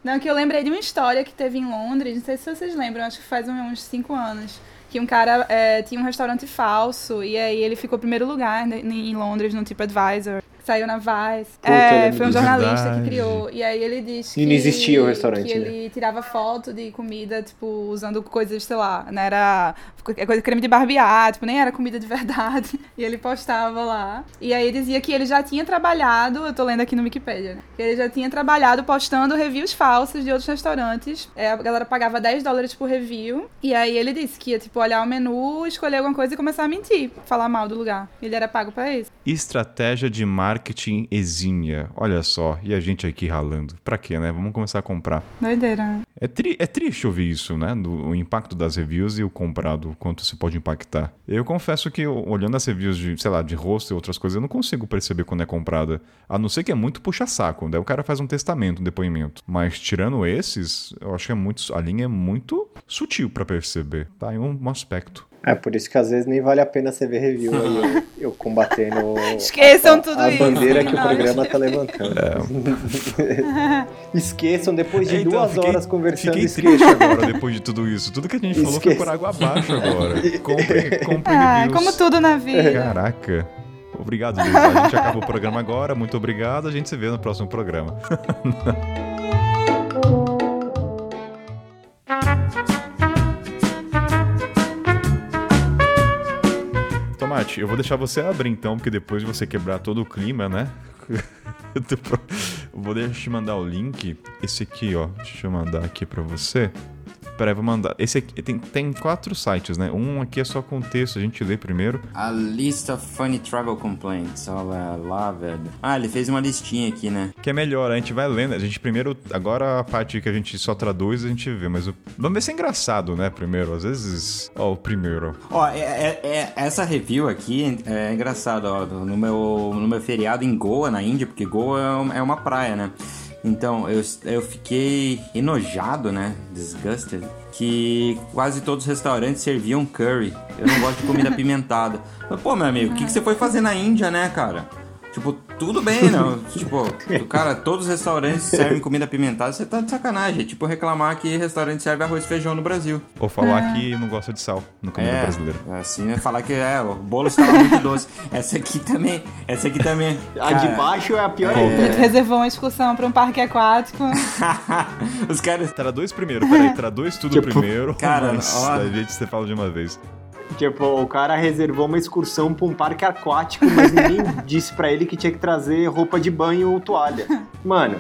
Não, que eu lembrei de uma história que teve em Londres, não sei se vocês lembram, acho que faz uns 5 anos. Que um cara é, tinha um restaurante falso e aí ele ficou primeiro lugar em Londres no TripAdvisor saiu na Vice. Puta, é, foi um jornalista verdade. que criou. E aí ele disse que. E não existia o restaurante. Que né? ele tirava foto de comida, tipo, usando coisas, sei lá, né? Era coisa creme de barbear, tipo, nem era comida de verdade. E ele postava lá. E aí dizia que ele já tinha trabalhado, eu tô lendo aqui no Wikipedia, né? que ele já tinha trabalhado postando reviews falsos de outros restaurantes. É, a galera pagava 10 dólares por review. E aí ele disse que ia, tipo, olhar o menu, escolher alguma coisa e começar a mentir, falar mal do lugar. Ele era pago para isso. Estratégia de marketing marketing exímia. Olha só, e a gente aqui ralando. Pra quê, né? Vamos começar a comprar. Doideira. Né? É, tri é triste ouvir isso, né? Do, o impacto das reviews e o comprado, quanto se pode impactar. Eu confesso que, olhando as reviews de, sei lá, de rosto e outras coisas, eu não consigo perceber quando é comprada. A não ser que é muito puxa-saco. Daí o cara faz um testamento, um depoimento. Mas tirando esses, eu acho que é muito. A linha é muito sutil para perceber. Tá em um, um aspecto. É por isso que às vezes nem vale a pena você ver review aí, eu, eu combatendo Esqueçam a, tudo a isso. bandeira que o programa tá levantando. É. esqueçam, depois de é, então, duas fiquei, horas conversando. Fiquei triste agora depois de tudo isso. Tudo que a gente falou foi por água abaixo agora. Compre, compre ah, reviews. Como tudo na vida. Caraca. Obrigado, Luiz. A gente acaba o programa agora. Muito obrigado. A gente se vê no próximo programa. Tomate, eu vou deixar você abrir então, porque depois de você quebrar todo o clima, né? eu vou deixar te mandar o link. Esse aqui, ó. Deixa eu mandar aqui pra você. Peraí, vou mandar. Esse aqui tem, tem quatro sites, né? Um aqui é só com texto, a gente lê primeiro. A lista Funny Travel Complaints. Olha lá, velho. Ah, ele fez uma listinha aqui, né? Que é melhor, a gente vai lendo. A gente primeiro. Agora a parte que a gente só traduz, a gente vê. Mas o... vamos ver se é engraçado, né? Primeiro. Às vezes. Ó, o primeiro. Ó, é, é- é- essa review aqui é engraçado, ó. No meu, no meu feriado em Goa, na Índia, porque Goa é é uma praia, né? Então, eu, eu fiquei enojado, né? Disgusted. Que quase todos os restaurantes serviam curry. Eu não gosto de comida apimentada. Mas, pô, meu amigo, o que, que você foi fazer na Índia, né, cara? Tipo, tudo bem, não. tipo, cara, todos os restaurantes servem comida apimentada, você tá de sacanagem. É tipo reclamar que restaurante serve arroz e feijão no Brasil. Ou falar que não gosta de sal no comida É, brasileira. assim, é falar que é, o bolo estava muito doce. Essa aqui também, essa aqui também. A de baixo é a pior A ainda. gente reservou uma excursão pra um parque aquático. Os caras. Traduz primeiro, peraí, traduz tudo Tipo, primeiro. cara, mas ó. a gente você fala de uma vez. Tipo, o cara reservou uma excursão pra um parque aquático, mas ninguém disse pra ele que tinha que trazer roupa de banho ou toalha. Mano,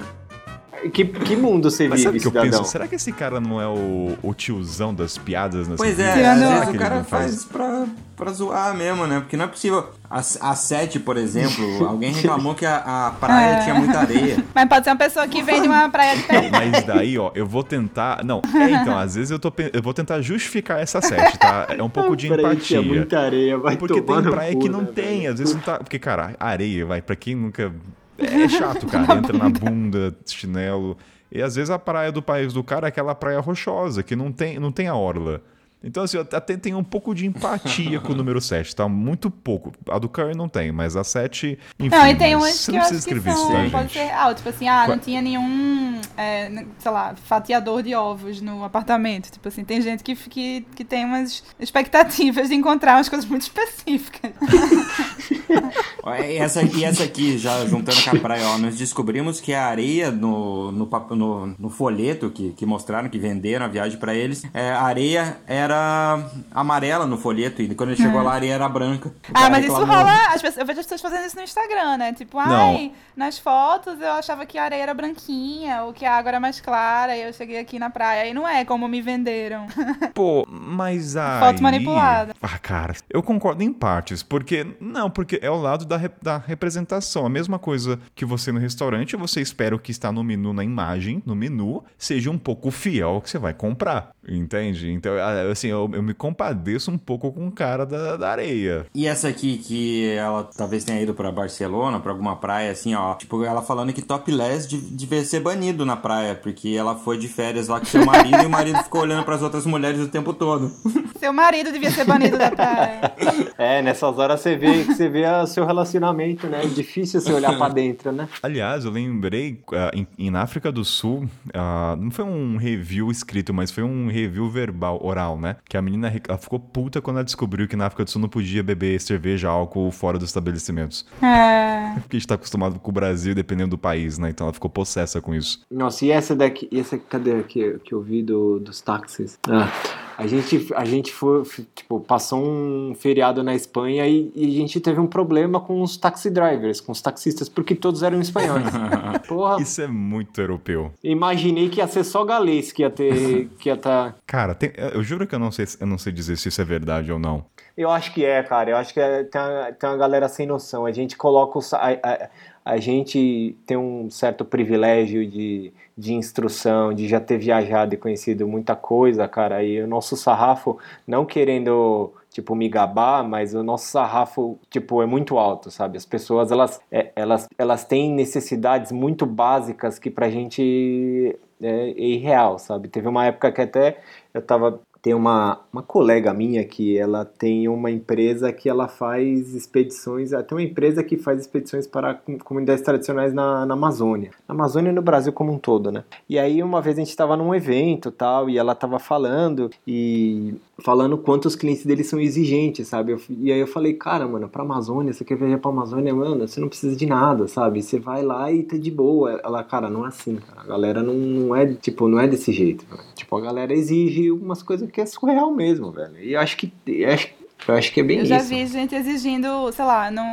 que, que mundo você Mas sabe vive, o que eu cidadão? penso? Será que esse cara não é o, o tiozão das piadas nessa Pois é, vida? às vezes o ele cara faz pra, pra zoar mesmo, né? Porque não é possível. A, a sete, por exemplo, alguém reclamou que a, a praia É. tinha muita areia. Mas pode ser uma pessoa que vem de uma praia de pé. Mas daí, ó, eu vou tentar. Não, é, então, às vezes eu, tô, eu vou tentar justificar essa sete, tá? É um pouco de Praia empatia. tinha muita areia, vai Porque tem praia cu, que não né, tem, velho? às vezes não tá. Porque, cara, areia, vai, pra quem nunca. É chato, cara. Entra na bunda, chinelo. E às vezes a praia do país do cara é aquela praia rochosa, que não tem, não tem a orla. Então, assim, eu até tenho um pouco de empatia com o número 7, tá? Muito pouco. A do Curry não tem, mas a 7, enfim. Não, e tem mas umas que não eu precisa acho que escrever isso, são, tá, pode gente? ser alto, tipo assim, ah, não Qua- tinha nenhum, é, sei lá, fatiador de ovos no apartamento. Tipo assim, tem gente que, que, que tem umas expectativas de encontrar umas coisas muito específicas. E essa, e essa aqui, já juntando com a praia, ó, nós descobrimos que a areia no, no, no, no folheto que, que mostraram, que venderam a viagem pra eles, é, a areia era amarela no folheto, e quando ele chegou lá, a areia era branca. Ah, mas isso reclamou. rola. As pessoas, eu vejo as pessoas fazendo isso no Instagram, né? Tipo, ai, nas fotos eu achava que a areia era branquinha, ou que a água era mais clara, e eu cheguei aqui na praia. E não é como me venderam. Pô, mas aí... Foto manipulada. Ah, cara, eu concordo em partes, porque... Não, porque é o lado da, re- da representação. A mesma coisa que você no restaurante, você espera o que está no menu, na imagem, no menu, seja um pouco fiel ao que você vai comprar, entende? Então, ah, assim, eu, eu me compadeço um pouco com o cara da, da areia. E essa aqui, que ela talvez tenha ido pra Barcelona, pra alguma praia, assim, ó. Tipo, ela falando que topless de- devia ser banido na praia, porque ela foi de férias lá com seu marido e o marido ficou olhando pras outras mulheres o tempo todo. Seu marido devia ser banido da praia. É, nessas horas você vê que você vê o seu relacionamento, né? É difícil você olhar pra dentro, né? Aliás, eu lembrei, ah, em, África do Sul, ah, não foi um review escrito, mas foi um review verbal, oral, né? Que a menina ficou puta quando ela descobriu que na África do Sul não podia beber cerveja, álcool fora dos estabelecimentos. É. Porque a gente tá acostumado com o Brasil, dependendo do país, né? Então ela ficou possessa com isso. Nossa, e essa daqui, e essa cadê que, que eu vi do, dos táxis? Ah, a gente, a gente foi, tipo, passou um feriado na Espanha e, e a gente teve um problema com os taxi drivers, com os taxistas, porque todos eram espanhóis. Porra, Isso é muito europeu. imaginei que ia ser só galês que ia ter, que ia tá... Cara, tem- eu juro que eu não, sei, eu não sei dizer se isso é verdade ou não. Eu acho que é, cara. Eu acho que é- tem, uma, tem uma galera sem noção. A gente coloca o, sa- a, a, a gente tem um certo privilégio de, de instrução, de já ter viajado e conhecido muita coisa, cara. E o nosso sarrafo, não querendo tipo me gabar, mas o nosso sarrafo tipo é muito alto, sabe? As pessoas elas é, elas elas têm necessidades muito básicas que pra gente é, é irreal, sabe? Teve uma época que até eu tava tem uma, uma colega minha que ela tem uma empresa que ela faz expedições, tem uma empresa que faz expedições para com- comunidades tradicionais na, na Amazônia. Na Amazônia e no Brasil como um todo, né? E aí uma vez a gente estava num evento tal, e ela estava falando e falando quanto os clientes deles são exigentes, sabe? Eu- e aí eu falei, cara, mano, pra Amazônia, você quer viajar pra Amazônia, mano, você não precisa de nada, sabe? Você vai lá e tá de boa. Ela, cara, não é assim, cara. A galera não, não é, tipo, não é desse jeito, velho. Tipo, a galera exige umas coisas que é surreal mesmo, velho. E acho que, acho, Eu acho que é bem Eu já isso. vi gente exigindo, sei lá, no,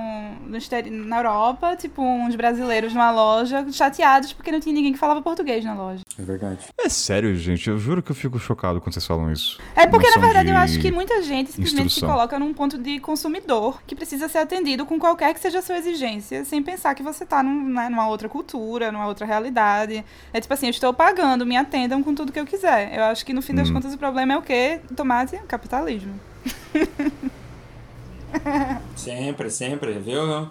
no exteri- na Europa, tipo, uns brasileiros numa loja chateados porque não tinha ninguém que falava português na loja. É verdade. É sério, gente. Eu juro que eu fico chocado quando vocês falam isso. É porque, na verdade, eu acho que muita gente simplesmente se instrução. coloca num ponto de consumidor que precisa ser atendido com qualquer que seja a sua exigência, sem pensar que você tá num, né, numa outra cultura, numa outra realidade. É tipo assim, eu estou pagando, me atendam com tudo que eu quiser. Eu acho que no fim das Hum. contas o problema é o quê? Tomate, capitalismo. Sempre, sempre, viu?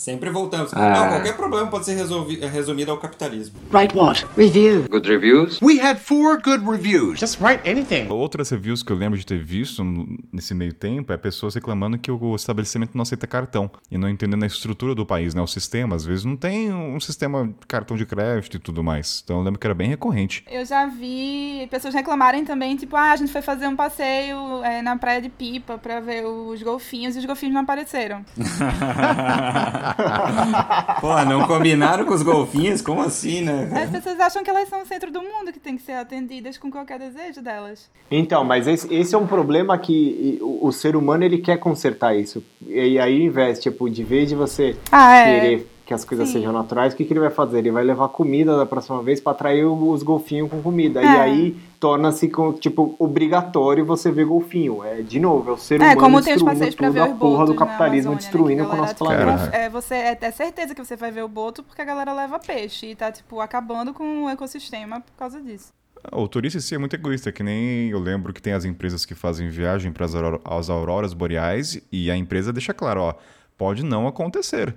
Sempre voltamos. Ah. Não, qualquer problema pode ser resolvi- resumido ao capitalismo. Write what? Review. Good reviews? We had four good reviews. Just write anything. Outras reviews que eu lembro de ter visto nesse meio tempo é pessoas reclamando que o estabelecimento não aceita cartão e não entendendo a estrutura do país, né? O sistema, às vezes, não tem um sistema de cartão de crédito e tudo mais. Então eu lembro que era bem recorrente. Eu já vi pessoas reclamarem também, tipo, ah, a gente foi fazer um passeio é, na praia de Pipa pra ver os golfinhos e os golfinhos não apareceram. Pô, não combinaram com os golfinhos? Como assim, né? As pessoas acham que elas são o centro do mundo, que tem que ser atendidas com qualquer desejo delas. Então, mas esse, esse é um problema que o, o ser humano ele quer consertar isso. E aí, invés, tipo, de vez de você Ah, é. querer que as coisas Sim. sejam naturais, o que, que ele vai fazer? Ele vai levar comida da próxima vez para atrair o- os golfinhos com comida. E É. aí torna-se, com, tipo, obrigatório você ver golfinho. É, de novo, é o ser É, humano como tem os destruindo passeios pra tudo ver a os porra do capitalismo Amazônia, destruindo né, com o nosso planeta. tipo, é, você é, é certeza que você vai ver o boto porque a galera leva peixe e tá, tipo, acabando com o ecossistema por causa disso. O turista em si é muito egoísta, que nem eu lembro que tem as empresas que fazem viagem para as auroras boreais e a empresa deixa claro, ó, pode não acontecer.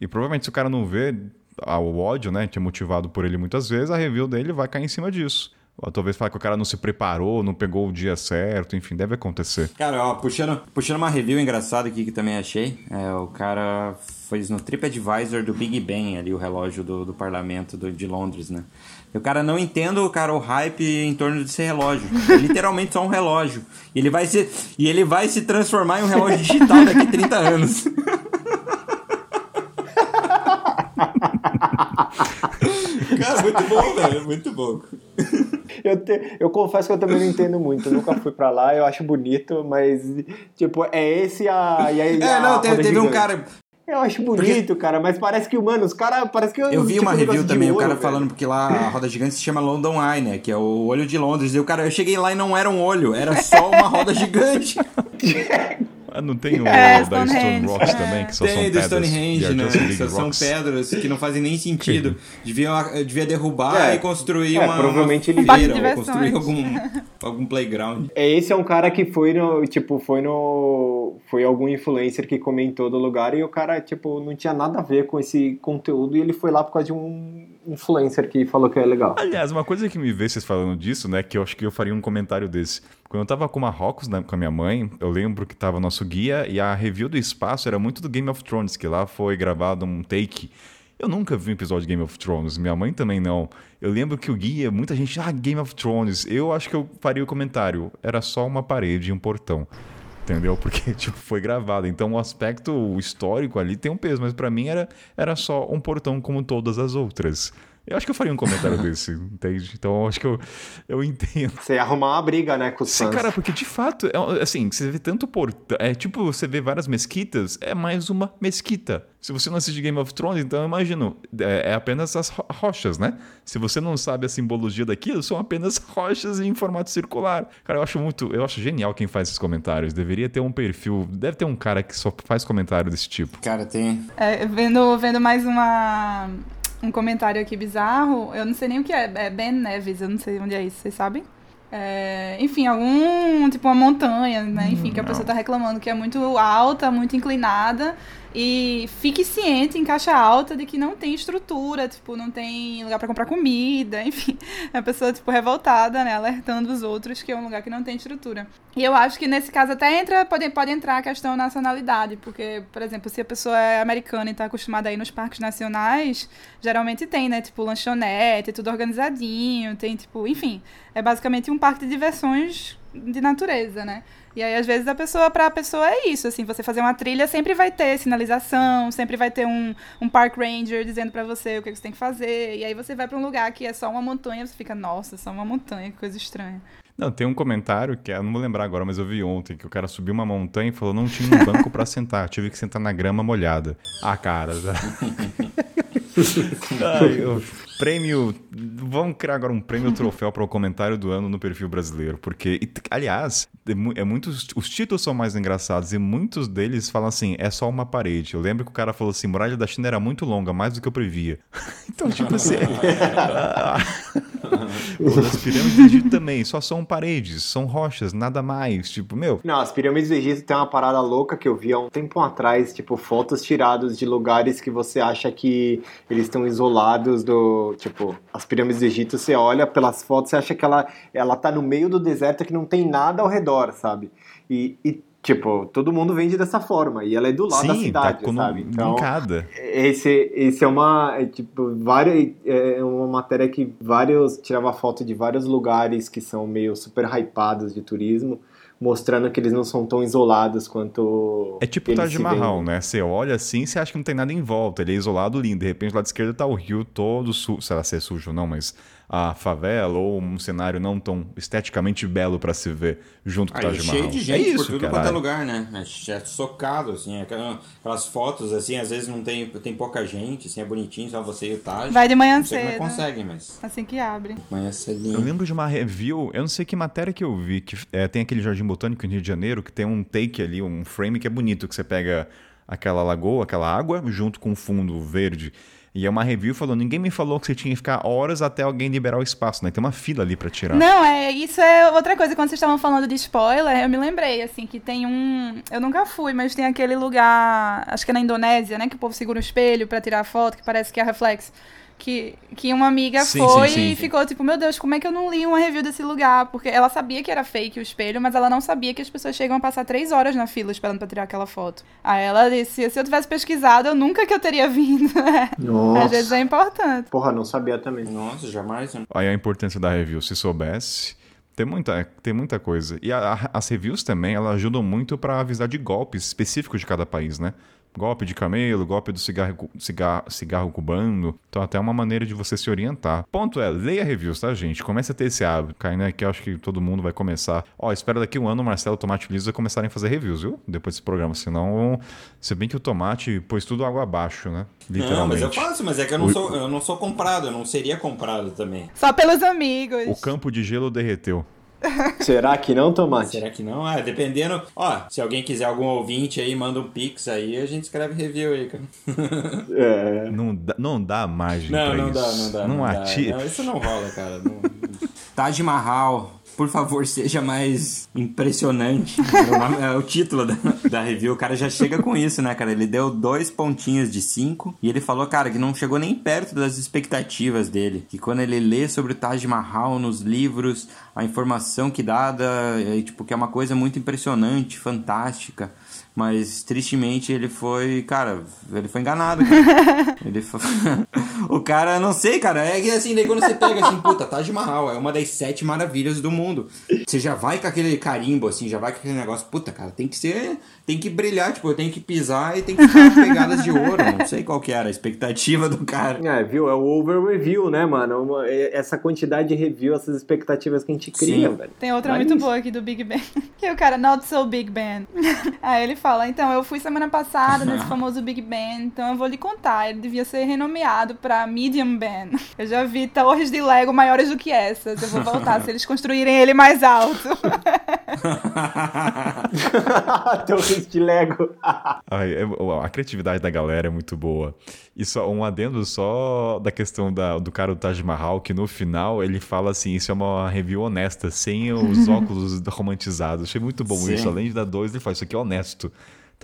E provavelmente se o cara não vê ah, o ódio, né, que é motivado por ele muitas vezes, a review dele vai cair em cima disso. Ou talvez falar que o cara não se preparou, não pegou o dia certo, enfim, deve acontecer. Cara, ó, puxando, puxando uma review engraçada aqui que também achei, é, o cara fez no TripAdvisor do Big Ben, ali, o relógio do, do parlamento do- de Londres, né? E o cara não entende, o cara, o hype em torno desse relógio. É literalmente só um relógio. E ele vai se, e ele vai se transformar em um relógio digital daqui a 30 anos. cara, muito bom, velho, muito bom. Eu, te- eu confesso que eu também não entendo muito. Eu nunca fui pra lá, eu acho bonito, mas, tipo, é esse a. E aí, É, a não, teve, teve um cara, Eu acho bonito, cara, mas parece que, mano, os caras. Parece que. Eu vi tipo, uma um review também, o cara velho. falando porque lá a roda gigante se chama London Eye, né? Que é o olho de Londres. E o cara, eu cheguei lá e não era um olho, era só uma roda gigante. Ah, não tem o É, da Stone Stonehenge, Rocks é. também, que só Tem são do pedras. Stonehenge, They are né? big Só são pedras que não fazem nem sentido. Devia, devia derrubar É. e construir É, uma, provavelmente uma ele- feira, ou construir algum, algum playground. É, Esse é um cara que foi no. Tipo, foi no. Foi algum influencer que comentou do lugar e o cara, tipo, não tinha nada a ver com esse conteúdo e ele foi lá por causa de um influencer que falou que é legal. Aliás, uma coisa que me vê vocês falando disso, né, que eu acho que eu faria um comentário desse. Quando eu tava com Marrocos né, com a minha mãe, eu lembro que tava nosso guia e a review do espaço era muito do Game of Thrones, que lá foi gravado um take. Eu nunca vi um episódio de Game of Thrones, minha mãe também não. Eu lembro que o guia, muita gente, ah, Game of Thrones. Eu acho que eu faria o comentário, era só uma parede e um portão. Entendeu? Porque, tipo, foi gravado. Então, o aspecto histórico ali tem um peso, mas pra mim era, era só um portão como todas as outras. Eu acho que eu faria um comentário desse, entende? Então, eu acho que eu, eu entendo. Você ia arrumar uma briga, né, com os Sim, fãs. cara, porque de fato, é, assim, você vê tanto portão. É tipo, você vê várias mesquitas, é mais uma mesquita. Se você não assiste Game of Thrones, então eu imagino, é, é apenas as ro- rochas, né? Se você não sabe a simbologia daquilo, são apenas rochas em formato circular. Cara, eu acho muito, eu acho genial quem faz esses comentários. Deveria ter um perfil, deve ter um cara que só faz comentário desse tipo. Cara, tem. É, vendo, vendo mais uma, um comentário aqui bizarro, eu não sei nem o que é, é Ben Neves, eu não sei onde é isso, vocês sabem? É, enfim, algum, tipo uma montanha, né? Enfim, que a não. pessoa tá reclamando que é muito alta, muito inclinada. E fique ciente em caixa alta de que não tem estrutura, tipo, não tem lugar pra comprar comida, enfim. A pessoa, tipo, revoltada, né? Alertando os outros que é um lugar que não tem estrutura. E eu acho que nesse caso até entra, pode, pode entrar a questão nacionalidade, porque, por exemplo, se a pessoa é americana e tá acostumada a ir nos parques nacionais, geralmente tem, né? Tipo, lanchonete, tudo organizadinho, tem, tipo, enfim. É basicamente um parque de diversões de natureza, né? E aí, às vezes, a pessoa, pra pessoa é isso, assim, você fazer uma trilha sempre vai ter sinalização, sempre vai ter um, um park ranger dizendo pra você o que você tem que fazer. E aí você vai pra um lugar que é só uma montanha, você fica, nossa, só uma montanha, que coisa estranha. Não, tem um comentário que eu não vou lembrar agora, mas eu vi ontem, que o cara subiu uma montanha e falou não tinha um banco pra sentar, tive que sentar na grama molhada. Ah, cara. Ai, eu- prêmio. Vamos criar agora um prêmio troféu para o comentário do ano no perfil brasileiro. Porque, aliás, é, é muitos, os títulos são mais engraçados e muitos deles falam assim: é só uma parede. Eu lembro que o cara falou assim: muralha da China era muito longa, mais do que eu previa. então, tipo assim. das pirâmides do Egito também, só são paredes, são rochas, nada mais. Tipo, meu, Não, as pirâmides do Egito tem uma parada louca que eu vi há um tempo atrás, tipo, fotos tiradas de lugares que você acha que eles estão isolados do. Tipo, as pirâmides do Egito, você olha pelas fotos, você acha que ela, ela tá no meio do deserto que não tem nada ao redor, sabe? E, e, tipo, todo mundo vende dessa forma. E ela é do lado da sim, cidade, tá sabe? Então, linkada. esse, esse é uma, é, tipo, várias, é uma matéria que vários, tirava foto de vários lugares que são meio super hypados de turismo, mostrando que eles não são tão isolados quanto É tipo o Taj Mahal, né? Você olha assim, você acha que não tem nada em volta. Ele é isolado, lindo. De repente, lá da esquerda tá o rio todo sujo. Sei lá se é sujo ou não, mas a favela ou um cenário não tão esteticamente belo pra se ver junto com o é Taj Mahal. cheio de gente é isso, por tudo quanto é lugar, né? É é socado, assim. aquela- Aquelas fotos, assim, às vezes não tem, tem pouca gente, assim, é bonitinho, só você e o Taj. Vai de manhã Não sei é cedo. que conseguem, mas Assim que abre. amanhã Eu cedinho. lembro de uma review, eu não sei que matéria que eu vi, que é, tem aquele Jardim Botânico em Rio de Janeiro, que tem um take ali, um frame que é bonito, que você pega aquela lagoa, aquela água, junto com o fundo verde. E é uma review falando, ninguém me falou que você tinha que ficar horas até alguém liberar o espaço, né? Tem uma fila ali pra tirar. Não, é, isso é outra coisa. Quando vocês estavam falando de spoiler, eu me lembrei, assim, que tem um. Eu nunca fui, mas tem aquele lugar, acho que é na Indonésia, né? Que o povo segura o espelho pra tirar foto, que parece que é reflexo. Que, que uma amiga Sim, foi sim, sim, e sim. ficou tipo, meu Deus, como é que eu não li uma review desse lugar? Porque ela sabia que era fake o espelho, mas ela não sabia que as pessoas chegam a passar três horas na fila esperando pra tirar aquela foto. Aí ela disse, se eu tivesse pesquisado, eu nunca que eu teria vindo. Nossa. Às vezes é importante. Porra, não sabia também. Nossa, jamais. né? Aí a importância da review, se soubesse. Tem muita, tem muita coisa. E a- a- as reviews também, elas ajudam muito pra avisar de golpes específicos de cada país, né? Golpe de camelo, golpe do cigarro, cigarro, cigarro cubano. Então, até uma maneira de você se orientar. Ponto é, leia reviews, tá, gente? Comece a ter esse hábito. Kainé, que eu acho que todo mundo vai começar. Ó, espera daqui um ano o Marcelo Tomate Liso vai começarem a fazer reviews, viu? Depois desse programa. Senão, se bem que o Tomate pôs tudo água abaixo, né? Não, mas Literalmente. eu faço, mas é que eu não, O- sou, eu não sou comprado, eu não seria comprado também. Só pelos amigos. O campo de gelo derreteu. Será que não, Tomate? Será que não? Ah, dependendo. Ó, se alguém quiser algum ouvinte aí, manda um pix aí, a gente escreve review aí, cara. É. Não dá, não dá margem Não, pra não isso. dá, não dá. Não, dá. atira. Não, isso não rola, cara. Não... Taj Mahal, por favor, seja mais impressionante. É o nome- É o título da, da review. O cara já chega com isso, né, cara? Ele deu dois pontinhos de cinco e ele falou, cara, que não chegou nem perto das expectativas dele. Que quando ele lê sobre o Taj Mahal nos livros, a informação que dada, é, tipo, que é uma coisa muito impressionante, fantástica. Mas tristemente ele foi, cara, ele foi enganado. Cara. Ele foi... o cara, não sei, cara, é que assim, daí quando você pega assim, puta, Taj Mahal é uma das sete maravilhas do mundo. Você já vai com aquele carimbo, assim, já vai com aquele negócio, puta, cara, tem que ser, tem que brilhar, tipo, eu tenho que pisar e tem que ficar pegadas de ouro. Não sei qual que era a expectativa do cara. É, viu? É o over review, né, mano? Uma- é- essa quantidade de review, essas expectativas que a gente cria, Sim. velho. Tem outra Vai muito boa aqui do Big Ben. Que o cara, not so Big Ben. Aí ele fala, então, eu fui semana passada nesse famoso Big Ben, então eu vou lhe contar. Ele devia ser renomeado pra Medium Ben. Eu já vi torres de Lego maiores do que essas. Eu vou voltar se eles construírem ele mais alto. Torres de Lego. Ai, é- a criatividade da galera é muito boa. E só um adendo só da questão da- do cara do Taj Mahal, que no final ele fala assim: isso é uma review honesta, sem os óculos romantizados. Achei muito bom Sim. isso. Além de dar dois, ele fala: isso aqui é honesto.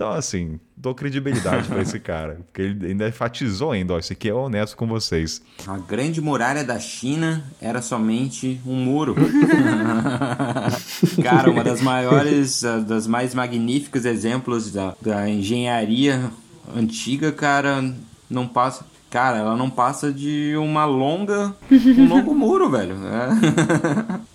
Então, assim, dou credibilidade pra esse cara. Porque ele ainda enfatizou ainda, ó, isso aqui é honesto com vocês. A grande muralha da China era somente um muro. Cara, uma das maiores, das mais magníficos exemplos da, da engenharia antiga, cara, não passa. Cara, ela não passa de uma longa. um longo muro, velho. É.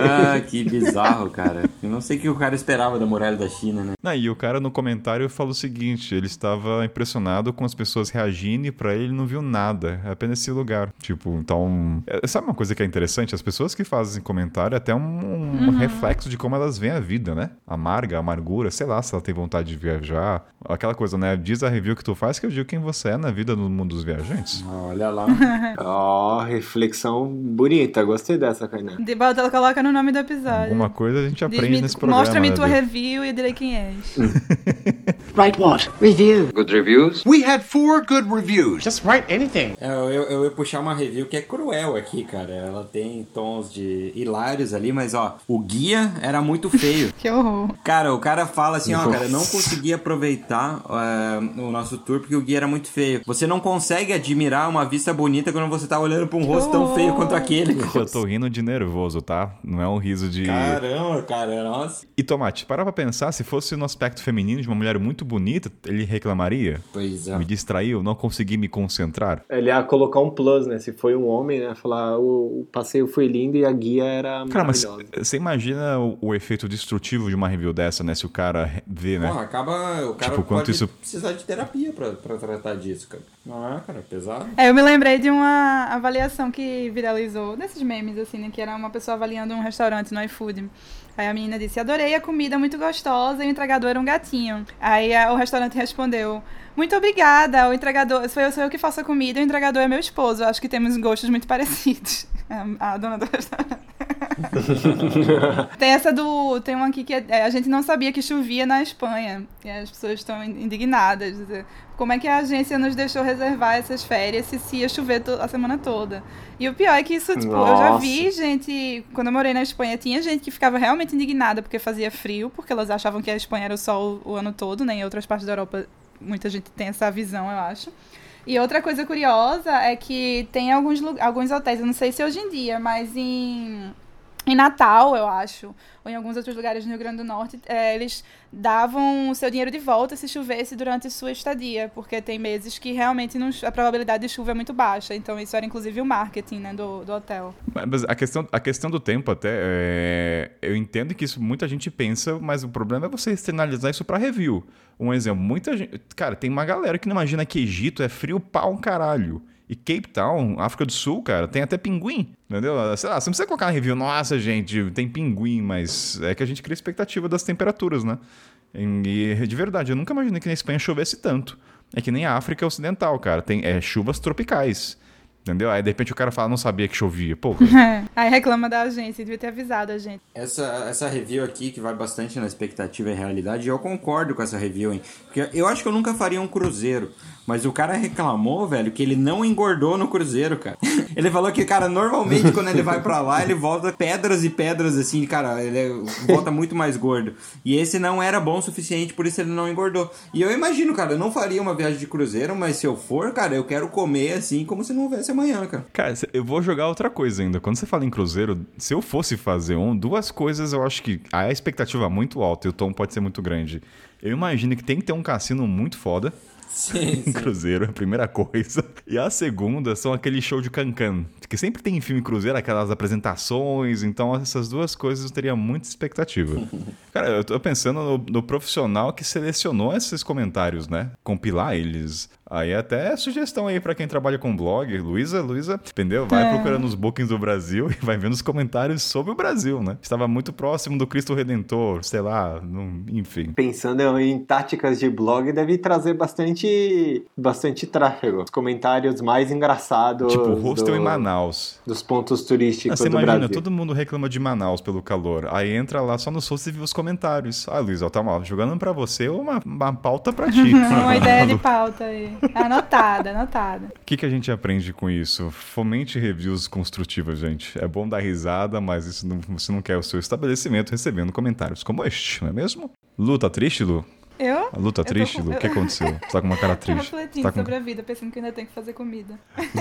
ah, que bizarro, cara. Eu não sei o que o cara esperava da muralha da China, né? Não, e o cara no comentário falou o seguinte: ele estava impressionado com as pessoas reagindo e pra ele não viu nada, é apenas esse lugar. Tipo, então. é- Sabe uma coisa que é interessante? As pessoas que fazem comentário é até um, um reflexo de como elas veem a vida, né? Amarga, amargura, sei lá, se ela tem vontade de viajar. Aquela coisa, né? Diz a review que tu faz que eu digo quem você é na vida do mundo dos viajantes. Olha lá. Ó, reflexão bonita. Gostei dessa, Kainan. De volta, ela coloca no nome do episódio. Alguma coisa a gente aprende nesse programa. Mostra-me né, tua review e eu direi quem és. Write what? Review. Good reviews? We had four good reviews. Just write anything. É, Eu, eu, eu ia puxar uma review que é cruel aqui, cara. Ela tem tons de hilários ali, mas ó, o guia era muito feio. Que horror. Cara, o cara fala assim, ó, cara, eu não consegui aproveitar é, o nosso tour porque o guia era muito feio. Você não consegue admirar uma vista bonita quando você tá olhando pra um rosto tão feio quanto aquele. Eu tô rindo de nervoso, tá? Não é um riso de. Caramba, cara, nossa. E Tomate, para pra pensar, se fosse no aspecto feminino de uma mulher muito bonita, ele reclamaria? Pois é. Me distraiu, não consegui me concentrar. Ele ia colocar um plus, né? Se foi um homem, né? Falar o, o passeio foi lindo e a guia era Cara, mas maravilhosa. você imagina o, o efeito destrutivo de uma review dessa, né? Se o cara vê, né? Porra, acaba. O cara Tipo, quanto isso- precisar de terapia pra, pra tratar disso, cara. Não é, cara? É pesado. É, eu me lembrei de uma avaliação que viralizou, desses memes, assim, né? Que era uma pessoa avaliando um restaurante no iFood. Aí a menina disse, adorei a comida, muito gostosa, e o entregador era um gatinho. Aí a- o restaurante respondeu, muito obrigada, o entregador, sou eu, sou eu que faço a comida, o entregador é meu esposo, acho que temos gostos muito parecidos. A, a dona do restaurante. tem essa do. Tem uma aqui que é, é, a gente não sabia que chovia na Espanha. E as pessoas estão indignadas. dizer, Como é que a agência nos deixou reservar essas férias se, se ia chover a semana toda? E o pior é que isso, tipo, eu já Nossa. vi gente. Quando eu morei na Espanha, tinha gente que ficava realmente indignada porque fazia frio, porque elas achavam que a Espanha era o sol o ano todo, né? Em outras partes da Europa, muita gente tem essa visão, eu acho. E outra coisa curiosa é que tem alguns, alguns hotéis, eu não sei se hoje em dia, mas em, em Natal, eu acho, ou em alguns outros lugares no Rio Grande do Norte, é, eles davam o seu dinheiro de volta se chovesse durante sua estadia, porque tem meses que realmente não- a probabilidade de chuva é muito baixa. Então isso era inclusive o marketing né, do, do hotel. Mas a questão, a questão do tempo até, é, eu entendo que isso muita gente pensa, mas o problema é você externalizar isso pra review. Um exemplo, muita gente, cara, tem uma galera que não imagina que Egito é frio pra um caralho. E Cape Town, África do Sul, cara, tem até pinguim, entendeu? Sei lá, você não precisa colocar na review, nossa, gente, tem pinguim, mas é que a gente cria expectativa das temperaturas, né? E de verdade, eu nunca imaginei que na Espanha chovesse tanto. É que nem a África Ocidental, cara, tem é, chuvas tropicais. Entendeu? Aí de repente o cara fala, não sabia que chovia. Pô, Aí reclama da agência, devia ter avisado a gente. Essa, essa review aqui, que vai bastante na expectativa e realidade, eu concordo com essa review, hein? Porque eu acho que eu nunca faria um cruzeiro. Mas o cara reclamou, velho, que ele não engordou no cruzeiro, cara. Ele falou que, cara, normalmente quando ele vai pra lá, ele volta pedras e pedras, assim, cara, ele é- volta muito mais gordo. E esse não era bom o suficiente, por isso ele não engordou. E eu imagino, cara, eu não faria uma viagem de cruzeiro, mas se eu for, cara, eu quero comer assim como se não houvesse amanhã, cara. Cara, eu vou jogar outra coisa ainda. Quando você fala em cruzeiro, se eu fosse fazer um, duas coisas eu acho que a expectativa é muito alta e o tom pode ser muito grande. Eu imagino que tem que ter um cassino muito foda Sim, em cruzeiro, é a primeira coisa. E a segunda são aquele show de cancan, que sempre tem em filme cruzeiro aquelas apresentações, então essas duas coisas eu teria muita expectativa. Cara, eu tô pensando no, no profissional que selecionou esses comentários, né? Compilar eles. Aí até sugestão aí pra quem trabalha com blog, Luísa, Luísa, entendeu? Vai procurando os bookings do Brasil e vai vendo os comentários sobre o Brasil, né? Estava muito próximo do Cristo Redentor, sei lá, não- enfim. Pensando em táticas de blog, deve trazer bastante, bastante tráfego. Os comentários mais engraçados Tipo, hostel do- em Manaus. Dos pontos turísticos Ah, você do imagina, Brasil. todo mundo reclama de Manaus pelo calor. Aí entra lá só no Source e vê os comentários. Ah, Luiz, ó, tá mal. Jogando pra você uma, uma pauta pra ti. Uma ideia de pauta aí. Anotada, anotada. O que, que a gente aprende com isso? Fomente reviews construtivas, gente. É bom dar risada, mas isso não, você não quer o seu estabelecimento recebendo comentários como este, não é mesmo? Lu, tá triste, Lu? Eu? A luta Eu tô triste, com- Lu? O que aconteceu? Você tá com uma cara Tô triste. refletindo Tá com- sobre a vida, pensando que ainda tenho que fazer comida.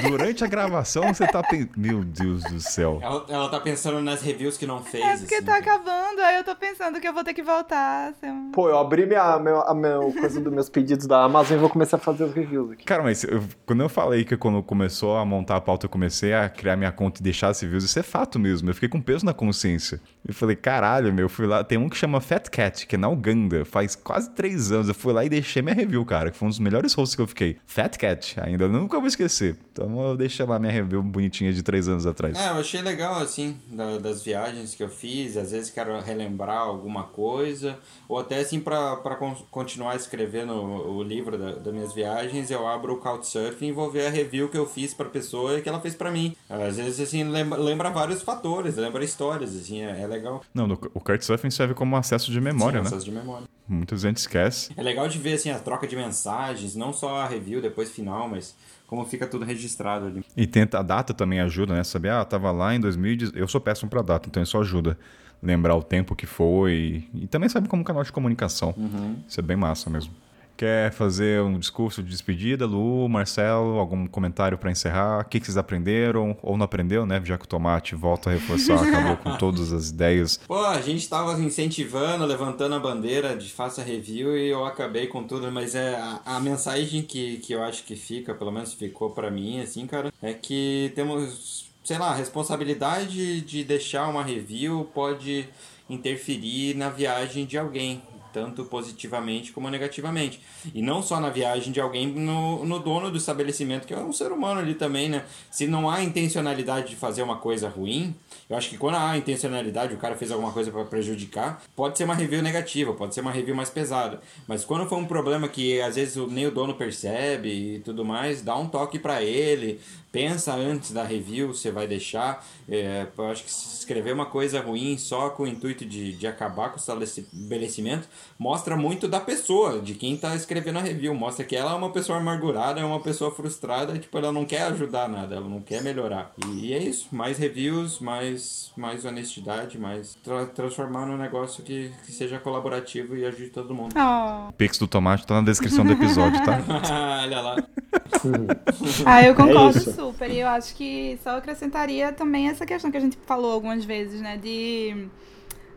Durante a gravação, você tá pensando. Meu Deus do céu. Ela, ela tá pensando nas reviews que não fez. É porque assim, tá cara. acabando, aí eu tô pensando que eu vou ter que voltar. um- Pô, eu abri minha, minha, a minha coisa dos meus pedidos da Amazon e vou começar a fazer os reviews aqui. Cara, mas eu- quando eu falei que quando começou a montar a pauta, eu comecei a criar minha conta e deixar as reviews, isso é fato mesmo. Eu fiquei com peso na consciência. Eu falei, caralho, meu, eu fui lá. Tem um que chama Fat Cat, que é na Uganda, faz quase três anos. Eu fui lá e deixei minha review, cara, que foi um dos melhores hosts que eu fiquei. Fat Cat, ainda eu nunca vou esquecer. Então eu deixei lá minha review bonitinha de três anos atrás. É, eu achei legal, assim, da- das viagens que eu fiz. Às vezes quero relembrar alguma coisa, ou até, assim, con- continuar escrevendo o, livro da- das minhas viagens, eu abro o Couchsurfing e vou ver a review que eu fiz pra pessoa e que ela fez pra mim. Às vezes, assim, lembra, lembra vários fatores, lembra histórias, assim, é, é legal. Não, o Couchsurfing serve como acesso de memória, Sim, né? acesso de memória. Muita gente esquece. É legal de ver, assim, a troca de mensagens, não só a review depois final, mas como fica tudo registrado ali. E tenta, a data também ajuda, né? Saber, ah, tava lá em 2010. Eu sou péssimo pra data, então isso ajuda. Lembrar o tempo que foi. E também sabe como canal de comunicação. Isso é bem massa mesmo. Quer fazer um discurso de despedida, Lu, Marcelo? Algum comentário pra encerrar? O que, que vocês aprenderam? Ou não aprendeu, né? Já que o Tomate volta a reforçar, acabou com todas as ideias. Pô, a gente tava incentivando, levantando a bandeira de faça review e eu acabei com tudo, mas é a, a mensagem que, que eu acho que fica, pelo menos ficou pra mim, assim, cara, é que temos, sei lá, a responsabilidade de deixar uma review pode interferir na viagem de alguém. Tanto positivamente como negativamente. E não só na viagem de alguém, no, no dono do estabelecimento, que é um ser humano ali também, né? Se não há intencionalidade de fazer uma coisa ruim, eu acho que quando há intencionalidade, o cara fez alguma coisa para prejudicar, pode ser uma review negativa, pode ser uma review mais pesada. Mas quando for um problema que às vezes nem o dono percebe e tudo mais, dá um toque para ele, pensa antes da review, você vai deixar. É, eu acho que se escrever uma coisa ruim só com o intuito de, de acabar com o estabelecimento mostra muito da pessoa, de quem tá escrevendo a review. Mostra que ela é uma pessoa amargurada, é uma pessoa frustrada, tipo, ela não quer ajudar nada, ela não quer melhorar. E, é isso, mais reviews, mais, mais honestidade, mais tra- transformar num negócio que, que seja colaborativo e ajude todo mundo. Oh. O Pix do Tomate tá na descrição do episódio, tá? Olha lá. Ah, eu concordo isso. Super. E eu acho que só acrescentaria também essa questão que a gente falou algumas vezes, né? De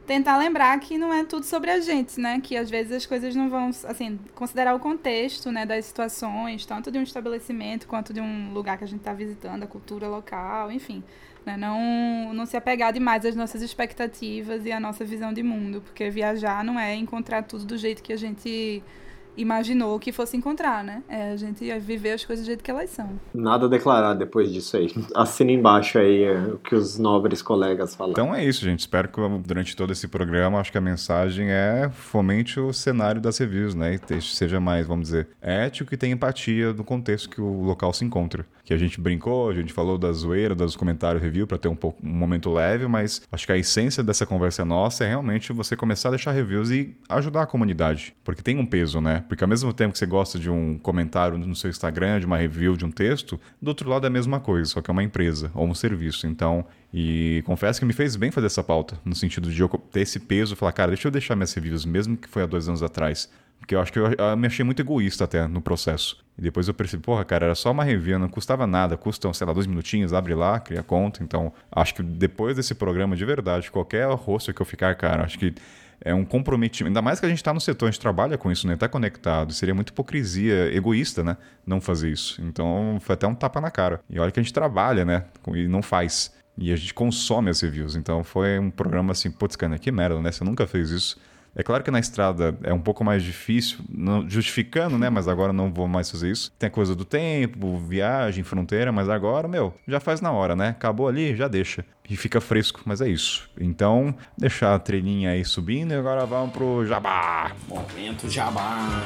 tentar lembrar que não é tudo sobre a gente, né? Que às vezes as coisas não vão, assim, considerar o contexto, né, das situações, tanto de um estabelecimento quanto de um lugar que a gente está visitando, a cultura local, enfim. Né? Não, não se apegar demais às nossas expectativas e à nossa visão de mundo, porque viajar não é encontrar tudo do jeito que a gente imaginou que fosse encontrar, né? É a gente viver as coisas do jeito que elas são. Nada a declarar depois disso aí. Assina embaixo aí é, o que os nobres colegas falaram. Então é isso, gente. Espero que durante todo esse programa, acho que a mensagem é fomente o cenário das reviews, né? E seja mais, vamos dizer, ético e tenha empatia do contexto que o local se encontra. Que a gente brincou, a gente falou da zoeira, dos comentários review para ter um, pouco, um momento leve, mas acho que a essência dessa conversa nossa é realmente você começar a deixar reviews e ajudar a comunidade. Porque tem um peso, né? Porque ao mesmo tempo que você gosta de um comentário no seu Instagram, de uma review, de um texto, do outro lado é a mesma coisa, só que é uma empresa ou um serviço. Então, e confesso que me fez bem fazer essa pauta, no sentido de eu ter esse peso falar, cara, deixa eu deixar minhas reviews, mesmo que foi há dois anos atrás. Porque eu acho que eu, eu me achei muito egoísta até no processo. E depois eu percebi, porra, cara, era só uma review, não custava nada, custam, sei lá, dois minutinhos, abre lá, cria conta. Então, acho que depois desse programa, de verdade, qualquer rosto que eu ficar, cara, acho que é um comprometimento. Ainda mais que a gente está no setor, a gente trabalha com isso, né? Tá conectado. Seria muito hipocrisia, egoísta, né? Não fazer isso. Então, foi até um tapa na cara. E olha que a gente trabalha, né? E não faz. E a gente consome as reviews. Então, foi um programa assim, putz, cara, que merda, né? Você nunca fez isso. É claro que na estrada é um pouco mais difícil, não- justificando, né? Mas agora não vou mais fazer isso. Tem a coisa do tempo, viagem, fronteira, mas agora, meu, já faz na hora, né? Acabou ali, já deixa. E fica fresco, mas é isso. Então, deixar a trilhinha aí subindo e agora vamos pro jabá. Momento jabá.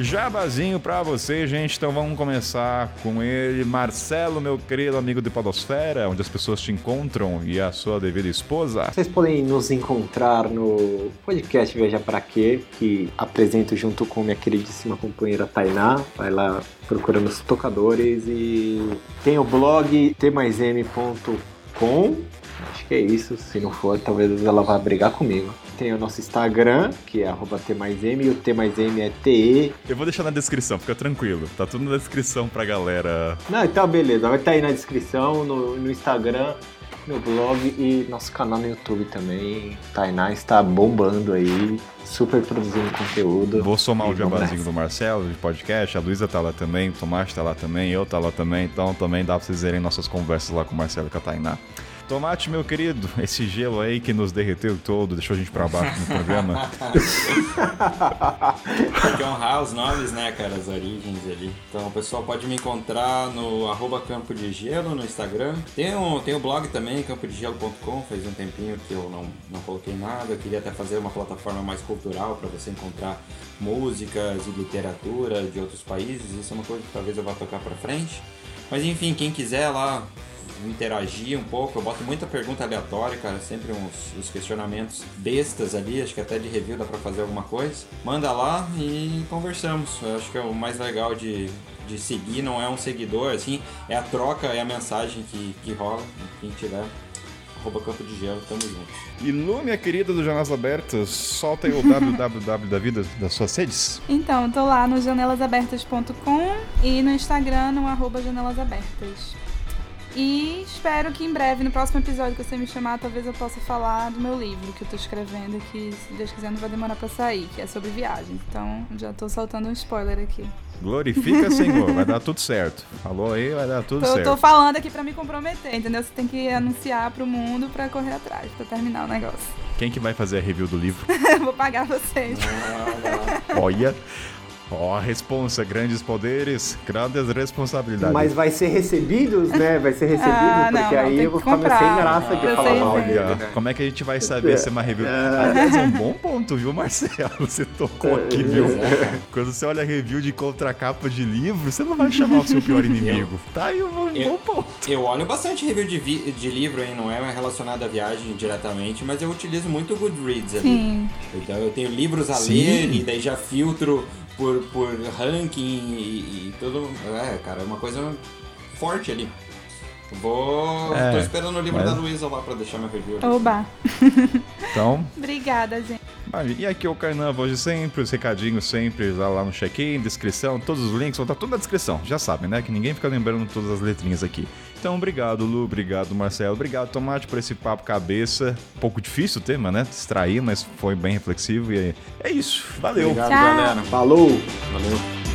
Jabazinho pra você, gente. Então vamos começar com ele, Marcelo, meu querido amigo de Podosfera, onde as pessoas te encontram e a sua devida esposa. Vocês podem nos encontrar no podcast Veja Pra Quê, que apresento junto com minha queridíssima companheira Tainá. Vai lá procurando os tocadores e tem o blog tmaism.com. Acho que é isso. Se não for, talvez ela vá brigar comigo. Tem o nosso Instagram, que é arroba T mais M, e o T mais M é TE. Eu vou deixar na descrição, fica tranquilo. Tá tudo na descrição pra galera. Não, então beleza, vai estar aí na descrição, no, no Instagram, no blog e nosso canal no YouTube também. Tainá está bombando aí, super produzindo conteúdo. Vou somar o jabazinho do Marcelo de podcast, a Luísa tá lá também, o Tomate tá lá também, eu tá lá também, então também dá pra vocês verem nossas conversas lá com o Marcelo e com a Tainá. Tomate, meu querido, esse gelo aí que nos derreteu todo, deixou a gente pra baixo no programa. Tem que honrar os nomes, né, cara, as origens ali. Então o pessoal pode me encontrar no arroba Campo de Gelo no Instagram. Tem o, tem o blog também, campodegelo.com, faz um tempinho que eu não, não coloquei nada. Eu queria até fazer uma plataforma mais cultural para você encontrar músicas e literatura de outros países. Isso é uma coisa que talvez eu vá tocar pra frente. Mas enfim, quem quiser lá interagir um pouco, eu boto muita pergunta aleatória, cara, sempre uns, uns questionamentos bestas ali, acho que até de review dá pra fazer alguma coisa. Manda lá e conversamos. Eu acho que é o mais legal de, de seguir, não é um seguidor, assim, é a troca, é a mensagem que, que rola. Quem tiver, arroba campo de gelo, tamo junto. E Lu, minha querida do Janelas Abertas, solta aí o www da vida das suas redes. Então, eu tô lá no janelasabertas.com e no Instagram no arroba janelasabertas. E espero que em breve, no próximo episódio que você me chamar, talvez eu possa falar do meu livro que eu tô escrevendo, que se Deus quiser não vai demorar pra sair, que é sobre viagens. Então, já tô soltando um spoiler aqui. Glorifica, Senhor, vai dar tudo certo. Falou aí, vai dar tudo certo. tô falando aqui pra me comprometer, entendeu? Você tem que anunciar pro mundo pra correr atrás, pra terminar o negócio. Quem que vai fazer a review do livro? Vou pagar vocês. Olha. Ó, a responsa, grandes poderes, grandes responsabilidades. Mas vai ser recebidos, né? Vai ser recebido, Ah, porque não, aí eu vou ficar sem graça de falar mal dele, né? como é que a gente vai saber se é uma review? Aliás, é um bom ponto, viu, Marcelo? Você tocou aqui, viu? Quando você olha review de contracapa de livro, você não vai chamar o seu pior inimigo. Tá aí um bom Eu- ponto. Eu olho bastante review de, vi- de livro, hein? Não é relacionado à viagem diretamente, mas eu utilizo muito o Goodreads ali. Sim. Então eu tenho livros a Sim. ler e daí já filtro por, por ranking e, e tudo. É, cara, é uma coisa forte ali. Vou. É, tô esperando o livro mas- da Luísa lá pra deixar meu review. Oba. Então, Obrigada, gente. Ah, E aqui é o Carnan, voz de sempre, os recadinhos sempre lá, lá no check-in, descrição, todos os links vão estar tudo na descrição. Já sabem, né? Que ninguém fica lembrando todas as letrinhas aqui. Então, obrigado, Lu, obrigado, Marcelo, obrigado, Tomate, por esse papo cabeça. Um pouco difícil o tema, né? Distrair, mas foi bem reflexivo e é, é isso. Valeu. Obrigado, Tchau. galera. Falou! Valeu.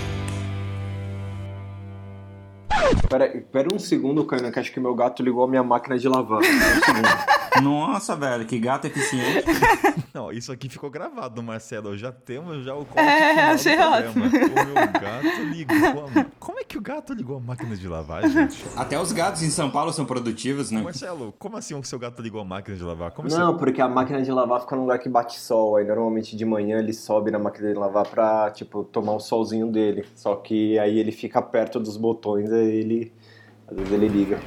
Pera, pera um segundo, Kainan, que acho que meu gato ligou a minha máquina de lavar. Um. Nossa, velho, que gato eficiente. Não, isso aqui ficou gravado, Marcelo. Já temos já o corte É, final do achei programa. O meu gato ligou a... Como é que o gato ligou a máquina de lavar, gente? Até os gatos em São Paulo são produtivos, né? Marcelo, como assim o seu gato ligou a máquina de lavar? Como Não, porque a máquina de lavar fica num lugar que bate sol. Aí normalmente de manhã ele sobe na máquina de lavar pra, tipo, tomar o solzinho dele. Só que aí ele fica perto dos botões, aí ele. Às vezes ele liga.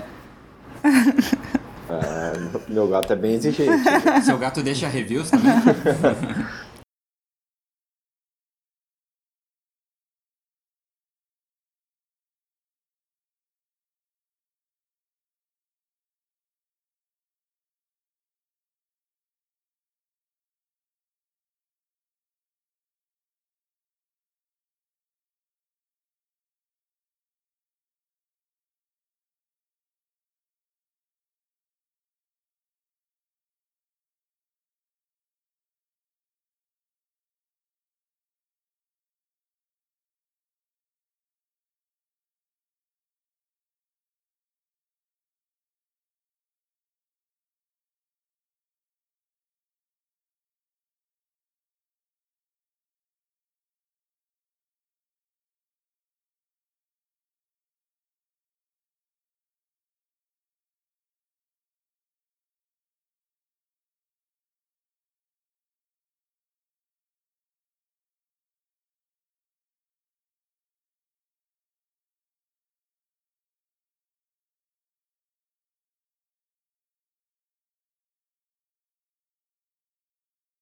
É, meu gato é bem exigente. Seu gato deixa reviews também?